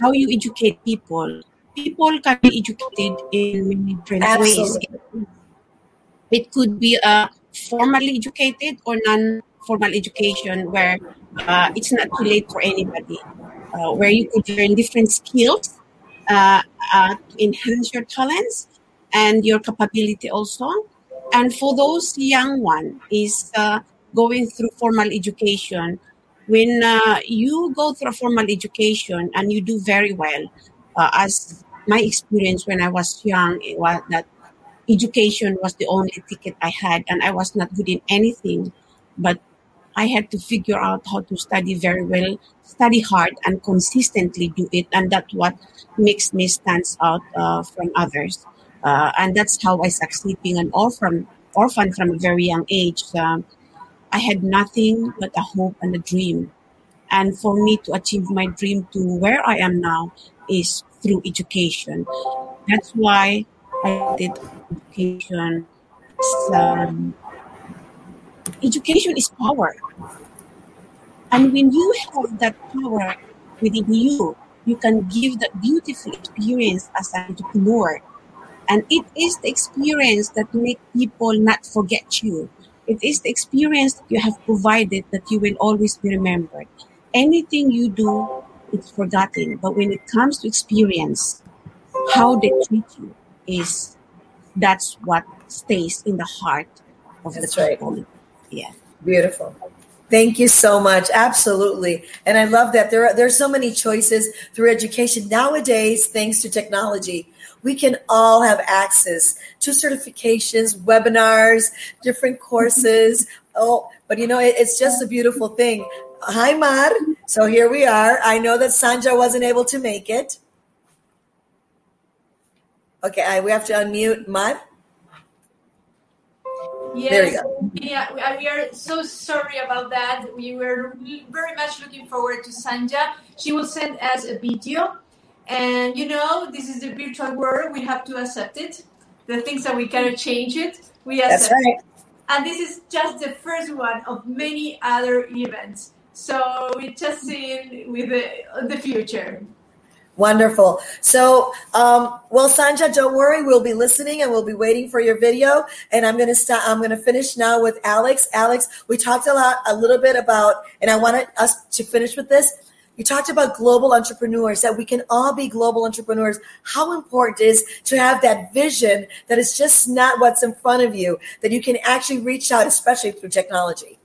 how you educate people. People can be educated in many different Absolutely. ways. It could be a formally educated or non formal education where uh, it's not too late for anybody, uh, where you could learn different skills uh, uh, to enhance your talents and your capability also. And for those young one is uh, going through formal education. When uh, you go through a formal education and you do very well, as my experience when I was young, it was that education was the only ticket I had, and I was not good in anything. But I had to figure out how to study very well, study hard, and consistently do it. And that's what makes me stands out uh, from others. Uh, and that's how I succeed being an orphan, orphan from a very young age. Um, I had nothing but a hope and a dream. And for me to achieve my dream to where I am now is through education. That's why I did education. Um, education is power. And when you have that power within you, you can give that beautiful experience as an entrepreneur. And it is the experience that make people not forget you. It is the experience that you have provided that you will always be remembered. Anything you do, it's forgotten. But when it comes to experience, how they treat you is that's what stays in the heart of that's the right. Yeah. Beautiful. Thank you so much. Absolutely. And I love that there are there's so many choices through education nowadays thanks to technology. We can all have access to certifications, webinars, different courses. Oh, but you know, it, it's just a beautiful thing. Hi, Mar. So here we are. I know that Sanja wasn't able to make it. Okay, I, we have to unmute Mar. Yes, yeah, we are- so sorry about that. We were very much looking forward to Sanja. She will send us a video. And you know, this is the virtual world. We have to accept it. The things that we cannot change it, we That's accept right. And this is just the first one of many other events. So we just see with the, the future. Wonderful. So, um, well, Sanja, don't worry. We'll be listening and we'll be waiting for your video. And I'm going to start, I'm going to finish now with Alex. Alex, we talked a lot, a little bit about, and I wanted us to finish with this. You talked about global entrepreneurs, that we can all be global entrepreneurs. How important it is to have that vision that is just not what's in front of you, that you can actually reach out, especially through technology.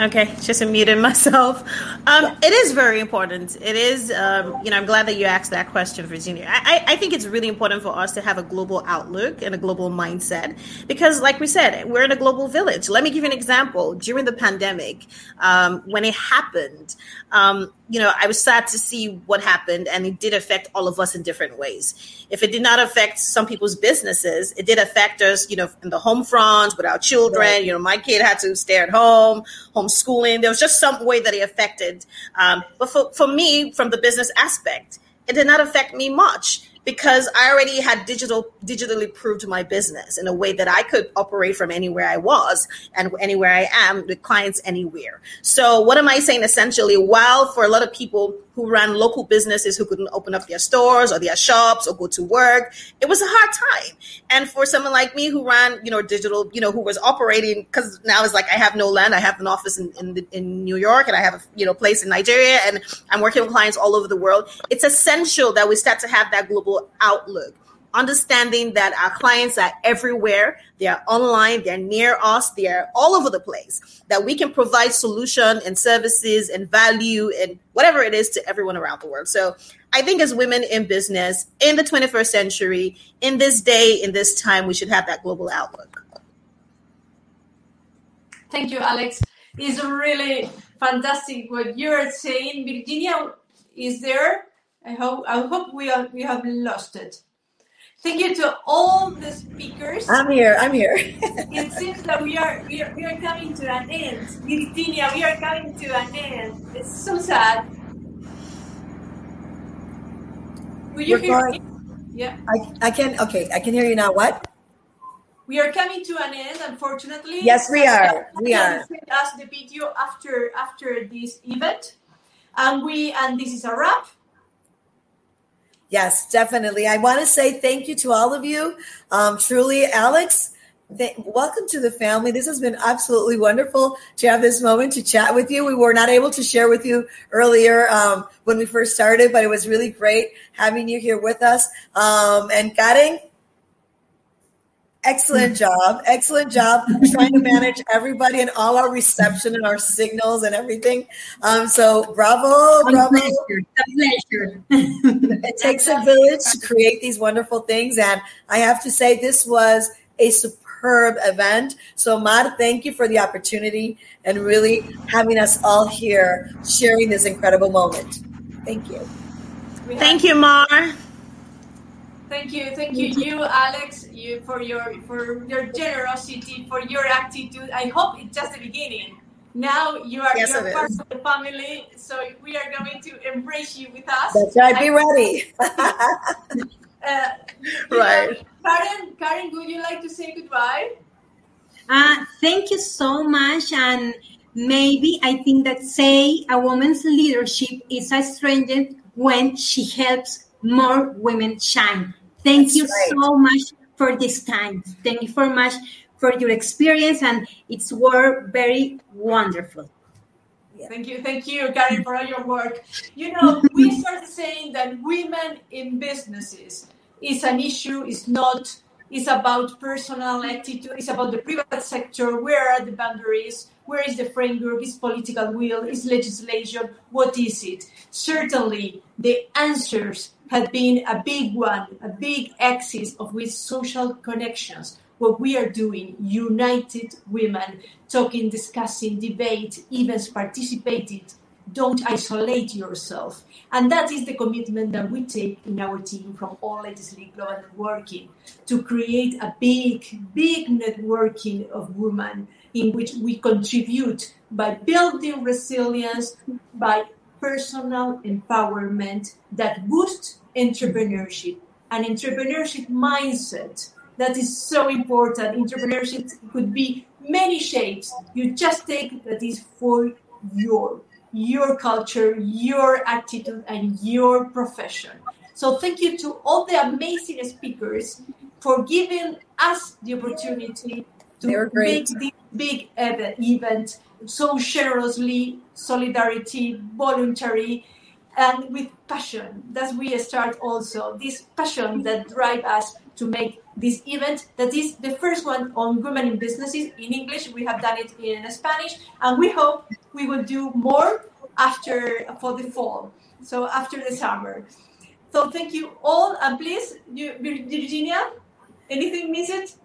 Okay, just muting myself. Um, it is very important. It is, um, you know, I'm glad that you asked that question, Virginia. I, I I think it's really important for us to have a global outlook and a global mindset because, like we said, we're in a global village. Let me give you an example. During the pandemic, um, when it happened, um, you know, I was sad to see what happened, and it did affect all of us in different ways. If it did not affect some people's businesses, it did affect us, you know, in the home front with our children. Right. You know, my kid had to stay at home, homeschooling. There was just some way that it affected. Um, but for, for me, from the business aspect, it did not affect me much because I already had digital digitally proved my business in a way that I could operate from anywhere I was and anywhere I am with clients anywhere. So what am I saying essentially? While for a lot of people who ran local businesses who couldn't open up their stores or their shops or go to work, it was a hard time. And for someone like me who ran, you know, digital, you know, who was operating because now it's like I have no land. I have an office in, in, in New York and I have a, you know, place in Nigeria and I'm working with clients all over the world. It's essential that we start to have that global outlook understanding that our clients are everywhere they're online they're near us they're all over the place that we can provide solution and services and value and whatever it is to everyone around the world so i think as women in business in the 21st century in this day in this time we should have that global outlook Thank you, Alex. It's really fantastic what you're saying. Virginia is there. I hope I hope we are, we have lost it. Thank you to all the speakers. I'm here. I'm here. it seems that we are, we are we are coming to an end. Virginia, we are coming to an end. It's so sad. Will you We're hear going- me? Yeah. I, I can, okay, I can hear you now. What? We are coming to an end, unfortunately. Yes, we are. We are. Send us the video after after this event, and we and this is a wrap. Yes, definitely. I want to say thank you to all of you. Um, truly, Alex, th- welcome to the family. This has been absolutely wonderful to have this moment to chat with you. We were not able to share with you earlier um, when we first started, but it was really great having you here with us. Um, and Karen, excellent job. Excellent job trying to manage everybody and all our reception and our signals and everything. Um, so bravo, bravo. pleasure. It takes a village to create these wonderful things. And I have to say, this was a superb event. So, mar thank you for the opportunity and really having us all here sharing this incredible moment. Thank you. thank you mar Thank you, thank you, you, Alex, you for your for your generosity, for your attitude. I hope it's just the beginning. Now you are Yes, you're part is. of the family, so we are going to embrace you with us. That's right. Be I- ready. Uh, Right. know, Karen, Karen, would you like to say goodbye? Uh, thank you so much. And maybe I think that say a woman's leadership is a strength when she helps more women shine. Thank That's you right. so much for this time. Thank you so much for your experience, and it's were very wonderful. Thank you, thank you, Karen, for all your work. You know, we started saying that women in businesses is an issue, is not It's about personal attitude. It's about the private sector. Where are the boundaries? Where is the framework? Is political will? Is legislation? What is it? Certainly, the answers have been a big one, a big axis of with social connections. What we are doing, united women, talking, discussing, debate, events, participated. Don't isolate yourself. And that is the commitment that we take in our team from All Ladies League Global Networking to create a big, big networking of women in which we contribute by building resilience, by personal empowerment that boosts entrepreneurship. And entrepreneurship mindset that is so important. Entrepreneurship could be many shapes. You just take that is for your your culture your attitude and your profession. So thank you to all the amazing speakers for giving us the opportunity to They were great. make this big event so generously solidarity voluntary and with passion that we start also. This passion that drive us to make this event that is the first one on women in businesses in english. We have done it in spanish and we hope we will do more after for the fall so after the summer so thank you all and please you, virginia anything missed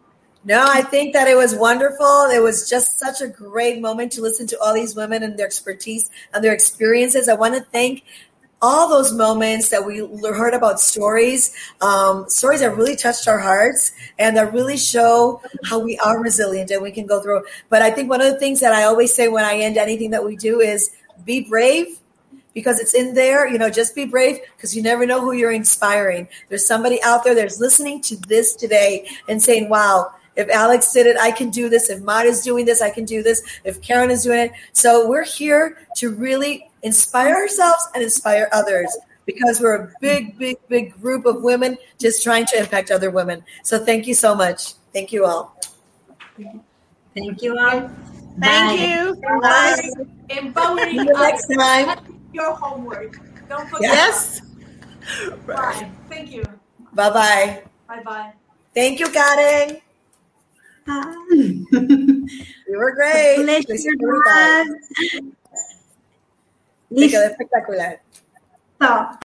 No, I think that it was wonderful. It was just such a great moment to listen to all these women and their expertise and their experiences. I want to thank all those moments that we heard about stories, um, stories that really touched our hearts and that really show how we are resilient and we can go through. But I think one of the things that I always say when I end anything that we do is be brave because it's in there. You know, just be brave because you never know who you're inspiring. There's somebody out there that's listening to this today and saying, wow, if Alex did it, I can do this. If Maud is doing this, I can do this. If Karen is doing it. So we're here to really inspire ourselves and inspire others because we're a big, big, big group of women just trying to impact other women. So thank you so much. Thank you all. Thank you all. Thank Bye. you. Bye. empowering See you us next time. your homework don't forget Yes. bye thank you Bye bye. bye bye Thank you, Karen. You were great. Pleasure, Le espectacular.